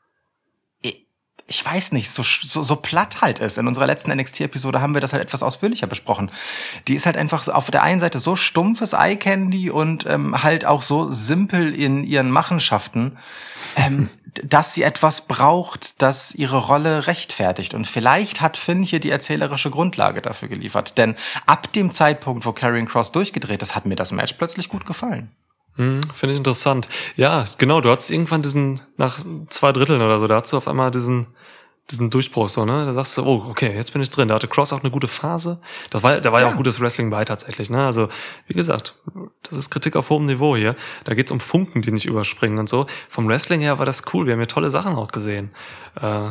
Speaker 2: ich weiß nicht, so, so, so platt halt ist. In unserer letzten NXT-Episode haben wir das halt etwas ausführlicher besprochen. Die ist halt einfach auf der einen Seite so stumpfes Eye-Candy und ähm, halt auch so simpel in ihren Machenschaften, ähm, dass sie etwas braucht, das ihre Rolle rechtfertigt. Und vielleicht hat Finn hier die erzählerische Grundlage dafür geliefert. Denn ab dem Zeitpunkt, wo Karrion Cross durchgedreht ist, hat mir das Match plötzlich gut gefallen.
Speaker 1: Hm, Finde ich interessant. Ja, genau, du hattest irgendwann diesen, nach zwei Dritteln oder so, da hast du auf einmal diesen, diesen Durchbruch so, ne? Da sagst du, oh, okay, jetzt bin ich drin. Da hatte Cross auch eine gute Phase. Das war, da war ja, auch gutes Wrestling bei tatsächlich, ne? Also, wie gesagt, das ist Kritik auf hohem Niveau hier. Da geht's um Funken, die nicht überspringen und so. Vom Wrestling her war das cool. Wir haben ja tolle Sachen auch gesehen. Äh,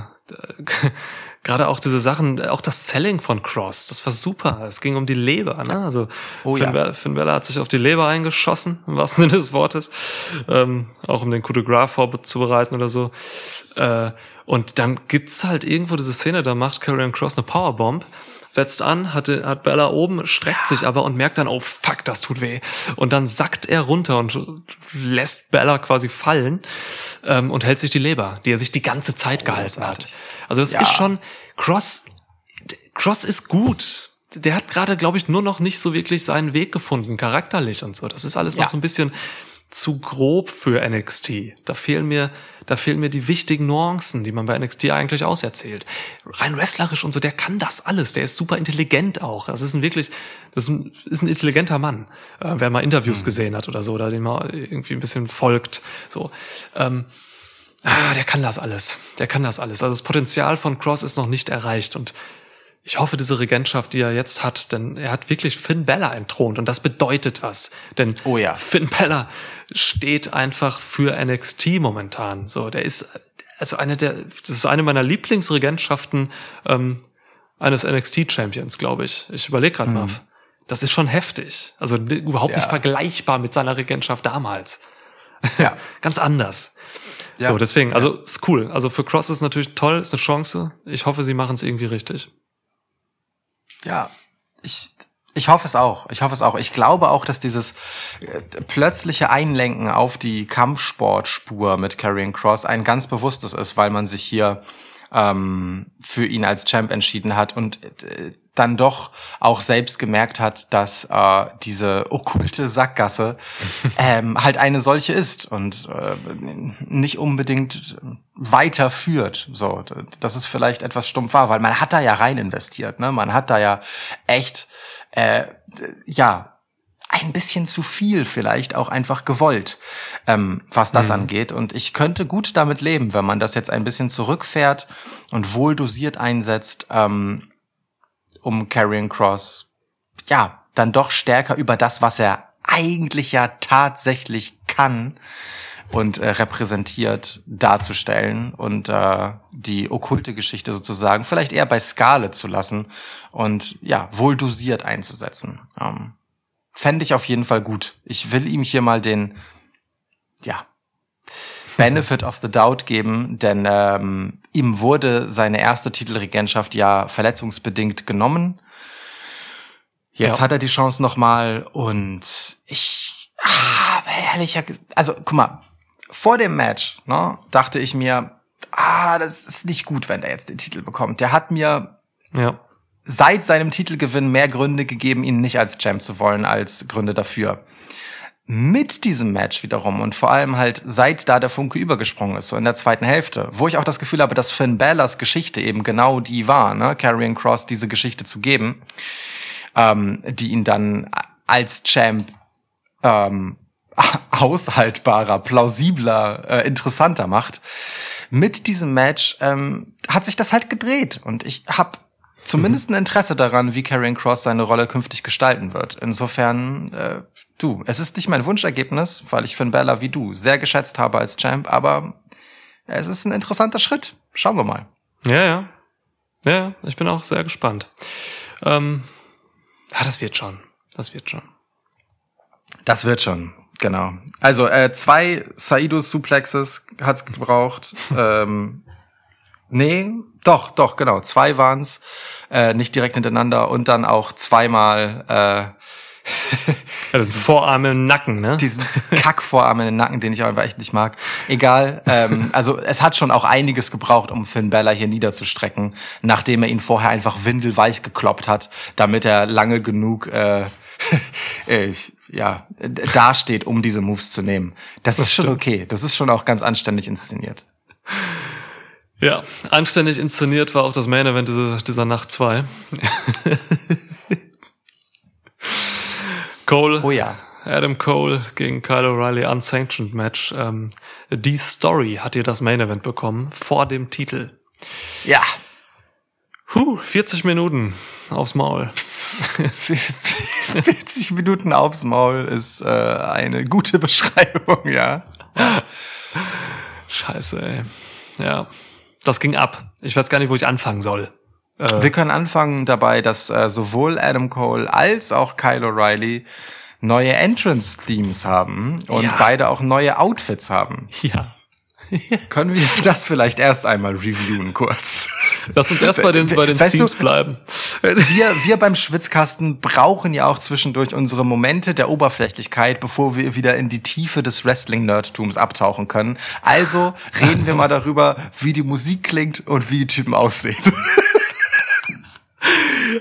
Speaker 1: Gerade auch diese Sachen, auch das Selling von Cross, das war super. Es ging um die Leber, ne? Also
Speaker 2: Oh
Speaker 1: Finn,
Speaker 2: ja.
Speaker 1: Bella, Finn Bella hat sich auf die Leber eingeschossen, im wahrsten Sinne des Wortes. Ähm, auch um den Coup de Gras vorzubereiten oder so. Äh, und dann gibt's halt irgendwo diese Szene, da macht Karrion Cross eine Powerbomb, setzt an, hatte, hat Bella oben, streckt sich aber und merkt dann, oh fuck, das tut weh. Und dann sackt er runter und lässt Bella quasi fallen ähm, und hält sich die Leber, die er sich die ganze Zeit gehalten hat. Also das
Speaker 2: Ja.
Speaker 1: ist schon, Cross, Cross ist gut. Der hat gerade, glaube ich, nur noch nicht so wirklich seinen Weg gefunden, charakterlich und so. Das ist alles
Speaker 2: Ja.
Speaker 1: noch so ein bisschen zu grob für NXT. Da fehlen mir, da fehlen mir die wichtigen Nuancen, die man bei NXT eigentlich auserzählt. Rein wrestlerisch und so, der kann das alles. Der ist super intelligent auch. Das ist ein wirklich, das ist ein, ist ein intelligenter Mann. Äh, wer mal Interviews gesehen hat oder so, oder den mal irgendwie ein bisschen folgt, so. Ähm, Ah, der kann das alles. Der kann das alles. Also das Potenzial von Cross ist noch nicht erreicht und ich hoffe, diese Regentschaft, die er jetzt hat, denn er hat wirklich Finn Bella entthront und das bedeutet was. Denn
Speaker 2: Oh ja.
Speaker 1: Finn Bella steht einfach für NXT momentan. So, der ist also eine der, das ist eine meiner Lieblingsregentschaften ähm, eines NXT-Champions, glaube ich. Ich überlege gerade mal. Das ist schon heftig. Also überhaupt
Speaker 2: Ja.
Speaker 1: nicht vergleichbar mit seiner Regentschaft damals.
Speaker 2: Ja.
Speaker 1: Ganz anders.
Speaker 2: Ja.
Speaker 1: So, deswegen, also ist cool. Also für Cross ist natürlich toll, ist eine Chance. Ich hoffe, sie machen es irgendwie richtig.
Speaker 2: Ja, ich Ich hoffe es auch. Ich hoffe es auch. Ich glaube auch, dass dieses äh, plötzliche Einlenken auf die Kampfsportspur mit Karrion Cross ein ganz bewusstes ist, weil man sich hier ähm, für ihn als Champ entschieden hat und äh, dann doch auch selbst gemerkt hat, dass äh, diese okkulte Sackgasse ähm, halt eine solche ist und äh, nicht unbedingt weiterführt. So, dass es vielleicht etwas stumpf war, weil man hat da ja rein investiert, ne? Man hat da ja echt äh, ja, ein bisschen zu viel vielleicht auch einfach gewollt, ähm, was das mhm. angeht. Und ich könnte gut damit leben, wenn man das jetzt ein bisschen zurückfährt und wohl dosiert einsetzt, ähm, um Carrion Cross, ja, dann doch stärker über das, was er eigentlich ja tatsächlich kann und äh, repräsentiert darzustellen und äh, die okkulte Geschichte sozusagen vielleicht eher bei Skale zu lassen und ja, wohl dosiert einzusetzen. Ähm, Fände ich auf jeden Fall gut. Ich will ihm hier mal den, ja, Benefit of the Doubt geben, denn ähm, ihm wurde seine erste Titelregentschaft ja verletzungsbedingt genommen. Jetzt ja. hat er die Chance nochmal und ich habe ehrlicher, also guck mal, vor dem Match ne, dachte ich mir, ah, das ist nicht gut, wenn der jetzt den Titel bekommt. Der hat mir ja seit seinem Titelgewinn mehr Gründe gegeben, ihn nicht als Champ zu wollen, als Gründe dafür. Mit diesem Match wiederum und vor allem halt seit da der Funke übergesprungen ist, so in der zweiten Hälfte, wo ich auch das Gefühl habe, dass Finn Balors Geschichte eben genau die war, ne, Carrying Cross diese Geschichte zu geben, ähm, die ihn dann als Champ ähm, aushaltbarer, plausibler, äh, interessanter macht. Mit diesem Match ähm, hat sich das halt gedreht und ich habe zumindest ein Interesse daran, wie Karrion Cross seine Rolle künftig gestalten wird. Insofern, äh, du, es ist nicht mein Wunschergebnis, weil ich Finn Bella wie du sehr geschätzt habe als Champ, aber es ist ein interessanter Schritt. Schauen wir mal.
Speaker 1: Ja, ja. Ja, ich bin auch sehr gespannt. Ähm, ja, das wird schon. Das wird schon.
Speaker 2: Das wird schon, genau. Also äh, zwei Saido-Suplexes hat's gebraucht. ähm, Nee, doch, doch, genau. Zwei waren's, äh, nicht direkt hintereinander und dann auch zweimal äh, ja,
Speaker 1: das ist Vorarm im Nacken, ne?
Speaker 2: Diesen Kackvorarm den Nacken, den ich einfach echt nicht mag. Egal. Ähm, also es hat schon auch einiges gebraucht, um Finn Bella hier niederzustrecken, nachdem er ihn vorher einfach windelweich gekloppt hat, damit er lange genug äh, äh, ja, dasteht, um diese Moves zu nehmen. Das, das ist schon stimmt. okay. Das ist schon auch ganz anständig inszeniert.
Speaker 1: Ja, anständig inszeniert war auch das Main Event dieser, dieser Nacht 2. Cole.
Speaker 2: Oh ja.
Speaker 1: Adam Cole gegen Kyle O'Reilly Unsanctioned Match. Ähm, die Story hat ihr das Main Event bekommen vor dem Titel.
Speaker 2: Ja.
Speaker 1: Huh, 40 Minuten aufs Maul.
Speaker 2: 40 Minuten aufs Maul ist äh, eine gute Beschreibung, ja.
Speaker 1: Scheiße, ey. Ja das ging ab. Ich weiß gar nicht, wo ich anfangen soll.
Speaker 2: Äh, Wir können anfangen dabei, dass äh, sowohl Adam Cole als auch Kyle O'Reilly neue Entrance-Themes haben und ja. beide auch neue Outfits haben.
Speaker 1: Ja.
Speaker 2: Können wir das vielleicht erst einmal reviewen kurz?
Speaker 1: Lass uns erst bei den, bei den weißt Themes du, bleiben.
Speaker 2: Wir, wir beim Schwitzkasten brauchen ja auch zwischendurch unsere Momente der Oberflächlichkeit, bevor wir wieder in die Tiefe des Wrestling-Nerdtums abtauchen können. Also reden wir mal darüber, wie die Musik klingt und wie die Typen aussehen.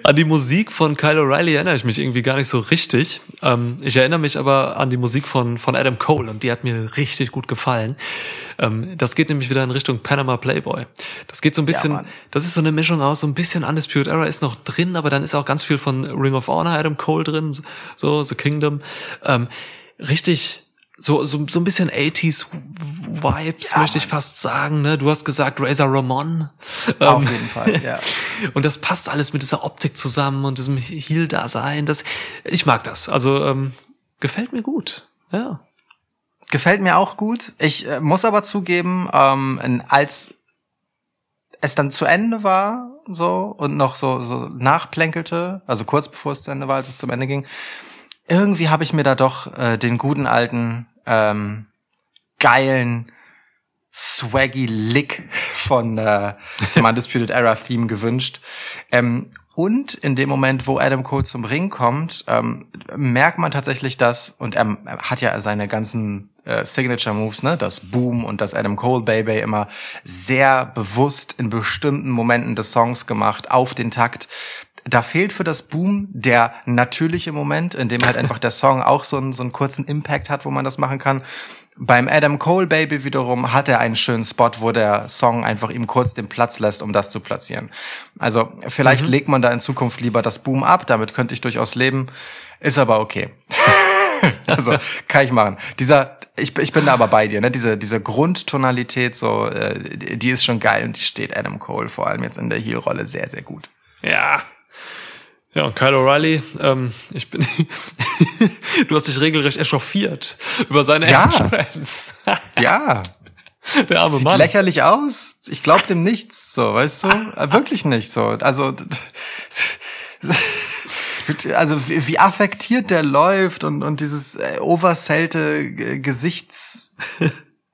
Speaker 1: An die Musik von Kyle O'Reilly erinnere ich mich irgendwie gar nicht so richtig. Ähm, ich erinnere mich aber an die Musik von, von Adam Cole und die hat mir richtig gut gefallen. Ähm, das geht nämlich wieder in Richtung Panama Playboy. Das geht so ein bisschen, ja, das ist so eine Mischung aus, so ein bisschen Undisputed Era ist noch drin, aber dann ist auch ganz viel von Ring of Honor Adam Cole drin, so The Kingdom. Ähm, richtig so, so, so ein bisschen 80s Vibes, ja, möchte ich fast sagen. Ne? Du hast gesagt Razor Ramon.
Speaker 2: Auf ähm, jeden Fall, ja.
Speaker 1: Und das passt alles mit dieser Optik zusammen und diesem Heel-Dasein. Das, ich mag das. Also ähm, gefällt mir gut. Ja.
Speaker 2: Gefällt mir auch gut. Ich äh, muss aber zugeben, ähm, als es dann zu Ende war, so und noch so so nachplänkelte, also kurz bevor es zu Ende war, als es zum Ende ging, irgendwie habe ich mir da doch äh, den guten alten ähm, geilen swaggy Lick von äh, dem Undisputed Era Theme gewünscht. Ähm, Und in dem Moment, wo Adam Cole zum Ring kommt, ähm, merkt man tatsächlich das, und er, hat ja seine ganzen äh, Signature Moves, ne, das Boom und das Adam Cole Baby immer sehr bewusst in bestimmten Momenten des Songs gemacht, auf den Takt. Da fehlt für das Boom der natürliche Moment, in dem halt einfach der Song auch so einen, so einen kurzen Impact hat, wo man das machen kann. Beim Adam Cole Baby wiederum hat er einen schönen Spot, wo der Song einfach ihm kurz den Platz lässt, um das zu platzieren. Also vielleicht legt man da in Zukunft lieber das Boom ab, damit könnte ich durchaus leben, ist aber okay. also kann ich machen. Dieser, ich, ich bin da aber bei dir, ne? Diese, diese Grundtonalität, so, äh, die die ist schon geil und die steht Adam Cole vor allem jetzt in der Heel-Rolle sehr, sehr gut.
Speaker 1: Ja. Ja, und Kyle O'Reilly, ähm, ich bin, du hast dich regelrecht echauffiert über seine
Speaker 2: Ja.
Speaker 1: Entrance.
Speaker 2: Ja,
Speaker 1: Der arme
Speaker 2: sieht
Speaker 1: Mann.
Speaker 2: lächerlich aus. Ich glaub dem nichts, so, weißt du? Äh, Wirklich nicht so. Also, also wie, affektiert der läuft und, und dieses äh, oversellte G-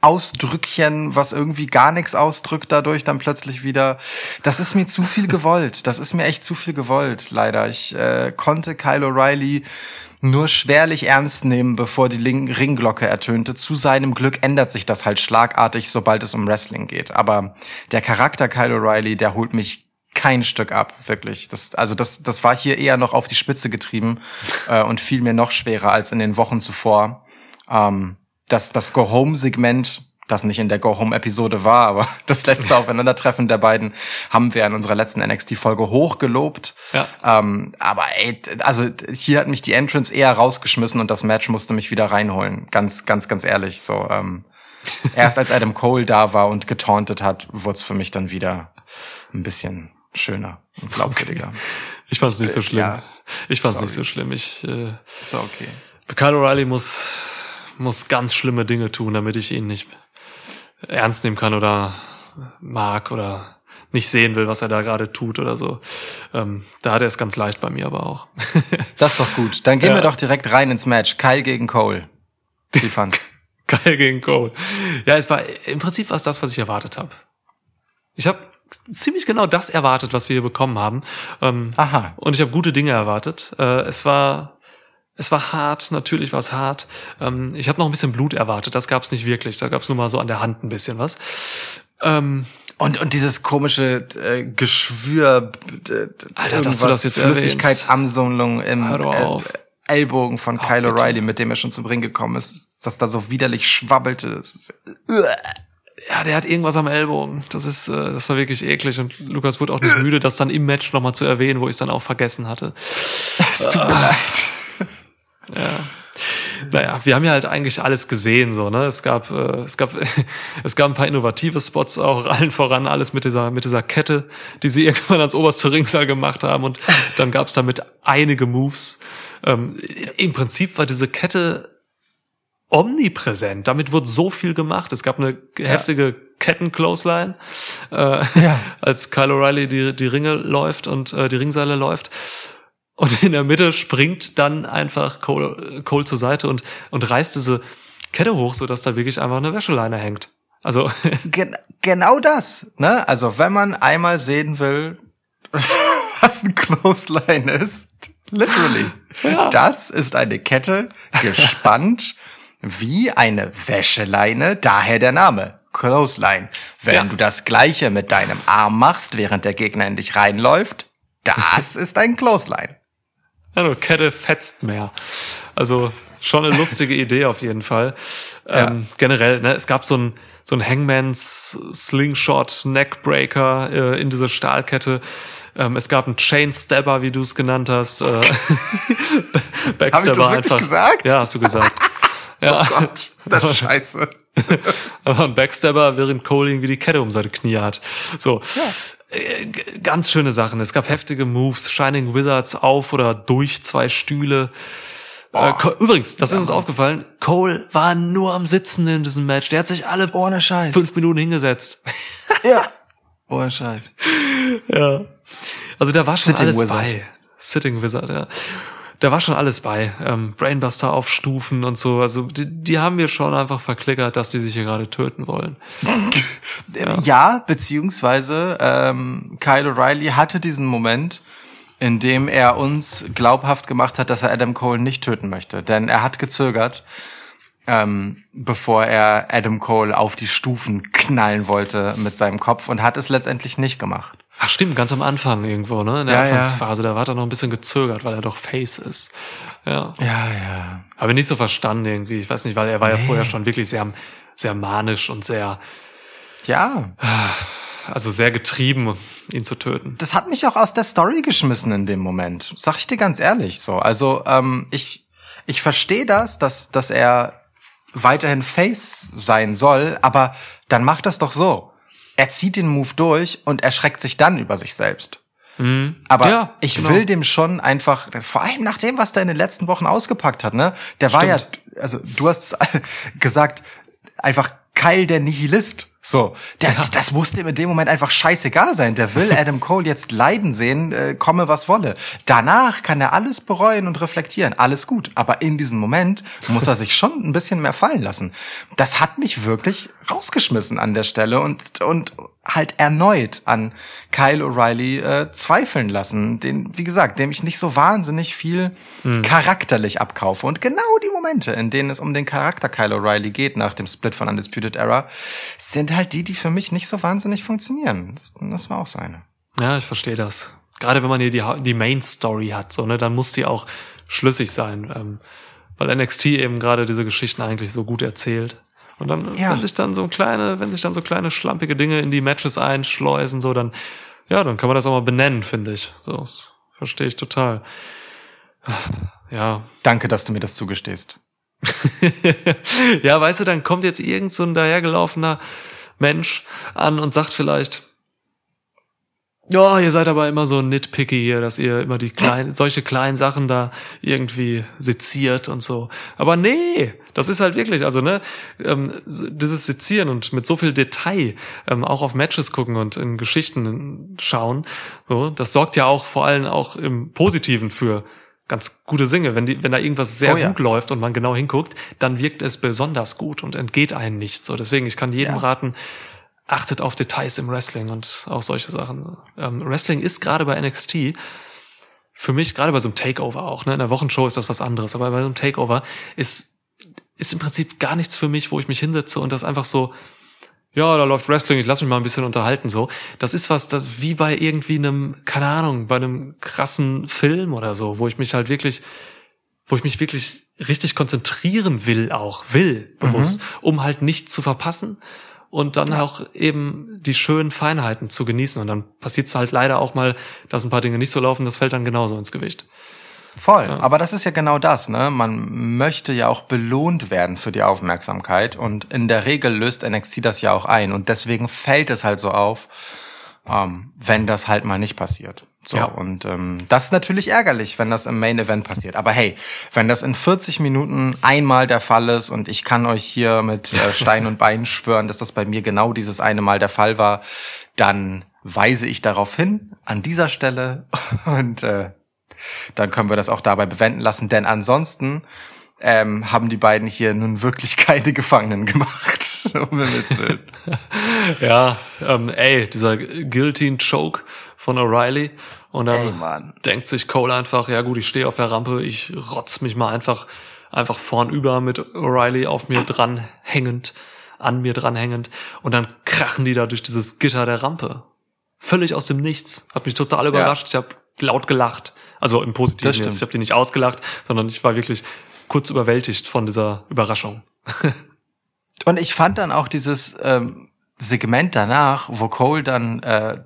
Speaker 2: Gesichtsausdrückchen, was irgendwie gar nichts ausdrückt dadurch dann plötzlich wieder. Das ist mir zu viel gewollt. Das ist mir echt zu viel gewollt, leider. Ich äh, konnte Kyle O'Reilly nur schwerlich ernst nehmen, bevor die Ringglocke ertönte. Zu seinem Glück ändert sich das halt schlagartig, sobald es um Wrestling geht. Aber der Charakter Kyle O'Reilly, der holt mich kein Stück ab, wirklich. Das, also das, das war hier eher noch auf die Spitze getrieben äh, und fiel mir noch schwerer als in den Wochen zuvor. Ähm, das, das Go-Home-Segment, das nicht in der Go-Home-Episode war, aber das letzte Aufeinandertreffen der beiden haben wir in unserer letzten NXT-Folge hochgelobt.
Speaker 1: Ja.
Speaker 2: Ähm, aber ey, also hier hat mich die Entrance eher rausgeschmissen und das Match musste mich wieder reinholen. Ganz, ganz, ganz ehrlich. So ähm, erst als Adam Cole da war und getauntet hat, wurde es für mich dann wieder ein bisschen schöner und glaubwürdiger.
Speaker 1: Ich fand's nicht so schlimm.
Speaker 2: Ja.
Speaker 1: Ich fand's
Speaker 2: Sorry.
Speaker 1: nicht so schlimm. Ich, äh,
Speaker 2: So okay.
Speaker 1: Kyle O'Reilly muss, muss ganz schlimme Dinge tun, damit ich ihn nicht ernst nehmen kann oder mag oder nicht sehen will, was er da gerade tut oder so. Ähm, da hat er es ganz leicht bei mir aber auch.
Speaker 2: Das ist doch gut. Dann gehen
Speaker 1: Ja.
Speaker 2: wir doch direkt rein ins Match. Kyle gegen Cole. Wie fandst
Speaker 1: Geil gegen Cole. Ja, es war im Prinzip war es das, was ich erwartet habe. Ich habe ziemlich genau das erwartet, was wir hier bekommen haben. Ähm,
Speaker 2: Aha.
Speaker 1: Und ich habe gute Dinge erwartet. Äh, es war es war hart, natürlich war es hart. Ähm, ich habe noch ein bisschen Blut erwartet, das gab es nicht wirklich. Da gab es nur mal so an der Hand ein bisschen was. Ähm,
Speaker 2: Und, und dieses komische äh, Geschwür, d-
Speaker 1: Alter, dass du das jetzt
Speaker 2: Flüssigkeitsansammlung im
Speaker 1: Hör
Speaker 2: äh. Ellbogen von Kyle
Speaker 1: bitte.
Speaker 2: O'Reilly, mit dem er schon zum Ring gekommen ist, dass da so widerlich schwabbelte. Ist,
Speaker 1: ja, der hat irgendwas am Ellbogen. Das ist, äh, das war wirklich eklig. Und Lukas wurde auch nicht müde, das dann im Match nochmal zu erwähnen, wo ich es dann auch vergessen hatte.
Speaker 2: es tut mir leid.
Speaker 1: Naja, wir haben ja halt eigentlich alles gesehen, so, ne? Es gab, äh, es gab, es gab ein paar innovative Spots auch, allen voran alles mit dieser, mit dieser Kette, die sie irgendwann ans oberste Ringseil gemacht haben und dann gab es damit einige Moves. Ähm, Im Prinzip war diese Kette omnipräsent. Damit wurde so viel gemacht. Es gab eine heftige Ketten-Clothesline, äh,
Speaker 2: Ja.
Speaker 1: als Kyle O'Reilly die, die Ringe läuft und äh, die Ringseile läuft. Und in der Mitte springt dann einfach Cole, Cole zur Seite und, und reißt diese Kette hoch, so dass da wirklich einfach eine Wäscheleine hängt. Also,
Speaker 2: Gen genau das. Ne? Also wenn man einmal sehen will, was ein Clothesline ist, literally,
Speaker 1: Ja.
Speaker 2: das ist eine Kette gespannt wie eine Wäscheleine, daher der Name. Clothesline. Wenn
Speaker 1: Ja.
Speaker 2: du das gleiche mit deinem Arm machst, während der Gegner in dich reinläuft, das ist ein Clothesline.
Speaker 1: Ja, Kette fetzt mehr. Also schon eine lustige Idee auf jeden Fall. Ähm, generell, ne, es gab so ein so ein Hangman's Slingshot Neckbreaker äh, in diese Stahlkette. Ähm, es gab einen Chain Stabber, wie du es genannt hast. Äh, Backstabber
Speaker 2: Hab ich das wirklich
Speaker 1: einfach.
Speaker 2: gesagt?
Speaker 1: Ja, hast du gesagt. Ja.
Speaker 2: Oh Gott, ist das scheiße.
Speaker 1: Aber ein Backstabber, während Cole irgendwie die Kette um seine Knie hat. So. G- Ganz schöne Sachen. Es gab heftige Moves, Shining Wizards auf oder durch zwei Stühle. Äh, Co- Übrigens, das ist uns aufgefallen, Cole war nur am Sitzen in diesem Match. Der hat sich alle
Speaker 2: Ohne Scheiß.
Speaker 1: fünf Minuten hingesetzt.
Speaker 2: Ja. Ohne Scheiß.
Speaker 1: ja. Also da war schon
Speaker 2: Sitting
Speaker 1: alles
Speaker 2: Wizard.
Speaker 1: bei. Sitting Wizard, ja. Da war schon alles bei. Ähm, Brainbuster auf Stufen und so. Also die, die haben wir schon einfach verklickert, dass die sich hier gerade töten wollen.
Speaker 2: Ja, beziehungsweise ähm, Kyle O'Reilly hatte diesen Moment, indem er uns glaubhaft gemacht hat, dass er Adam Cole nicht töten möchte. Denn er hat gezögert, ähm, bevor er Adam Cole auf die Stufen knallen wollte mit seinem Kopf und hat es letztendlich nicht gemacht.
Speaker 1: Ach stimmt, ganz am Anfang irgendwo, ne? In der
Speaker 2: Ja, ja.
Speaker 1: Anfangsphase, da war er noch ein bisschen gezögert, weil er doch Face ist. Ja.
Speaker 2: Ja, ja.
Speaker 1: Aber nicht so verstanden irgendwie. Ich weiß nicht, weil er war ja vorher schon wirklich sehr, sehr manisch und sehr,
Speaker 2: Ja,
Speaker 1: also sehr getrieben, ihn zu töten.
Speaker 2: das hat mich auch aus der Story geschmissen in dem Moment. Sag ich dir ganz ehrlich so. Also ähm, ich ich verstehe das, dass dass er weiterhin Face sein soll, aber dann macht das doch so. Er zieht den Move durch und erschreckt sich dann über sich selbst. Aber
Speaker 1: Ja,
Speaker 2: ich
Speaker 1: genau.
Speaker 2: will dem schon einfach, vor allem nach dem, was der in den letzten Wochen ausgepackt hat, ne? Der war ja,
Speaker 1: Stimmt.
Speaker 2: also du hast es gesagt, einfach Keil der Nihilist. So, der, das muss dem in dem Moment einfach scheißegal sein. Der will Adam Cole jetzt leiden sehen, äh, komme was wolle. Danach kann er alles bereuen und reflektieren, alles gut. Aber in diesem Moment muss er sich schon ein bisschen mehr fallen lassen. Das hat mich wirklich rausgeschmissen an der Stelle und und halt erneut an Kyle O'Reilly äh, zweifeln lassen, den, wie gesagt, dem ich nicht so wahnsinnig viel charakterlich abkaufe. Und genau die Momente, in denen es um den Charakter Kyle O'Reilly geht nach dem Split von Undisputed Era, sind halt die, die für mich nicht so wahnsinnig funktionieren. Das, das war auch seine.
Speaker 1: Ja, ich verstehe das. Gerade wenn man hier die, die Main Story hat, so, ne, dann muss die auch schlüssig sein. Ähm, weil NXT eben gerade diese Geschichten eigentlich so gut erzählt. Und dann,
Speaker 2: Ja.
Speaker 1: wenn sich dann so kleine, wenn sich dann so kleine schlampige Dinge in die Matches einschleusen, so, dann, ja, dann kann man das auch mal benennen, finde ich. So, das verstehe ich total. Ja.
Speaker 2: Danke, dass du mir das zugestehst.
Speaker 1: ja, weißt du, dann kommt jetzt irgend so ein dahergelaufener Mensch an und sagt vielleicht, ja, ihr seid aber immer so nitpicky hier, dass ihr immer die kleinen, solche kleinen Sachen da irgendwie seziert und so. Aber nee, das ist halt wirklich, also ne, ähm, dieses Sezieren und mit so viel Detail ähm, auch auf Matches gucken und in Geschichten schauen, so, das sorgt ja auch vor allem auch im Positiven für ganz gute Singe. Wenn die, wenn da irgendwas sehr
Speaker 2: Oh ja.
Speaker 1: gut läuft und man genau hinguckt, dann wirkt es besonders gut und entgeht einem nicht. So, deswegen, ich kann jedem
Speaker 2: Ja.
Speaker 1: raten, achtet auf Details im Wrestling und auch solche Sachen. Ähm, Wrestling ist gerade bei NXT für mich, gerade bei so einem Takeover auch, ne, in der Wochenshow ist das was anderes, aber bei so einem Takeover ist, ist im Prinzip gar nichts für mich, wo ich mich hinsetze und das einfach so, ja, da läuft Wrestling, ich lass mich mal ein bisschen unterhalten, so. Das ist was, das, wie bei irgendwie einem, keine Ahnung, bei einem krassen Film oder so, wo ich mich halt wirklich, wo ich mich wirklich richtig konzentrieren will auch, will, bewusst, um halt nicht zu verpassen und dann auch eben die schönen Feinheiten zu genießen. Und dann passiert es halt leider auch mal, dass ein paar Dinge nicht so laufen, das fällt dann genauso ins Gewicht.
Speaker 2: Voll. Aber das ist ja genau das, ne? Man möchte ja auch belohnt werden für die Aufmerksamkeit und in der Regel löst NXT das ja auch ein und deswegen fällt es halt so auf, ähm, wenn das halt mal nicht passiert. So,
Speaker 1: Ja.
Speaker 2: und ähm, das ist natürlich ärgerlich, wenn das im Main Event passiert. Aber hey, wenn das in 40 Minuten einmal der Fall ist und ich kann euch hier mit äh, Stein und Bein schwören, dass das bei mir genau dieses eine Mal der Fall war, dann weise ich darauf hin an dieser Stelle und äh, dann können wir das auch dabei bewenden lassen, denn ansonsten ähm, haben die beiden hier nun wirklich keine Gefangenen gemacht. um Himmels Willen.
Speaker 1: Ja, ähm, ey, dieser Guillotine Choke von O'Reilly. Und dann
Speaker 2: Ey, Mann.
Speaker 1: denkt sich Cole einfach, ja gut, ich stehe auf der Rampe, ich rotz mich mal einfach, einfach vornüber mit O'Reilly auf mir dran hängend, an mir dran hängend. Und dann krachen die da durch dieses Gitter der Rampe. Völlig aus dem Nichts. Hat mich total überrascht. Ich habe laut gelacht. Also im Positiven jetzt. Ich habe die nicht ausgelacht, sondern ich war wirklich kurz überwältigt von dieser Überraschung.
Speaker 2: Und ich fand dann auch dieses ähm, Segment danach, wo Cole dann äh,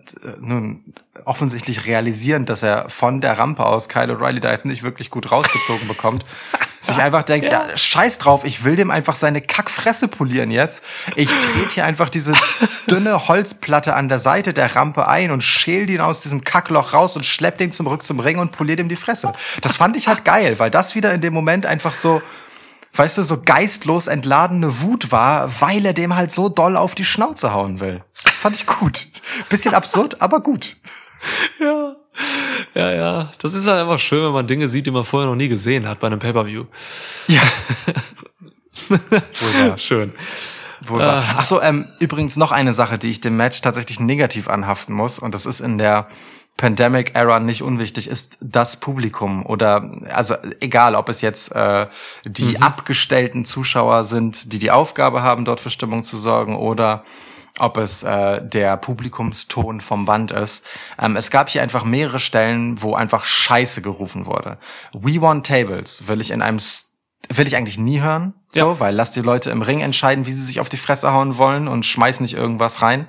Speaker 2: nun offensichtlich realisieren, dass er von der Rampe aus Kyle O'Reilly da jetzt nicht wirklich gut rausgezogen bekommt, sich einfach denkt, ja. scheiß drauf, ich will dem einfach seine Kackfresse polieren jetzt. Ich trete hier einfach diese dünne Holzplatte an der Seite der Rampe ein und schäl den aus diesem Kackloch raus und schlepp den zum Rück zum Ring und poliert ihm die Fresse. Das fand ich halt geil, weil das wieder in dem Moment einfach so weißt du, so geistlos entladene Wut war, weil er dem halt so doll auf die Schnauze hauen will. Das fand ich gut. Bisschen absurd, aber gut.
Speaker 1: Ja, ja, ja. Das ist halt einfach schön, wenn man Dinge sieht, die man vorher noch nie gesehen hat bei einem Pay-Per-View.
Speaker 2: Ja. Wohl.
Speaker 1: Schön.
Speaker 2: Wohl wahr. Ach so, ähm, übrigens noch eine Sache, die ich dem Match tatsächlich negativ anhaften muss, und das ist in der Pandemic-Era nicht unwichtig, ist das Publikum oder also egal, ob es jetzt äh, die abgestellten Zuschauer sind, die die Aufgabe haben, dort für Stimmung zu sorgen, oder ob es äh, der Publikumston vom Band ist. Ähm, es gab hier einfach mehrere Stellen, wo einfach Scheiße gerufen wurde. We want tables will ich in einem S- will ich eigentlich nie hören, so,
Speaker 1: Ja.
Speaker 2: weil lass die Leute im Ring entscheiden, wie sie sich auf die Fresse hauen wollen und schmeiß nicht irgendwas rein.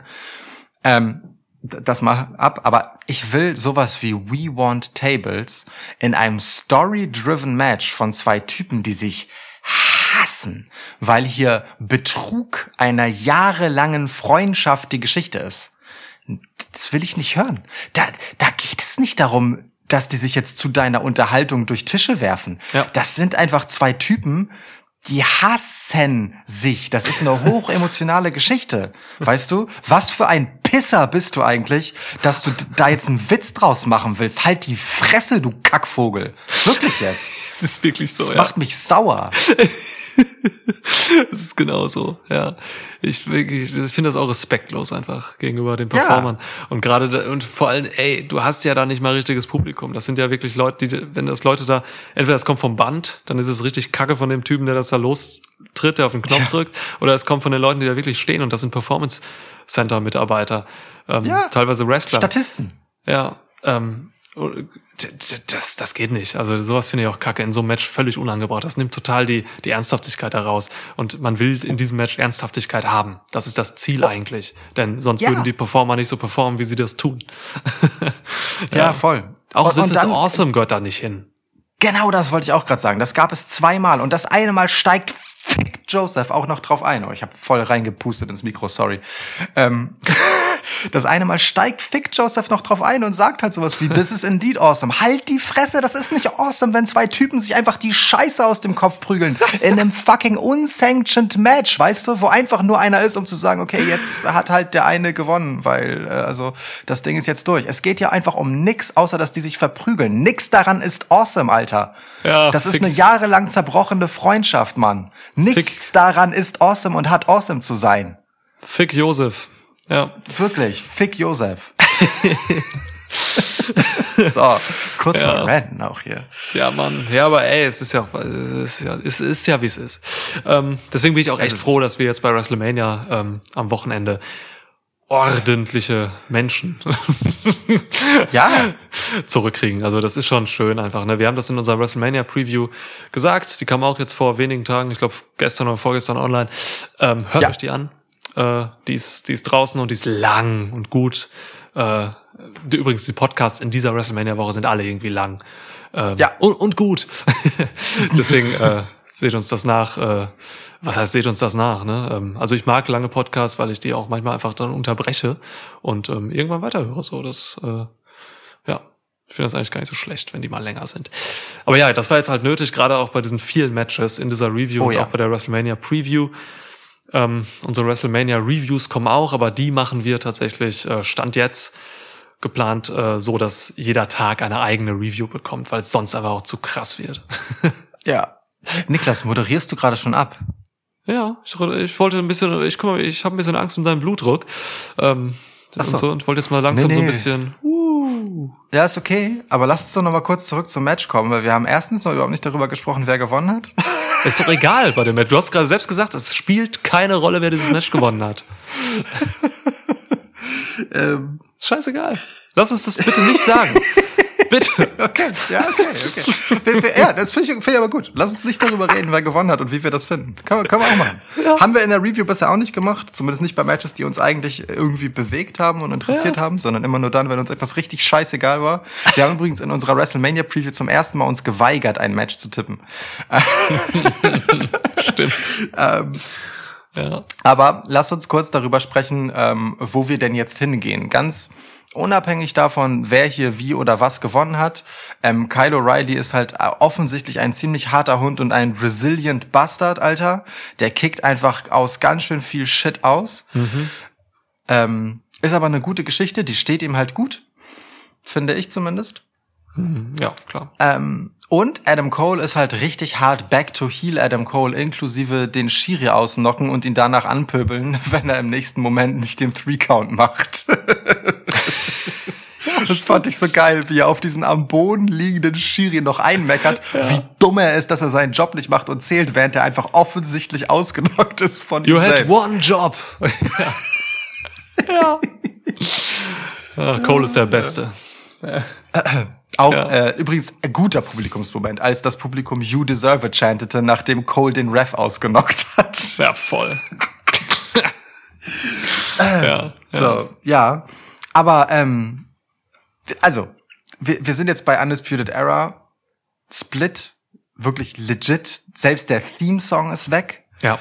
Speaker 2: Ähm, das mal ab, aber ich will sowas wie We Want Tables in einem story-driven Match von zwei Typen, die sich hassen, weil hier Betrug einer jahrelangen Freundschaft die Geschichte ist. Das will ich nicht hören. Da, da geht es nicht darum, dass die sich jetzt zu deiner Unterhaltung durch Tische werfen.
Speaker 1: Ja.
Speaker 2: Das sind einfach zwei Typen, die hassen sich. Das ist eine hochemotionale Geschichte. Weißt du? Was für ein Pisser bist du eigentlich, dass du da jetzt einen Witz draus machen willst? Halt die Fresse, du Kackvogel. Wirklich jetzt.
Speaker 1: Es ist wirklich so,
Speaker 2: Das
Speaker 1: ja.
Speaker 2: macht mich sauer.
Speaker 1: Es ist genau so, ja. Ich, wirklich, ich finde das auch respektlos einfach gegenüber den
Speaker 2: Ja.
Speaker 1: Performern. Und gerade, und vor allem, ey, du hast ja da nicht mal richtiges Publikum. Das sind ja wirklich Leute, die, wenn das Leute da, entweder es kommt vom Band, dann ist es richtig kacke von dem Typen, der das da lostritt, der auf den Knopf
Speaker 2: Tja.
Speaker 1: drückt, oder es kommt von den Leuten, die da wirklich stehen und das sind Performance Center Mitarbeiter, ähm,
Speaker 2: Ja.
Speaker 1: teilweise Wrestler.
Speaker 2: Statisten.
Speaker 1: Ja, ähm, d- das, das geht nicht. Also sowas finde ich auch kacke. In so einem Match völlig unangebracht. Das nimmt total die, die Ernsthaftigkeit heraus. Und man will in diesem Match Ernsthaftigkeit haben. Das ist das Ziel eigentlich. Denn sonst
Speaker 2: Ja.
Speaker 1: würden die Performer nicht so performen, wie sie das tun.
Speaker 2: Ja, voll.
Speaker 1: Auch
Speaker 2: Und-
Speaker 1: This is Awesome gehört da nicht hin.
Speaker 2: Genau das wollte ich auch gerade sagen. Das gab es zweimal und das eine Mal steigt Joseph auch noch drauf ein. Oh, ich habe voll reingepustet ins Mikro, sorry. Ähm, das eine Mal steigt Fick Joseph noch drauf ein und sagt halt sowas wie This is indeed awesome. Halt die Fresse, das ist nicht awesome, wenn zwei Typen sich einfach die Scheiße aus dem Kopf prügeln in einem fucking unsanctioned Match, weißt du, wo einfach nur einer ist, um zu sagen, okay, jetzt hat halt der eine gewonnen, weil äh, also das Ding ist jetzt durch. Es geht ja einfach um nix, außer dass die sich verprügeln. Nix daran ist awesome, Alter.
Speaker 1: Ja,
Speaker 2: das ist
Speaker 1: fick-
Speaker 2: eine jahrelang zerbrochene Freundschaft, Mann. Nichts daran ist awesome und hat awesome zu sein.
Speaker 1: Fick Josef. Ja.
Speaker 2: Wirklich, fick Josef. so, kurz mal ranten auch hier.
Speaker 1: Ja, Mann. Ja, aber ey, es ist ja, auch- es ist ja, es ist ja, wie es ist. Ähm, deswegen bin ich auch echt froh, dass wir jetzt bei WrestleMania ähm, am Wochenende ordentliche Menschen
Speaker 2: Ja,
Speaker 1: zurückkriegen. Also das ist schon schön einfach. Ne? Wir haben das in unserer WrestleMania Preview gesagt. Die kam auch jetzt vor wenigen Tagen, ich glaube gestern oder vorgestern online. Ähm, hört
Speaker 2: Ja.
Speaker 1: euch die an. Äh, die, ist, die ist draußen und die ist lang und gut. Äh, die, übrigens, die Podcasts in dieser WrestleMania-Woche sind alle irgendwie lang. Ähm,
Speaker 2: Ja.
Speaker 1: Und, und gut. Deswegen äh, seht uns das nach. Äh, was heißt, seht uns das nach? Ne? Ähm, also ich mag lange Podcasts, weil ich die auch manchmal einfach dann unterbreche und ähm, irgendwann weiterhöre. So, das äh, ja, ich finde das eigentlich gar nicht so schlecht, wenn die mal länger sind. Aber ja, das war jetzt halt nötig, gerade auch bei diesen vielen Matches in dieser Review
Speaker 2: Oh
Speaker 1: und
Speaker 2: ja.
Speaker 1: auch bei der WrestleMania Preview. Ähm, unsere WrestleMania Reviews kommen auch, aber die machen wir tatsächlich äh, Stand jetzt geplant äh, so, dass jeder Tag eine eigene Review bekommt, weil es sonst einfach auch zu krass wird.
Speaker 2: ja. Niklas, moderierst du gerade schon ab?
Speaker 1: ja, ich, ich wollte ein bisschen, ich guck mal, ich habe ein bisschen Angst um deinen Blutdruck. Ähm,
Speaker 2: Ach so.
Speaker 1: und, so, und wollte jetzt mal langsam
Speaker 2: Nee,
Speaker 1: so ein
Speaker 2: nee.
Speaker 1: bisschen. Uh,
Speaker 2: Ja, ist okay, aber lass uns doch noch mal kurz zurück zum Match kommen, weil wir haben erstens noch überhaupt nicht darüber gesprochen, wer gewonnen hat.
Speaker 1: Ist doch egal bei dem Match. Du hast gerade selbst gesagt, es spielt keine Rolle, wer dieses Match gewonnen hat.
Speaker 2: ähm,
Speaker 1: Scheißegal. Lass uns das bitte nicht sagen. bitte.
Speaker 2: okay, ja, okay, okay. Ja, das finde ich, find ich aber gut. Lass uns nicht darüber reden, wer gewonnen hat und wie wir das finden. Können, wir- können wir auch machen. Haben wir in der Review bisher auch nicht gemacht, zumindest nicht bei Matches, die uns eigentlich irgendwie bewegt haben und interessiert haben, sondern immer nur dann, wenn uns etwas richtig scheißegal war. Wir haben übrigens in unserer WrestleMania Preview zum ersten Mal uns geweigert, ein Match zu tippen.
Speaker 1: Stimmt.
Speaker 2: Ähm,
Speaker 1: Ja.
Speaker 2: Aber lass uns kurz darüber sprechen, ähm, wo wir denn jetzt hingehen. Ganz unabhängig davon, wer hier wie oder was gewonnen hat. Ähm, Kyle O'Reilly ist halt äh, offensichtlich ein ziemlich harter Hund und ein resilient Bastard, Alter. Der kickt einfach aus ganz schön viel Shit aus. Ähm, ist aber eine gute Geschichte, die steht ihm halt gut. Finde ich zumindest.
Speaker 1: Ja, klar.
Speaker 2: Ähm, und Adam Cole ist halt richtig hart back to heel Adam Cole, inklusive den Shiri ausnocken und ihn danach anpöbeln, wenn er im nächsten Moment nicht den Three-Count macht. Das fand ich so geil, wie er auf diesen am Boden liegenden Shiri noch einmeckert, wie dumm er ist, dass er seinen Job nicht macht und zählt, während er einfach offensichtlich ausgenockt ist von
Speaker 1: You
Speaker 2: ihm
Speaker 1: had
Speaker 2: selbst.
Speaker 1: one job. ja. ja. Cole ist der Beste.
Speaker 2: Auch
Speaker 1: Ja.
Speaker 2: äh, übrigens ein guter Publikumsmoment, als das Publikum You Deserve It chantete, nachdem Cole den Ref ausgenockt hat.
Speaker 1: Ja, voll. ja.
Speaker 2: So, ja. Aber, ähm, also, wir, wir sind jetzt bei Undisputed Era. Split, wirklich legit. Selbst der Theme-Song ist weg.
Speaker 1: Ja.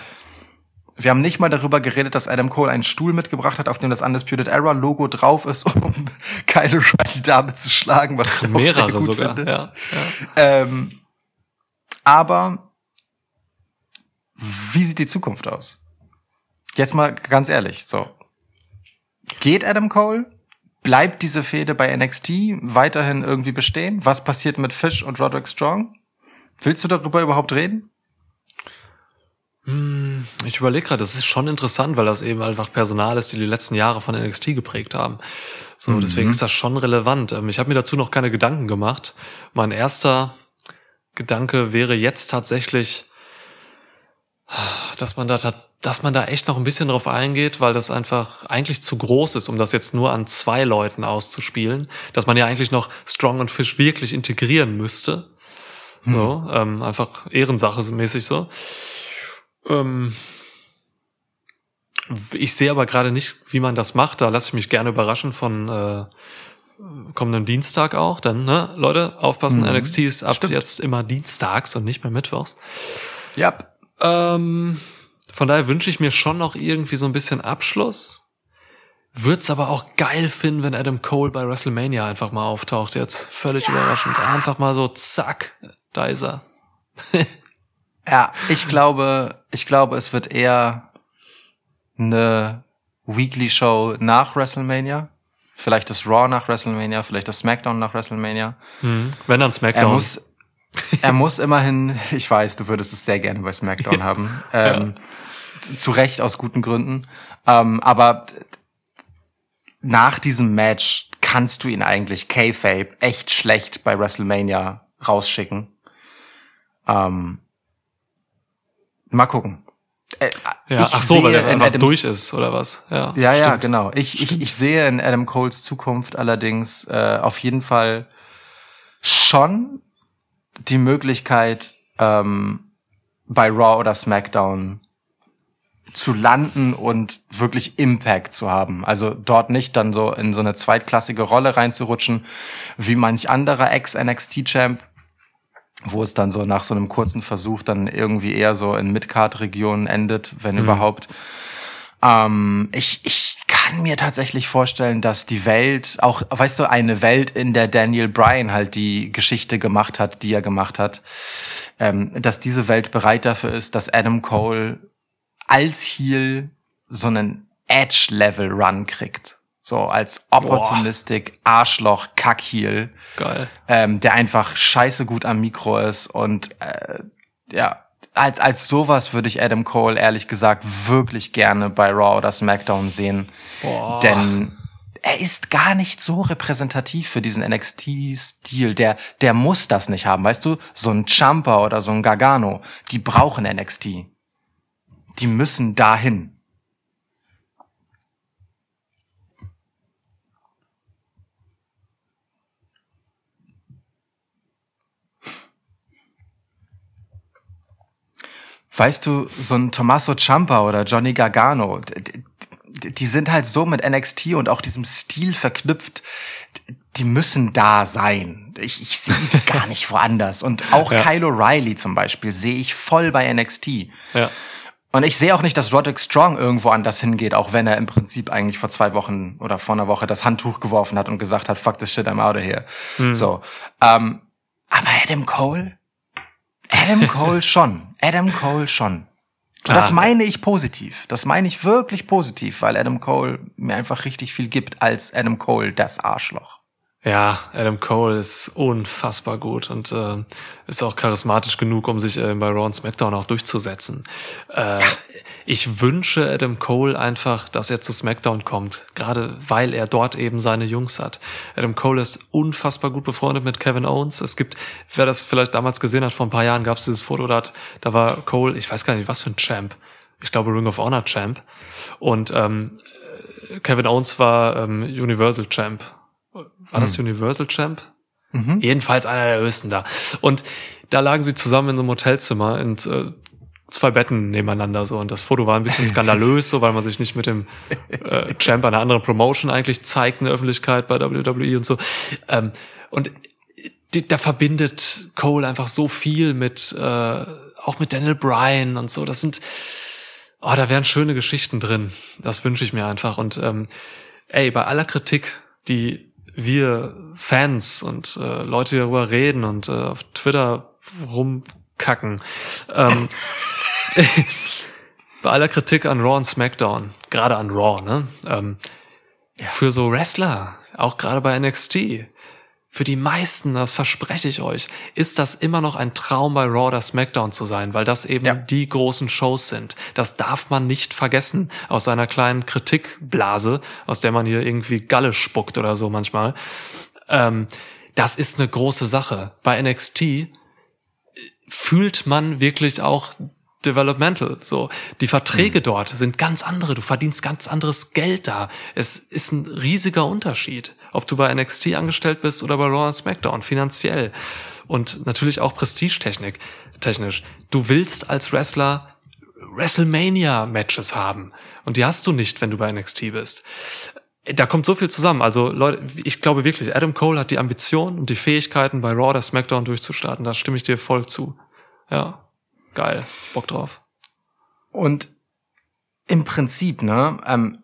Speaker 2: Wir haben nicht mal darüber geredet, dass Adam Cole einen Stuhl mitgebracht hat, auf dem das Undisputed Era Logo drauf ist, um Kyle O'Reilly damit zu schlagen, was ich auch sehr
Speaker 1: Mehrere
Speaker 2: gut
Speaker 1: sogar.
Speaker 2: finde.
Speaker 1: Ja. ja.
Speaker 2: Ähm, aber wie sieht die Zukunft aus? Jetzt mal ganz ehrlich, so. Geht Adam Cole? Bleibt diese Fehde bei NXT weiterhin irgendwie bestehen? Was passiert mit Fish und Roderick Strong? Willst du darüber überhaupt reden?
Speaker 1: Ich überlege gerade, das ist schon interessant, weil das eben einfach Personal ist, die die letzten Jahre von NXT geprägt haben. So, deswegen ist das schon relevant. Ähm, Ich habe mir dazu noch keine Gedanken gemacht. Mein erster Gedanke wäre jetzt tatsächlich, dass man da dass man da echt noch ein bisschen drauf eingeht, weil das einfach eigentlich zu groß ist, um das jetzt nur an zwei Leuten auszuspielen, dass man ja eigentlich noch Strong und Fish wirklich integrieren müsste. So, ähm, einfach Ehrensache so mäßig so. Ähm, ich sehe aber gerade nicht, wie man das macht. Da lasse ich mich gerne überraschen von äh, kommenden Dienstag auch. Dann, ne, Leute, aufpassen,
Speaker 2: Mhm.
Speaker 1: NXT ist ab
Speaker 2: Stimmt.
Speaker 1: jetzt immer dienstags und nicht mehr mittwochs.
Speaker 2: Ja.
Speaker 1: Ähm, von daher wünsche ich mir schon noch irgendwie so ein bisschen Abschluss. Würd's aber auch geil finden, wenn Adam Cole bei WrestleMania einfach mal auftaucht jetzt. Völlig überraschend. Einfach mal so, zack, da ist er.
Speaker 2: Ja, ich glaube, ich glaube, es wird eher eine Weekly Show nach WrestleMania. Vielleicht das Raw nach WrestleMania, vielleicht das SmackDown nach WrestleMania.
Speaker 1: Mhm. Wenn dann
Speaker 2: Er
Speaker 1: SmackDown.
Speaker 2: muss, er muss immerhin, ich weiß, du würdest es sehr gerne bei SmackDown haben. Ähm, zu, zu Recht aus guten Gründen. Ähm, aber nach diesem Match kannst du ihn eigentlich K-Fape echt schlecht bei WrestleMania rausschicken. Ähm, mal gucken. Äh,
Speaker 1: ja, ach so, weil er
Speaker 2: in
Speaker 1: einfach
Speaker 2: Adams-
Speaker 1: durch ist, oder was? Ja,
Speaker 2: ja, ja, genau. Ich, ich, ich sehe in Adam Coles Zukunft allerdings äh, auf jeden Fall schon die Möglichkeit, ähm, bei Raw oder SmackDown zu landen und wirklich Impact zu haben. Also dort nicht dann so in so eine zweitklassige Rolle reinzurutschen, wie manch anderer Ex-NXT-Champ, wo es dann so nach so einem kurzen Versuch dann irgendwie eher so in Midcard-Regionen endet, wenn überhaupt. Ähm, ich, ich kann mir tatsächlich vorstellen, dass die Welt, auch, weißt du, eine Welt, in der Daniel Bryan halt die Geschichte gemacht hat, die er gemacht hat, ähm, dass diese Welt bereit dafür ist, dass Adam Cole als Heel so einen Edge-Level-Run kriegt. So als Opportunistic, Arschloch, Kack-Heel
Speaker 1: Geil.
Speaker 2: ähm, der einfach scheiße gut am Mikro ist und äh, ja, als als sowas würde ich Adam Cole ehrlich gesagt wirklich gerne bei Raw oder SmackDown sehen,
Speaker 1: Boah.
Speaker 2: denn er ist gar nicht so repräsentativ für diesen NXT-Stil. Der der muss das nicht haben, weißt du? So ein Champa oder so ein Gargano, die brauchen NXT. Die müssen dahin. Weißt du, so ein Tommaso Ciampa oder Johnny Gargano, die sind halt so mit NXT und auch diesem Stil verknüpft, die müssen da sein. Ich, ich sehe die gar nicht woanders. Und auch
Speaker 1: Ja.
Speaker 2: Kyle O'Reilly zum Beispiel sehe ich voll bei NXT.
Speaker 1: Ja.
Speaker 2: Und ich sehe auch nicht, dass Roderick Strong irgendwo anders hingeht, auch wenn er im Prinzip eigentlich vor zwei Wochen oder vor einer Woche das Handtuch geworfen hat und gesagt hat, fuck this shit, I'm out of here. So. Ähm, aber Adam Cole? Adam Cole schon. Adam Cole schon. Und
Speaker 1: Klar.
Speaker 2: das meine ich positiv. Das meine ich wirklich positiv, weil Adam Cole mir einfach richtig viel gibt als Adam Cole, das Arschloch.
Speaker 1: Ja, Adam Cole ist unfassbar gut und äh, ist auch charismatisch genug, um sich äh, bei Raw und SmackDown auch durchzusetzen. Äh, Ich wünsche Adam Cole einfach, dass er zu SmackDown kommt, gerade weil er dort eben seine Jungs hat. Adam Cole ist unfassbar gut befreundet mit Kevin Owens. Es gibt, wer das vielleicht damals gesehen hat, vor ein paar Jahren gab es dieses Foto, da, hat, da war Cole, ich weiß gar nicht, was für ein Champ. Ich glaube Ring of Honor Champ. Und ähm, Kevin Owens war ähm, Universal Champ. War das Universal Champ? Jedenfalls einer der höchsten da. Und da lagen sie zusammen in so einem Hotelzimmer und äh, zwei Betten nebeneinander so. Und das Foto war ein bisschen skandalös, so weil man sich nicht mit dem äh, Champ einer anderen Promotion eigentlich zeigt in der Öffentlichkeit bei WWE und so. Ähm, und die, da verbindet Cole einfach so viel mit, äh, auch mit Daniel Bryan und so. Das sind, oh, da wären schöne Geschichten drin. Das wünsche ich mir einfach. Und ähm, ey, bei aller Kritik, die wir Fans und äh, Leute darüber reden und äh, auf Twitter rumkacken, ähm, bei aller Kritik an Raw und SmackDown, gerade an Raw, ne? Ähm, Für so Wrestler, auch gerade bei NXT, für die meisten, das verspreche ich euch, ist das immer noch ein Traum bei Raw oder SmackDown zu sein, weil das eben
Speaker 2: Ja.
Speaker 1: die großen Shows sind. Das darf man nicht vergessen aus seiner kleinen Kritikblase, aus der man hier irgendwie Galle spuckt oder so manchmal. Ähm, das ist eine große Sache. Bei NXT fühlt man wirklich auch developmental. So, die Verträge dort sind ganz andere. Du verdienst ganz anderes Geld da. Es ist ein riesiger Unterschied, ob du bei NXT angestellt bist oder bei Raw und SmackDown finanziell und natürlich auch prestigetechnik technisch. Du willst als Wrestler WrestleMania Matches haben und die hast du nicht, wenn du bei NXT bist. Da kommt so viel zusammen. Also Leute, ich glaube wirklich, Adam Cole hat die Ambition und die Fähigkeiten, bei Raw oder SmackDown durchzustarten. Da stimme ich dir voll zu. Ja, geil, Bock drauf.
Speaker 2: Und im Prinzip, ne, ähm,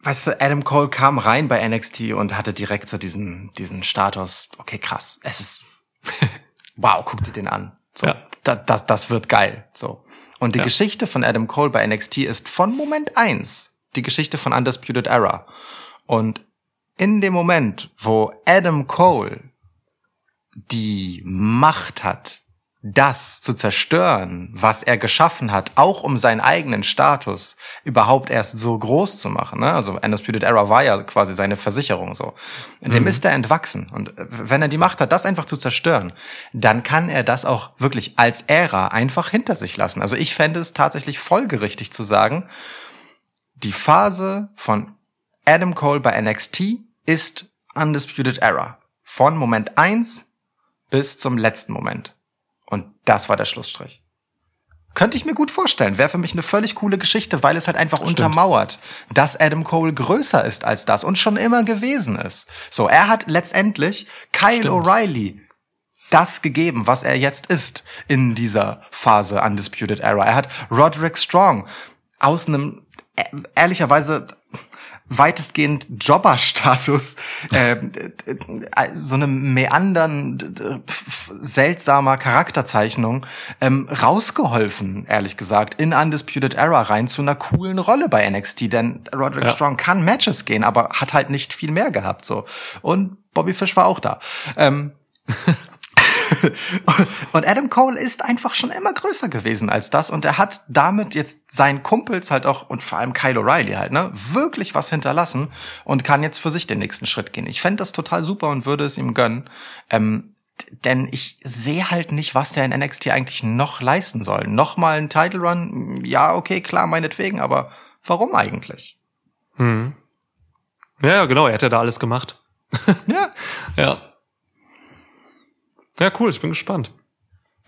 Speaker 2: weißt du, Adam Cole kam rein bei NXT und hatte direkt so diesen, diesen Status, okay, krass, es ist, wow, guck dir den an. So,
Speaker 1: Ja.
Speaker 2: da, das, das wird geil. So. Und die
Speaker 1: Ja.
Speaker 2: Geschichte von Adam Cole bei NXT ist von Moment eins die Geschichte von Undisputed Era. Und in dem Moment, wo Adam Cole die Macht hat, das zu zerstören, was er geschaffen hat, auch um seinen eigenen Status überhaupt erst so groß zu machen. Ne? Also Undisputed Era war ja quasi seine Versicherung so. Dem ist er entwachsen. Und äh, wenn er die Macht hat, das einfach zu zerstören, dann kann er das auch wirklich als Ära einfach hinter sich lassen. Also ich fände es tatsächlich folgerichtig zu sagen, die Phase von Adam Cole bei NXT ist Undisputed Era. Von Moment eins bis zum letzten Moment. Und das war der Schlussstrich. Könnte ich mir gut vorstellen. Wäre für mich eine völlig coole Geschichte, weil es halt einfach untermauert, dass Adam Cole größer ist als das und schon immer gewesen ist. So, er hat letztendlich Kyle
Speaker 1: Stimmt.
Speaker 2: O'Reilly das gegeben, was er jetzt ist in dieser Phase Undisputed Era. Er hat Roderick Strong aus einem äh, ehrlicherweise weitestgehend Jobber-Status, äh, äh, so eine meandern, seltsamer Charakterzeichnung ähm, rausgeholfen, ehrlich gesagt, in Undisputed Era rein zu einer coolen Rolle bei NXT, denn Roderick
Speaker 1: Ja.
Speaker 2: Strong kann Matches gehen, aber hat halt nicht viel mehr gehabt, so. Und Bobby Fish war auch da. Ähm, und Adam Cole ist einfach schon immer größer gewesen als das und er hat damit jetzt seinen Kumpels halt auch und vor allem Kyle O'Reilly halt, ne, wirklich was hinterlassen und kann jetzt für sich den nächsten Schritt gehen. Ich fände das total super und würde es ihm gönnen. Ähm, denn ich sehe halt nicht, was der in NXT eigentlich noch leisten soll. Nochmal ein Title Run, ja, okay, klar, meinetwegen, aber warum eigentlich?
Speaker 1: Hm. Ja, ja, genau, er hat ja da alles gemacht.
Speaker 2: Ja.
Speaker 1: Ja. Ja, cool, ich bin gespannt.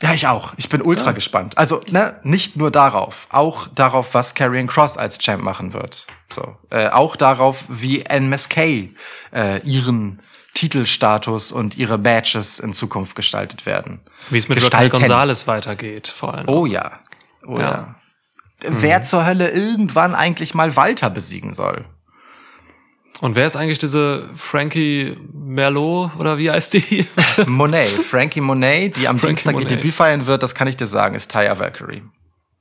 Speaker 2: Ja, ich auch. Ich bin ultra gespannt. Also, ne, nicht nur darauf, auch darauf, was Karrion Cross als Champ machen wird. So, äh, auch darauf, wie MSK äh, ihren Titelstatus und ihre Matches in Zukunft gestaltet werden.
Speaker 1: Wie es mit Raquel. Gonzalez weitergeht, vor allem.
Speaker 2: Oh ja. Oh ja.
Speaker 1: Ja.
Speaker 2: Wer zur Hölle irgendwann eigentlich mal Walter besiegen soll.
Speaker 1: Und wer ist eigentlich diese Frankie Merlot oder wie heißt die?
Speaker 2: Monet, Frankie Monet, die am
Speaker 1: Frankie
Speaker 2: Dienstag ihr
Speaker 1: Monet.
Speaker 2: Debüt feiern wird, das kann ich dir sagen, ist Taya Valkyrie.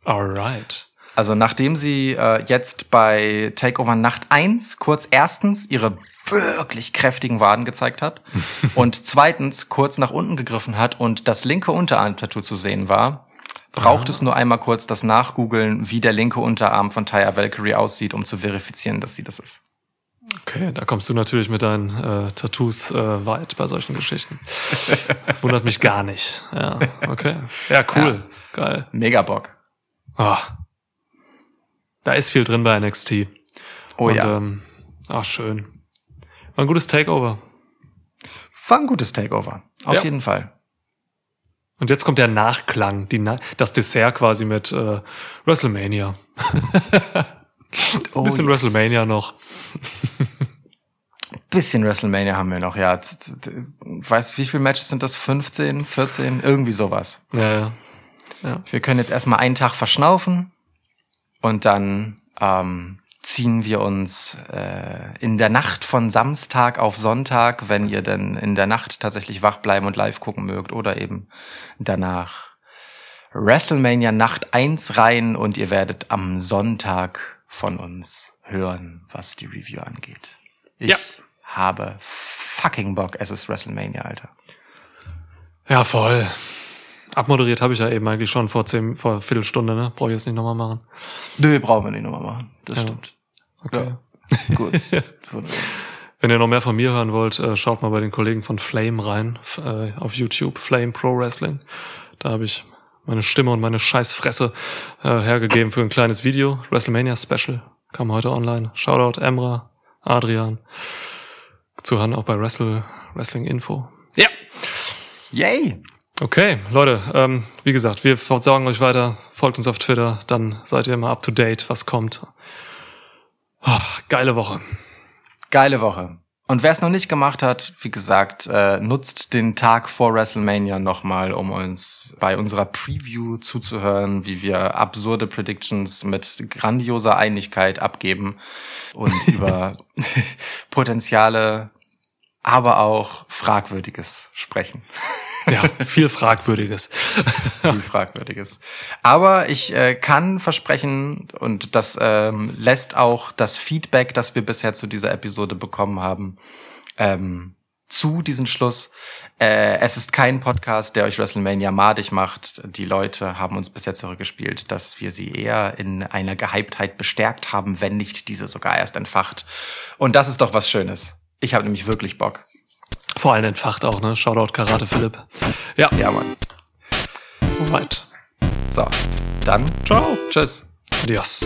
Speaker 1: Alright.
Speaker 2: Also nachdem sie äh, jetzt bei Takeover Nacht 1 kurz erstens ihre wirklich kräftigen Waden gezeigt hat und zweitens kurz nach unten gegriffen hat und das linke Unterarm-Tattoo zu sehen war, braucht es nur einmal kurz das Nachgoogeln, wie der linke Unterarm von Taya Valkyrie aussieht, um zu verifizieren, dass sie das ist.
Speaker 1: Okay, da kommst du natürlich mit deinen äh, Tattoos äh, weit bei solchen Geschichten. Das wundert mich gar nicht. Ja, okay. Ja, cool. Geil.
Speaker 2: Mega Bock.
Speaker 1: Ah. Da ist viel drin bei NXT.
Speaker 2: Oh
Speaker 1: Und,
Speaker 2: ja.
Speaker 1: Ähm, ach, schön. War ein gutes Takeover.
Speaker 2: War ein gutes Takeover. Auf
Speaker 1: Ja.
Speaker 2: jeden Fall.
Speaker 1: Und jetzt kommt der Nachklang, die Na das Dessert quasi mit äh, WrestleMania.
Speaker 2: Oh,
Speaker 1: Ein bisschen
Speaker 2: yes.
Speaker 1: WrestleMania noch.
Speaker 2: Bisschen WrestleMania haben wir noch, ja. Weißt wie viele Matches sind das? 15, 14? Irgendwie sowas.
Speaker 1: Ja, ja.
Speaker 2: Wir können jetzt erstmal einen Tag verschnaufen und dann ähm, ziehen wir uns äh, in der Nacht von Samstag auf Sonntag, wenn ihr denn in der Nacht tatsächlich wach bleiben und live gucken mögt oder eben danach WrestleMania Nacht 1 rein und ihr werdet am Sonntag von uns hören, was die Review angeht. Ich
Speaker 1: Ja.
Speaker 2: habe fucking Bock. Es ist WrestleMania, Alter.
Speaker 1: Ja, voll. Abmoderiert habe ich ja eben eigentlich schon vor zehn, vor Viertelstunde, ne? Brauche ich jetzt nicht nochmal machen.
Speaker 2: Nö, brauchen wir nicht nochmal machen. Das
Speaker 1: Ja.
Speaker 2: stimmt.
Speaker 1: Okay.
Speaker 2: Ja. Gut.
Speaker 1: Wenn ihr noch mehr von mir hören wollt, äh, schaut mal bei den Kollegen von Flame rein, äh, auf YouTube, Flame Pro Wrestling. Da habe ich meine Stimme und meine Scheißfresse äh, hergegeben für ein kleines Video. WrestleMania Special kam heute online. Shoutout Emra, Adrian. Zu hören auch bei Wrestle, Wrestling Info. Ja.
Speaker 2: Yay!
Speaker 1: Okay, Leute, ähm, wie gesagt, wir versorgen euch weiter. Folgt uns auf Twitter, dann seid ihr immer up to date, was kommt. Ah, geile Woche.
Speaker 2: Geile Woche. Und wer es noch nicht gemacht hat, wie gesagt, äh, nutzt den Tag vor WrestleMania nochmal, um uns bei unserer Preview zuzuhören, wie wir absurde Predictions mit grandioser Einigkeit abgeben und über Potenziale, aber auch Fragwürdiges sprechen.
Speaker 1: Ja, viel Fragwürdiges.
Speaker 2: viel Fragwürdiges. Aber ich äh, kann versprechen, und das ähm, lässt auch das Feedback, das wir bisher zu dieser Episode bekommen haben, ähm, zu diesen Schluss. Äh, es ist kein Podcast, der euch WrestleMania madig macht. Die Leute haben uns bisher zurückgespielt, dass wir sie eher in einer Gehyptheit bestärkt haben, wenn nicht diese sogar erst entfacht. Und das ist doch was Schönes. Ich habe nämlich wirklich Bock.
Speaker 1: Vor allem entfacht auch, ne? Shoutout Karate Philipp. Ja,
Speaker 2: Ja, Mann.
Speaker 1: alright.
Speaker 2: So, dann
Speaker 1: Ciao.
Speaker 2: tschüss.
Speaker 1: Adios.